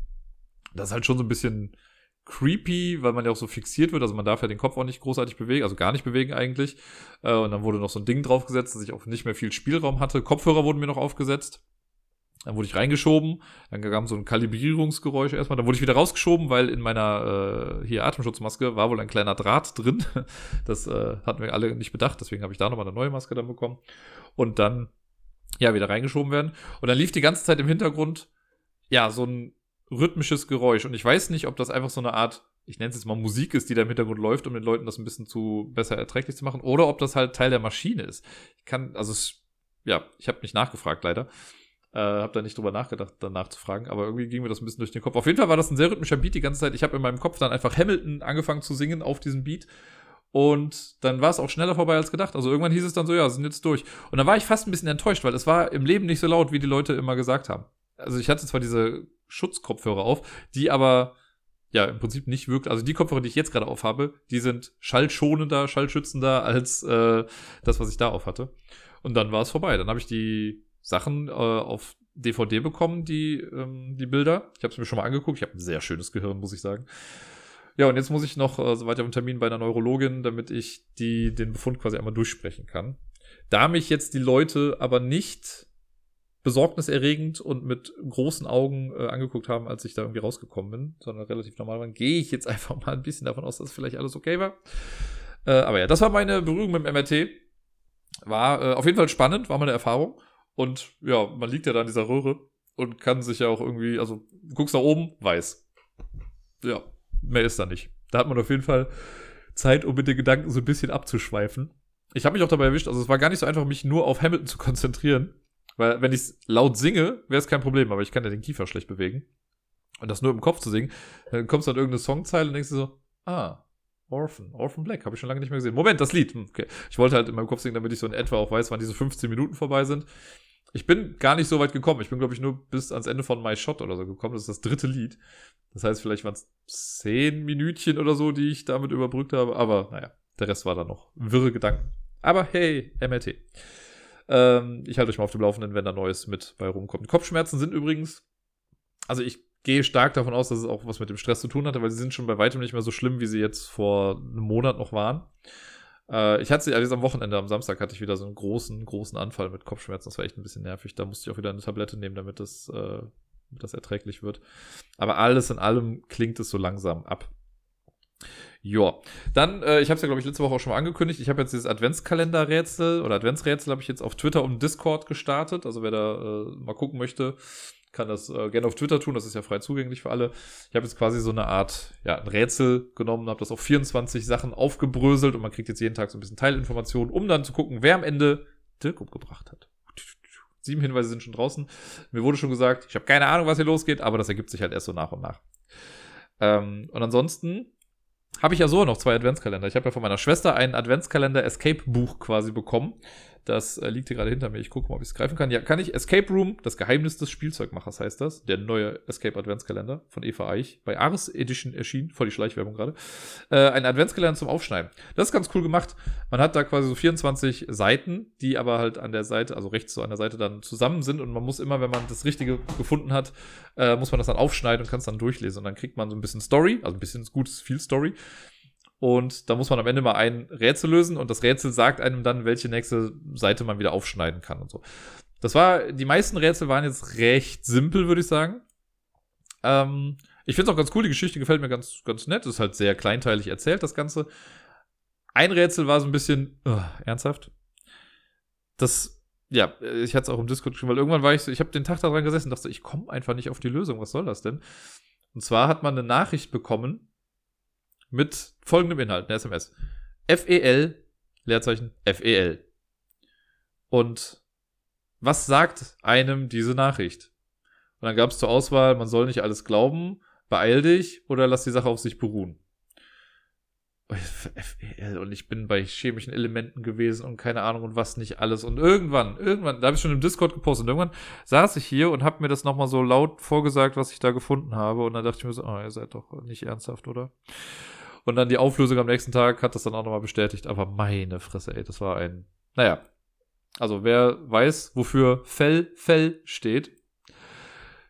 Das ist halt schon so ein bisschen creepy, weil man ja auch so fixiert wird. Also man darf ja den Kopf auch nicht großartig bewegen, also gar nicht bewegen eigentlich. Äh, und dann wurde noch so ein Ding draufgesetzt, dass ich auch nicht mehr viel Spielraum hatte. Kopfhörer wurden mir noch aufgesetzt. Dann wurde ich reingeschoben, dann kam so ein Kalibrierungsgeräusch erstmal, dann wurde ich wieder rausgeschoben, weil in meiner äh, hier Atemschutzmaske war wohl ein kleiner Draht drin. Das äh, hatten wir alle nicht bedacht, deswegen habe ich da nochmal eine neue Maske dann bekommen. Und dann, ja, wieder reingeschoben werden. Und dann lief die ganze Zeit im Hintergrund, ja, so ein rhythmisches Geräusch. Und ich weiß nicht, ob das einfach so eine Art, ich nenne es jetzt mal Musik ist, die da im Hintergrund läuft, um den Leuten das ein bisschen zu besser erträglich zu machen, oder ob das halt Teil der Maschine ist. Ich kann, also es, ja, ich habe nicht nachgefragt leider. Äh, habe da nicht drüber nachgedacht, danach zu fragen, aber irgendwie ging mir das ein bisschen durch den Kopf. Auf jeden Fall war das ein sehr rhythmischer Beat die ganze Zeit. Ich habe in meinem Kopf dann einfach Hamilton angefangen zu singen auf diesem Beat. Und dann war es auch schneller vorbei als gedacht. Also irgendwann hieß es dann so, ja, sind jetzt durch. Und dann war ich fast ein bisschen enttäuscht, weil es war im Leben nicht so laut, wie die Leute immer gesagt haben. Also ich hatte zwar diese Schutzkopfhörer auf, die aber ja im Prinzip nicht wirkt. Also die Kopfhörer, die ich jetzt gerade aufhabe, die sind schallschonender, schallschützender als äh, das, was ich da auf hatte. Und dann war es vorbei. Dann habe ich die Sachen äh, auf DVD bekommen, die, ähm, die Bilder. Ich habe es mir schon mal angeguckt. Ich habe ein sehr schönes Gehirn, muss ich sagen. Ja, und jetzt muss ich noch äh, so weiter einen Termin bei einer Neurologin, damit ich die, den Befund quasi einmal durchsprechen kann. Da mich jetzt die Leute aber nicht besorgniserregend und mit großen Augen äh, angeguckt haben, als ich da irgendwie rausgekommen bin, sondern relativ normal waren, gehe ich jetzt einfach mal ein bisschen davon aus, dass vielleicht alles okay war. Äh, aber ja, das war meine Berührung mit dem MRT. War äh, auf jeden Fall spannend, war meine Erfahrung. Und ja, man liegt ja da in dieser Röhre und kann sich ja auch irgendwie, also guckst da oben, weiß. Ja, mehr ist da nicht. Da hat man auf jeden Fall Zeit, um mit den Gedanken so ein bisschen abzuschweifen. Ich habe mich auch dabei erwischt, also es war gar nicht so einfach, mich nur auf Hamilton zu konzentrieren, weil wenn ich es laut singe, wäre es kein Problem, aber ich kann ja den Kiefer schlecht bewegen. Und das nur im Kopf zu singen, dann kommst du an irgendeine Songzeile und denkst du so, ah, Orphan, Orphan Black, habe ich schon lange nicht mehr gesehen. Moment, das Lied. Hm, okay. Ich wollte halt in meinem Kopf singen, damit ich so in etwa auch weiß, wann diese 15 Minuten vorbei sind. Ich bin gar nicht so weit gekommen. Ich bin, glaube ich, nur bis ans Ende von My Shot oder so gekommen. Das ist das dritte Lied. Das heißt, vielleicht waren es 10 Minütchen oder so, die ich damit überbrückt habe. Aber naja, der Rest war dann noch wirre Gedanken. Aber hey, MRT. Ähm, ich halte euch mal auf dem Laufenden, wenn da Neues mit bei rumkommt. Kopfschmerzen sind übrigens, also ich gehe stark davon aus, dass es auch was mit dem Stress zu tun hatte, weil sie sind schon bei weitem nicht mehr so schlimm, wie sie jetzt vor einem Monat noch waren. Äh, ich hatte allerdings am Wochenende, am Samstag hatte ich wieder so einen großen, großen Anfall mit Kopfschmerzen. Das war echt ein bisschen nervig. Da musste ich auch wieder eine Tablette nehmen, damit das, äh, das erträglich wird. Aber alles in allem klingt es so langsam ab. Ja, dann, äh, ich habe es ja, glaube ich, letzte Woche auch schon mal angekündigt. Ich habe jetzt dieses Adventskalender-Rätsel oder Adventsrätsel habe ich jetzt auf Twitter und Discord gestartet. Also wer da äh, mal gucken möchte, kann das äh, gerne auf Twitter tun. Das ist ja frei zugänglich für alle. Ich habe jetzt quasi so eine Art, ja, ein Rätsel genommen, habe das auf 24 Sachen aufgebröselt und man kriegt jetzt jeden Tag so ein bisschen Teilinformationen, um dann zu gucken, wer am Ende Dirk umgebracht hat. Sieben Hinweise sind schon draußen. Mir wurde schon gesagt, ich habe keine Ahnung, was hier losgeht, aber das ergibt sich halt erst so nach und nach. Ähm, und ansonsten habe ich ja so noch zwei Adventskalender. Ich habe ja von meiner Schwester ein Adventskalender Escape Buch quasi bekommen. Das äh, liegt hier gerade hinter mir. Ich gucke mal, ob ich es greifen kann. Ja, kann ich. Escape Room, das Geheimnis des Spielzeugmachers heißt das. Der neue Escape Adventskalender von Eva Eich. Bei Ars Edition erschienen. Voll die Schleichwerbung gerade. Äh, ein Adventskalender zum Aufschneiden. Das ist ganz cool gemacht. Man hat da quasi so 24 Seiten, die aber halt an der Seite, also rechts so an der Seite dann zusammen sind. Und man muss immer, wenn man das Richtige gefunden hat, äh, muss man das dann aufschneiden und kann es dann durchlesen. Und dann kriegt man so ein bisschen Story, also ein bisschen gutes, viel Story. Und da muss man am Ende mal ein Rätsel lösen und das Rätsel sagt einem dann, welche nächste Seite man wieder aufschneiden kann und so. Das war, die meisten Rätsel waren jetzt recht simpel, würde ich sagen. Ähm, ich finde es auch ganz cool, die Geschichte gefällt mir ganz, ganz nett. Ist halt sehr kleinteilig erzählt, das Ganze. Ein Rätsel war so ein bisschen uh, ernsthaft. Das, ja, ich hatte es auch im Discord geschrieben, weil irgendwann war ich so, ich habe den Tag daran gesessen und dachte, ich komme einfach nicht auf die Lösung. Was soll das denn? Und zwar hat man eine Nachricht bekommen, mit folgendem Inhalt, eine SMS. FEL, Leerzeichen, FEL. Und was sagt einem diese Nachricht? Und dann gab es zur Auswahl, man soll nicht alles glauben, beeil dich oder lass die Sache auf sich beruhen. FEL und ich bin bei chemischen Elementen gewesen und keine Ahnung und was nicht alles. Und irgendwann, irgendwann, da habe ich schon im Discord gepostet und irgendwann saß ich hier und habe mir das nochmal so laut vorgesagt, was ich da gefunden habe. Und dann dachte ich mir so, oh, ihr seid doch nicht ernsthaft, oder? Und dann die Auflösung am nächsten Tag hat das dann auch nochmal bestätigt. Aber meine Fresse, ey, das war ein. Naja. Also wer weiß, wofür Fell, Fell steht,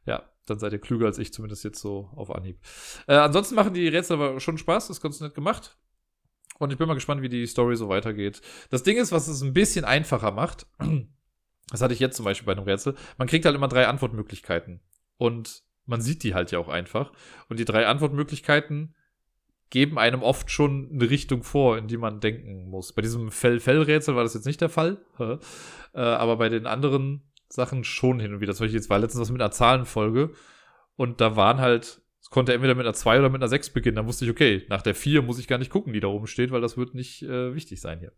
ja, dann seid ihr klüger als ich, zumindest jetzt so auf Anhieb. Äh, ansonsten machen die Rätsel aber schon Spaß, das ist ganz nett gemacht. Und ich bin mal gespannt, wie die Story so weitergeht. Das Ding ist, was es ein bisschen einfacher macht, das hatte ich jetzt zum Beispiel bei einem Rätsel, man kriegt halt immer drei Antwortmöglichkeiten. Und man sieht die halt ja auch einfach. Und die drei Antwortmöglichkeiten geben einem oft schon eine Richtung vor, in die man denken muss. Bei diesem Fell-Fell-Rätsel war das jetzt nicht der Fall, äh, aber bei den anderen Sachen schon hin und wieder. Zum Beispiel jetzt war letztens was mit einer Zahlenfolge und da waren halt, es konnte entweder mit einer 2 oder mit einer 6 beginnen. Da wusste ich, okay, nach der 4 muss ich gar nicht gucken, die da oben steht, weil das wird nicht äh, wichtig sein hier.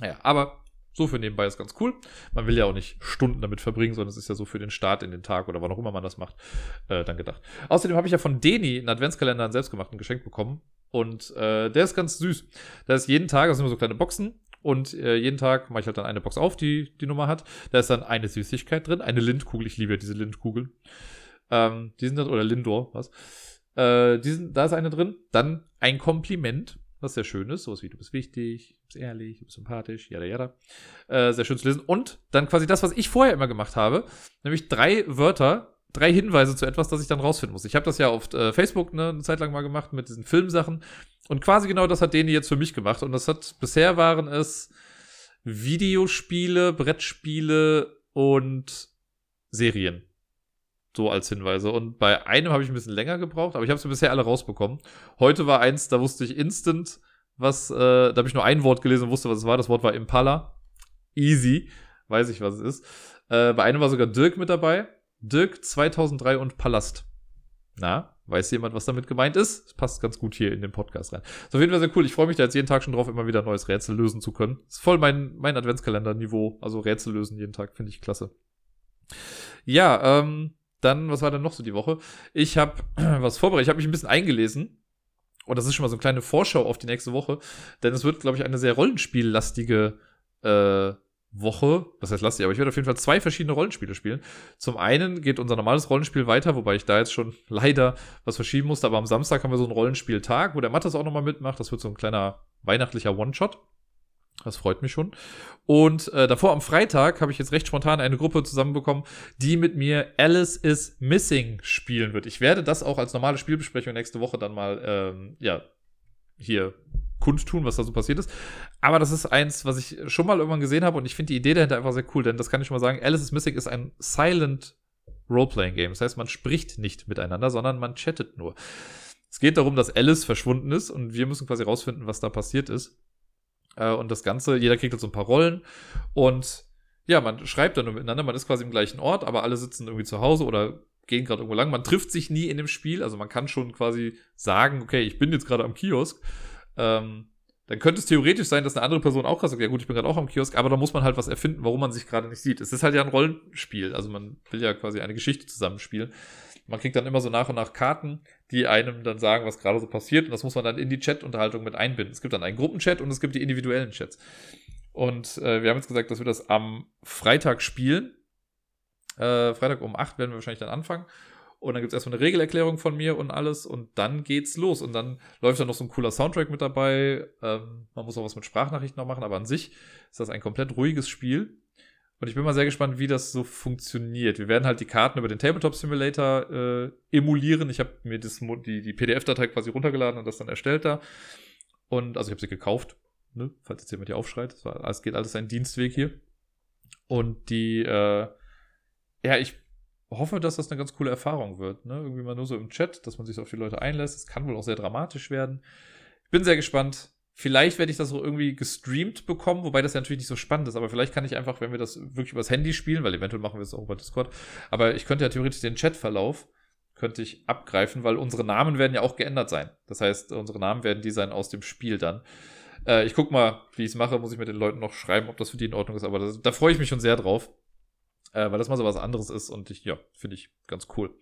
Naja, aber so für nebenbei ist ganz cool. Man will ja auch nicht Stunden damit verbringen, sondern es ist ja so für den Start in den Tag oder wann auch immer man das macht, äh, dann gedacht. Außerdem habe ich ja von Deni einen Adventskalender, einen selbstgemachten Geschenk bekommen. Und äh, der ist ganz süß. Da ist jeden Tag, das sind immer so kleine Boxen. Und äh, jeden Tag mache ich halt dann eine Box auf, die die Nummer hat. Da ist dann eine Süßigkeit drin, eine Lindkugel. Ich liebe ja diese Lindkugeln. Ähm, die sind dann, oder Lindor, was? Äh, die sind, da ist eine drin. Dann ein Kompliment was sehr schön ist, sowas wie du bist wichtig, du bist ehrlich, du bist sympathisch, jada jada. Äh, sehr schön zu lesen. Und dann quasi das, was ich vorher immer gemacht habe, nämlich drei Wörter, drei Hinweise zu etwas, das ich dann rausfinden muss. Ich habe das ja auf äh, Facebook ne, eine Zeit lang mal gemacht mit diesen Filmsachen. Und quasi genau das hat Deni jetzt für mich gemacht. Und das hat, bisher waren es Videospiele, Brettspiele und Serien so als Hinweise. Und bei einem habe ich ein bisschen länger gebraucht, aber ich habe sie bisher alle rausbekommen. Heute war eins, da wusste ich instant, was, äh, da habe ich nur ein Wort gelesen und wusste, was es war. Das Wort war Impala. Easy. Weiß ich, was es ist. Äh, bei einem war sogar Dirk mit dabei. Dirk 2003 und Palast. Na, weiß jemand, was damit gemeint ist? Das passt ganz gut hier in den Podcast rein. Ist auf jeden Fall sehr cool. Ich freue mich da jetzt jeden Tag schon drauf, immer wieder ein neues Rätsel lösen zu können. Ist voll mein, mein Adventskalender-Niveau. Also Rätsel lösen jeden Tag, finde ich klasse. Ja, ähm, dann, was war denn noch so die Woche? Ich habe was vorbereitet. Ich habe mich ein bisschen eingelesen. Und das ist schon mal so eine kleine Vorschau auf die nächste Woche. Denn es wird, glaube ich, eine sehr rollenspiellastige äh, Woche. Was heißt lastig? Aber ich werde auf jeden Fall zwei verschiedene Rollenspiele spielen. Zum einen geht unser normales Rollenspiel weiter, wobei ich da jetzt schon leider was verschieben musste. Aber am Samstag haben wir so einen Rollenspieltag, wo der Mattes auch nochmal mitmacht. Das wird so ein kleiner weihnachtlicher One-Shot. Das freut mich schon. Und äh, davor am Freitag habe ich jetzt recht spontan eine Gruppe zusammenbekommen, die mit mir Alice is Missing spielen wird. Ich werde das auch als normale Spielbesprechung nächste Woche dann mal, ähm, ja, hier kundtun, was da so passiert ist. Aber das ist eins, was ich schon mal irgendwann gesehen habe und ich finde die Idee dahinter einfach sehr cool, denn das kann ich schon mal sagen. Alice is Missing ist ein Silent Roleplaying Game. Das heißt, man spricht nicht miteinander, sondern man chattet nur. Es geht darum, dass Alice verschwunden ist und wir müssen quasi rausfinden, was da passiert ist. Äh, und das Ganze, jeder kriegt jetzt so ein paar Rollen und ja, man schreibt dann nur miteinander, man ist quasi im gleichen Ort, aber alle sitzen irgendwie zu Hause oder gehen gerade irgendwo lang. Man trifft sich nie in dem Spiel, also man kann schon quasi sagen, okay, ich bin jetzt gerade am Kiosk. Ähm, dann könnte es theoretisch sein, dass eine andere Person auch sagt, ja gut, ich bin gerade auch am Kiosk, aber da muss man halt was erfinden, warum man sich gerade nicht sieht. Es ist halt ja ein Rollenspiel, also man will ja quasi eine Geschichte zusammenspielen. Man kriegt dann immer so nach und nach Karten, die einem dann sagen, was gerade so passiert und das muss man dann in die Chat-Unterhaltung mit einbinden. Es gibt dann einen Gruppenchat und es gibt die individuellen Chats. Und äh, wir haben jetzt gesagt, dass wir das am Freitag spielen. Äh, Freitag um 8 werden wir wahrscheinlich dann anfangen. Und dann gibt es erstmal eine Regelerklärung von mir und alles und dann geht's los. Und dann läuft da noch so ein cooler Soundtrack mit dabei. Ähm, man muss auch was mit Sprachnachrichten noch machen, aber an sich ist das ein komplett ruhiges Spiel. Und ich bin mal sehr gespannt, wie das so funktioniert. Wir werden halt die Karten über den Tabletop Simulator äh, emulieren. Ich habe mir das, die, die PDF-Datei quasi runtergeladen und das dann erstellt da. Und also ich habe sie gekauft, ne? falls jetzt jemand hier aufschreit. Es geht alles ein Dienstweg hier. Und die, äh, ja, ich hoffe, dass das eine ganz coole Erfahrung wird. Ne? Irgendwie mal nur so im Chat, dass man sich auf die Leute einlässt. Es kann wohl auch sehr dramatisch werden. Ich bin sehr gespannt. Vielleicht werde ich das auch irgendwie gestreamt bekommen, wobei das ja natürlich nicht so spannend ist. Aber vielleicht kann ich einfach, wenn wir das wirklich übers Handy spielen, weil eventuell machen wir es auch über Discord, aber ich könnte ja theoretisch den Chatverlauf könnte ich abgreifen, weil unsere Namen werden ja auch geändert sein. Das heißt, unsere Namen werden die sein aus dem Spiel dann. Äh, ich guck mal, wie ich es mache, muss ich mit den Leuten noch schreiben, ob das für die in Ordnung ist. Aber das, da freue ich mich schon sehr drauf äh, weil das mal so was anderes ist und ich, ja, finde ich ganz cool.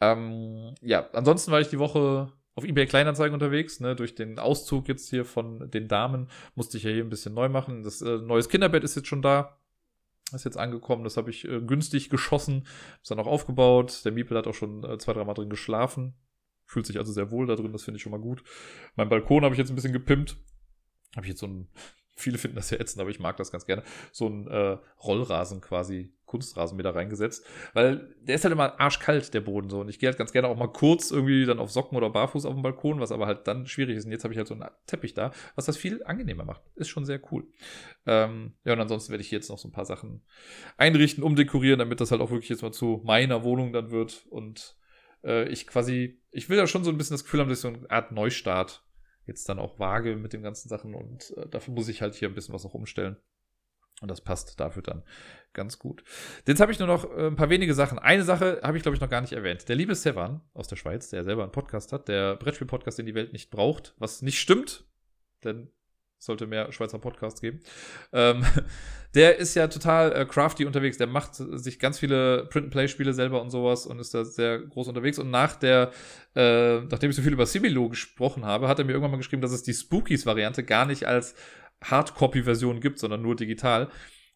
Ähm, ja, ansonsten war ich die Woche auf eBay Kleinanzeigen unterwegs, ne, durch den Auszug jetzt hier von den Damen musste ich ja hier ein bisschen neu machen. Das äh, neues Kinderbett ist jetzt schon da. Ist jetzt angekommen, das habe ich äh, günstig geschossen, ist dann auch aufgebaut. Der Miepel hat auch schon äh, zwei, dreimal drin geschlafen. Fühlt sich also sehr wohl da drin, das finde ich schon mal gut. Mein Balkon habe ich jetzt ein bisschen gepimpt. Habe ich jetzt so ein viele finden das ja ätzend, aber ich mag das ganz gerne, so ein äh, Rollrasen quasi, Kunstrasen mir da reingesetzt, weil der ist halt immer arschkalt, der Boden so. Und ich gehe halt ganz gerne auch mal kurz irgendwie dann auf Socken oder barfuß auf dem Balkon, was aber halt dann schwierig ist. Und jetzt habe ich halt so einen Teppich da, was das viel angenehmer macht. Ist schon sehr cool. Ähm, ja, und ansonsten werde ich jetzt noch so ein paar Sachen einrichten, umdekorieren, damit das halt auch wirklich jetzt mal zu meiner Wohnung dann wird. Und äh, ich quasi, ich will ja schon so ein bisschen das Gefühl haben, dass ich so eine Art Neustart jetzt dann auch wage mit den ganzen Sachen und äh, dafür muss ich halt hier ein bisschen was auch umstellen. Und das passt dafür dann ganz gut. Jetzt habe ich nur noch äh, ein paar wenige Sachen. Eine Sache habe ich, glaube ich, noch gar nicht erwähnt. Der liebe Sevan aus der Schweiz, der selber einen Podcast hat, der Brettspiel-Podcast, den die Welt nicht braucht, was nicht stimmt, denn sollte mehr Schweizer Podcasts geben. Ähm, der ist ja total äh, crafty unterwegs. Der macht sich ganz viele Print-and-Play-Spiele selber und sowas und ist da sehr groß unterwegs. Und nach der, äh, nachdem ich so viel über Similo gesprochen habe, hat er mir irgendwann mal geschrieben, dass es die Spookies-Variante gar nicht als Hardcopy-Version gibt, sondern nur digital.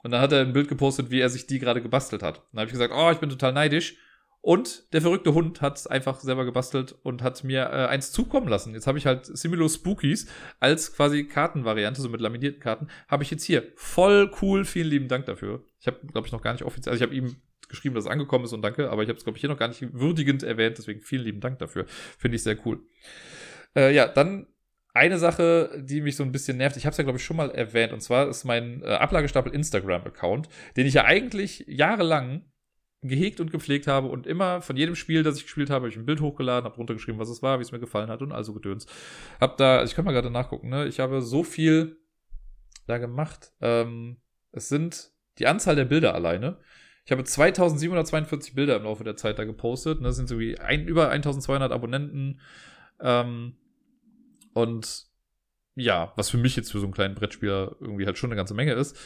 Und dann hat er ein Bild gepostet, wie er sich die gerade gebastelt hat. dann habe ich gesagt, oh, ich bin total neidisch. Und der verrückte Hund hat es einfach selber gebastelt und hat mir äh, eins zukommen lassen. Jetzt habe ich halt Similo Spookies als quasi Kartenvariante, so mit laminierten Karten, habe ich jetzt hier. Voll cool, vielen lieben Dank dafür. Ich habe, glaube ich, noch gar nicht offiziell, also ich habe ihm geschrieben, dass es angekommen ist und danke, aber ich habe es, glaube ich, hier noch gar nicht würdigend erwähnt, deswegen vielen lieben Dank dafür. Finde ich sehr cool. Äh, ja, dann eine Sache, die mich so ein bisschen nervt, ich habe es ja, glaube ich, schon mal erwähnt, und zwar ist mein äh, Ablagestapel Instagram-Account, den ich ja eigentlich jahrelang gehegt und gepflegt habe und immer von jedem Spiel, das ich gespielt habe, habe ich ein Bild hochgeladen, habe runtergeschrieben, was es war, wie es mir gefallen hat und also gedöns. Hab da, also ich kann mal gerade nachgucken, ne? Ich habe so viel da gemacht. Ähm, es sind die Anzahl der Bilder alleine. Ich habe 2742 Bilder im Laufe der Zeit da gepostet. Ne? Das sind so wie ein, über 1200 Abonnenten. Ähm, und ja, was für mich jetzt für so einen kleinen Brettspieler irgendwie halt schon eine ganze Menge ist.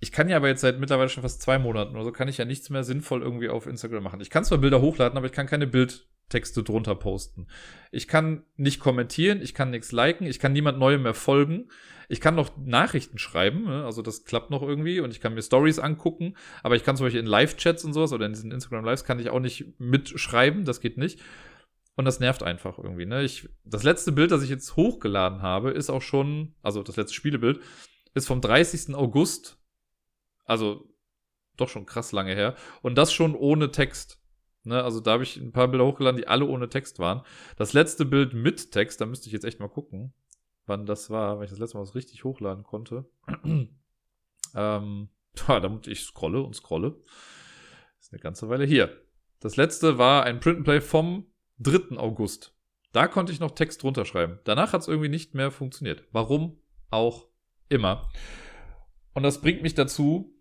Ich kann ja aber jetzt seit mittlerweile schon fast zwei Monaten oder so, kann ich ja nichts mehr sinnvoll irgendwie auf Instagram machen. Ich kann zwar Bilder hochladen, aber ich kann keine Bildtexte drunter posten. Ich kann nicht kommentieren, ich kann nichts liken, ich kann niemand Neuem mehr folgen. Ich kann noch Nachrichten schreiben, ne? also das klappt noch irgendwie und ich kann mir Stories angucken, aber ich kann zum Beispiel in Live-Chats und sowas oder in diesen Instagram-Lives kann ich auch nicht mitschreiben, das geht nicht. Und das nervt einfach irgendwie. Ne? Ich, das letzte Bild, das ich jetzt hochgeladen habe, ist auch schon, also das letzte Spielebild, ist vom 30. August also doch schon krass lange her. Und das schon ohne Text. Ne, also da habe ich ein paar Bilder hochgeladen, die alle ohne Text waren. Das letzte Bild mit Text, da müsste ich jetzt echt mal gucken, wann das war, weil ich das letzte Mal was richtig hochladen konnte. ähm, damit ich scrolle und scrolle. Ist eine ganze Weile hier. Das letzte war ein Print and Play vom 3. August. Da konnte ich noch Text drunter schreiben. Danach hat es irgendwie nicht mehr funktioniert. Warum auch immer. Und das bringt mich dazu,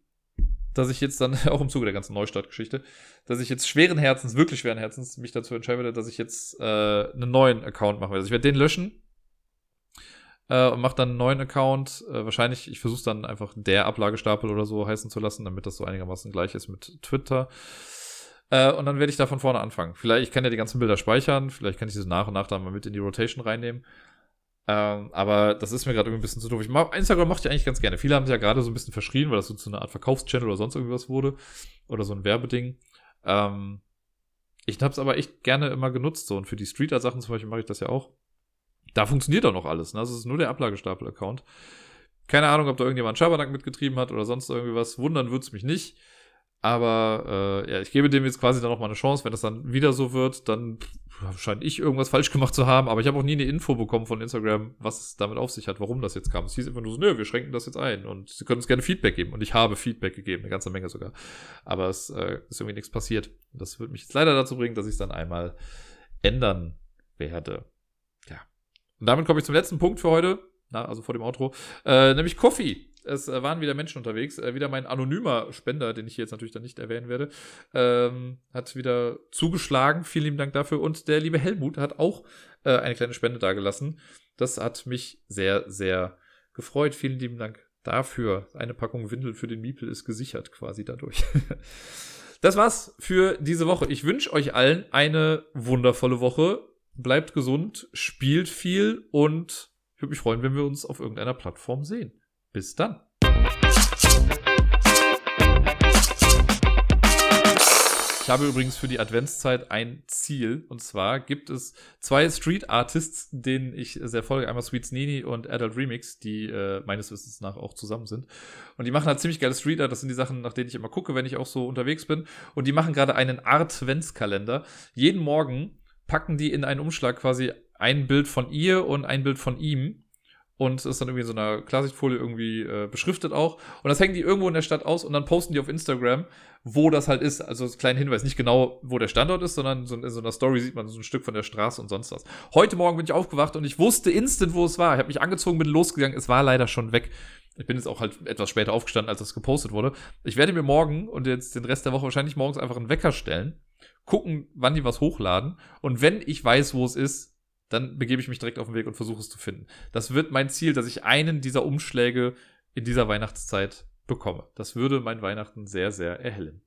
dass ich jetzt dann, auch im Zuge der ganzen Neustartgeschichte, dass ich jetzt schweren Herzens, wirklich schweren Herzens, mich dazu entscheiden werde, dass ich jetzt äh, einen neuen Account mache. Also ich werde den löschen äh, und mache dann einen neuen Account. Äh, wahrscheinlich, ich versuche dann einfach der Ablagestapel oder so heißen zu lassen, damit das so einigermaßen gleich ist mit Twitter. Äh, und dann werde ich da von vorne anfangen. Vielleicht, ich kann ja die ganzen Bilder speichern, vielleicht kann ich sie nach und nach dann mal mit in die Rotation reinnehmen. Ähm, aber das ist mir gerade irgendwie ein bisschen zu doof. Ich mag, Instagram mochte ich eigentlich ganz gerne. Viele haben es ja gerade so ein bisschen verschrien, weil das so zu einer Art Verkaufschannel oder sonst irgendwas wurde. Oder so ein Werbeding. Ähm, ich habe es aber echt gerne immer genutzt. So. Und für die Streeter-Sachen zum Beispiel mache ich das ja auch. Da funktioniert auch noch alles. Ne? Das ist nur der Ablagestapel-Account. Keine Ahnung, ob da irgendjemand Schabernack mitgetrieben hat oder sonst irgendwie was. Wundern würde es mich nicht. Aber äh, ja, ich gebe dem jetzt quasi dann noch mal eine Chance. Wenn das dann wieder so wird, dann scheint ich irgendwas falsch gemacht zu haben. Aber ich habe auch nie eine Info bekommen von Instagram, was es damit auf sich hat, warum das jetzt kam. Es hieß einfach nur so, nö, wir schränken das jetzt ein. Und sie können uns gerne Feedback geben. Und ich habe Feedback gegeben, eine ganze Menge sogar. Aber es äh, ist irgendwie nichts passiert. Das wird mich jetzt leider dazu bringen, dass ich es dann einmal ändern werde. Ja. Und damit komme ich zum letzten Punkt für heute. Na, also vor dem Outro. Äh, nämlich Coffee es äh, waren wieder Menschen unterwegs. Äh, wieder mein anonymer Spender, den ich jetzt natürlich dann nicht erwähnen werde, ähm, hat wieder zugeschlagen. Vielen lieben Dank dafür. Und der liebe Helmut hat auch äh, eine kleine Spende dagelassen. Das hat mich sehr, sehr gefreut. Vielen lieben Dank dafür. Eine Packung Windel für den Miepel ist gesichert quasi dadurch. das war's für diese Woche. Ich wünsche euch allen eine wundervolle Woche. Bleibt gesund, spielt viel und ich würde mich freuen, wenn wir uns auf irgendeiner Plattform sehen. Bis dann. Ich habe übrigens für die Adventszeit ein Ziel. Und zwar gibt es zwei Street Artists, denen ich sehr folge. Einmal Sweets Nini und Adult Remix, die äh, meines Wissens nach auch zusammen sind. Und die machen halt ziemlich geile Street Art. Das sind die Sachen, nach denen ich immer gucke, wenn ich auch so unterwegs bin. Und die machen gerade einen Art-Ventskalender. Jeden Morgen packen die in einen Umschlag quasi ein Bild von ihr und ein Bild von ihm und ist dann irgendwie in so einer Klarsichtfolie irgendwie äh, beschriftet auch. Und das hängen die irgendwo in der Stadt aus und dann posten die auf Instagram, wo das halt ist. Also so kleinen Hinweis, nicht genau, wo der Standort ist, sondern so in so einer Story sieht man so ein Stück von der Straße und sonst was. Heute Morgen bin ich aufgewacht und ich wusste instant, wo es war. Ich habe mich angezogen, bin losgegangen, es war leider schon weg. Ich bin jetzt auch halt etwas später aufgestanden, als das gepostet wurde. Ich werde mir morgen und jetzt den Rest der Woche wahrscheinlich morgens einfach einen Wecker stellen, gucken, wann die was hochladen und wenn ich weiß, wo es ist, dann begebe ich mich direkt auf den Weg und versuche es zu finden. Das wird mein Ziel, dass ich einen dieser Umschläge in dieser Weihnachtszeit bekomme. Das würde mein Weihnachten sehr, sehr erhellen.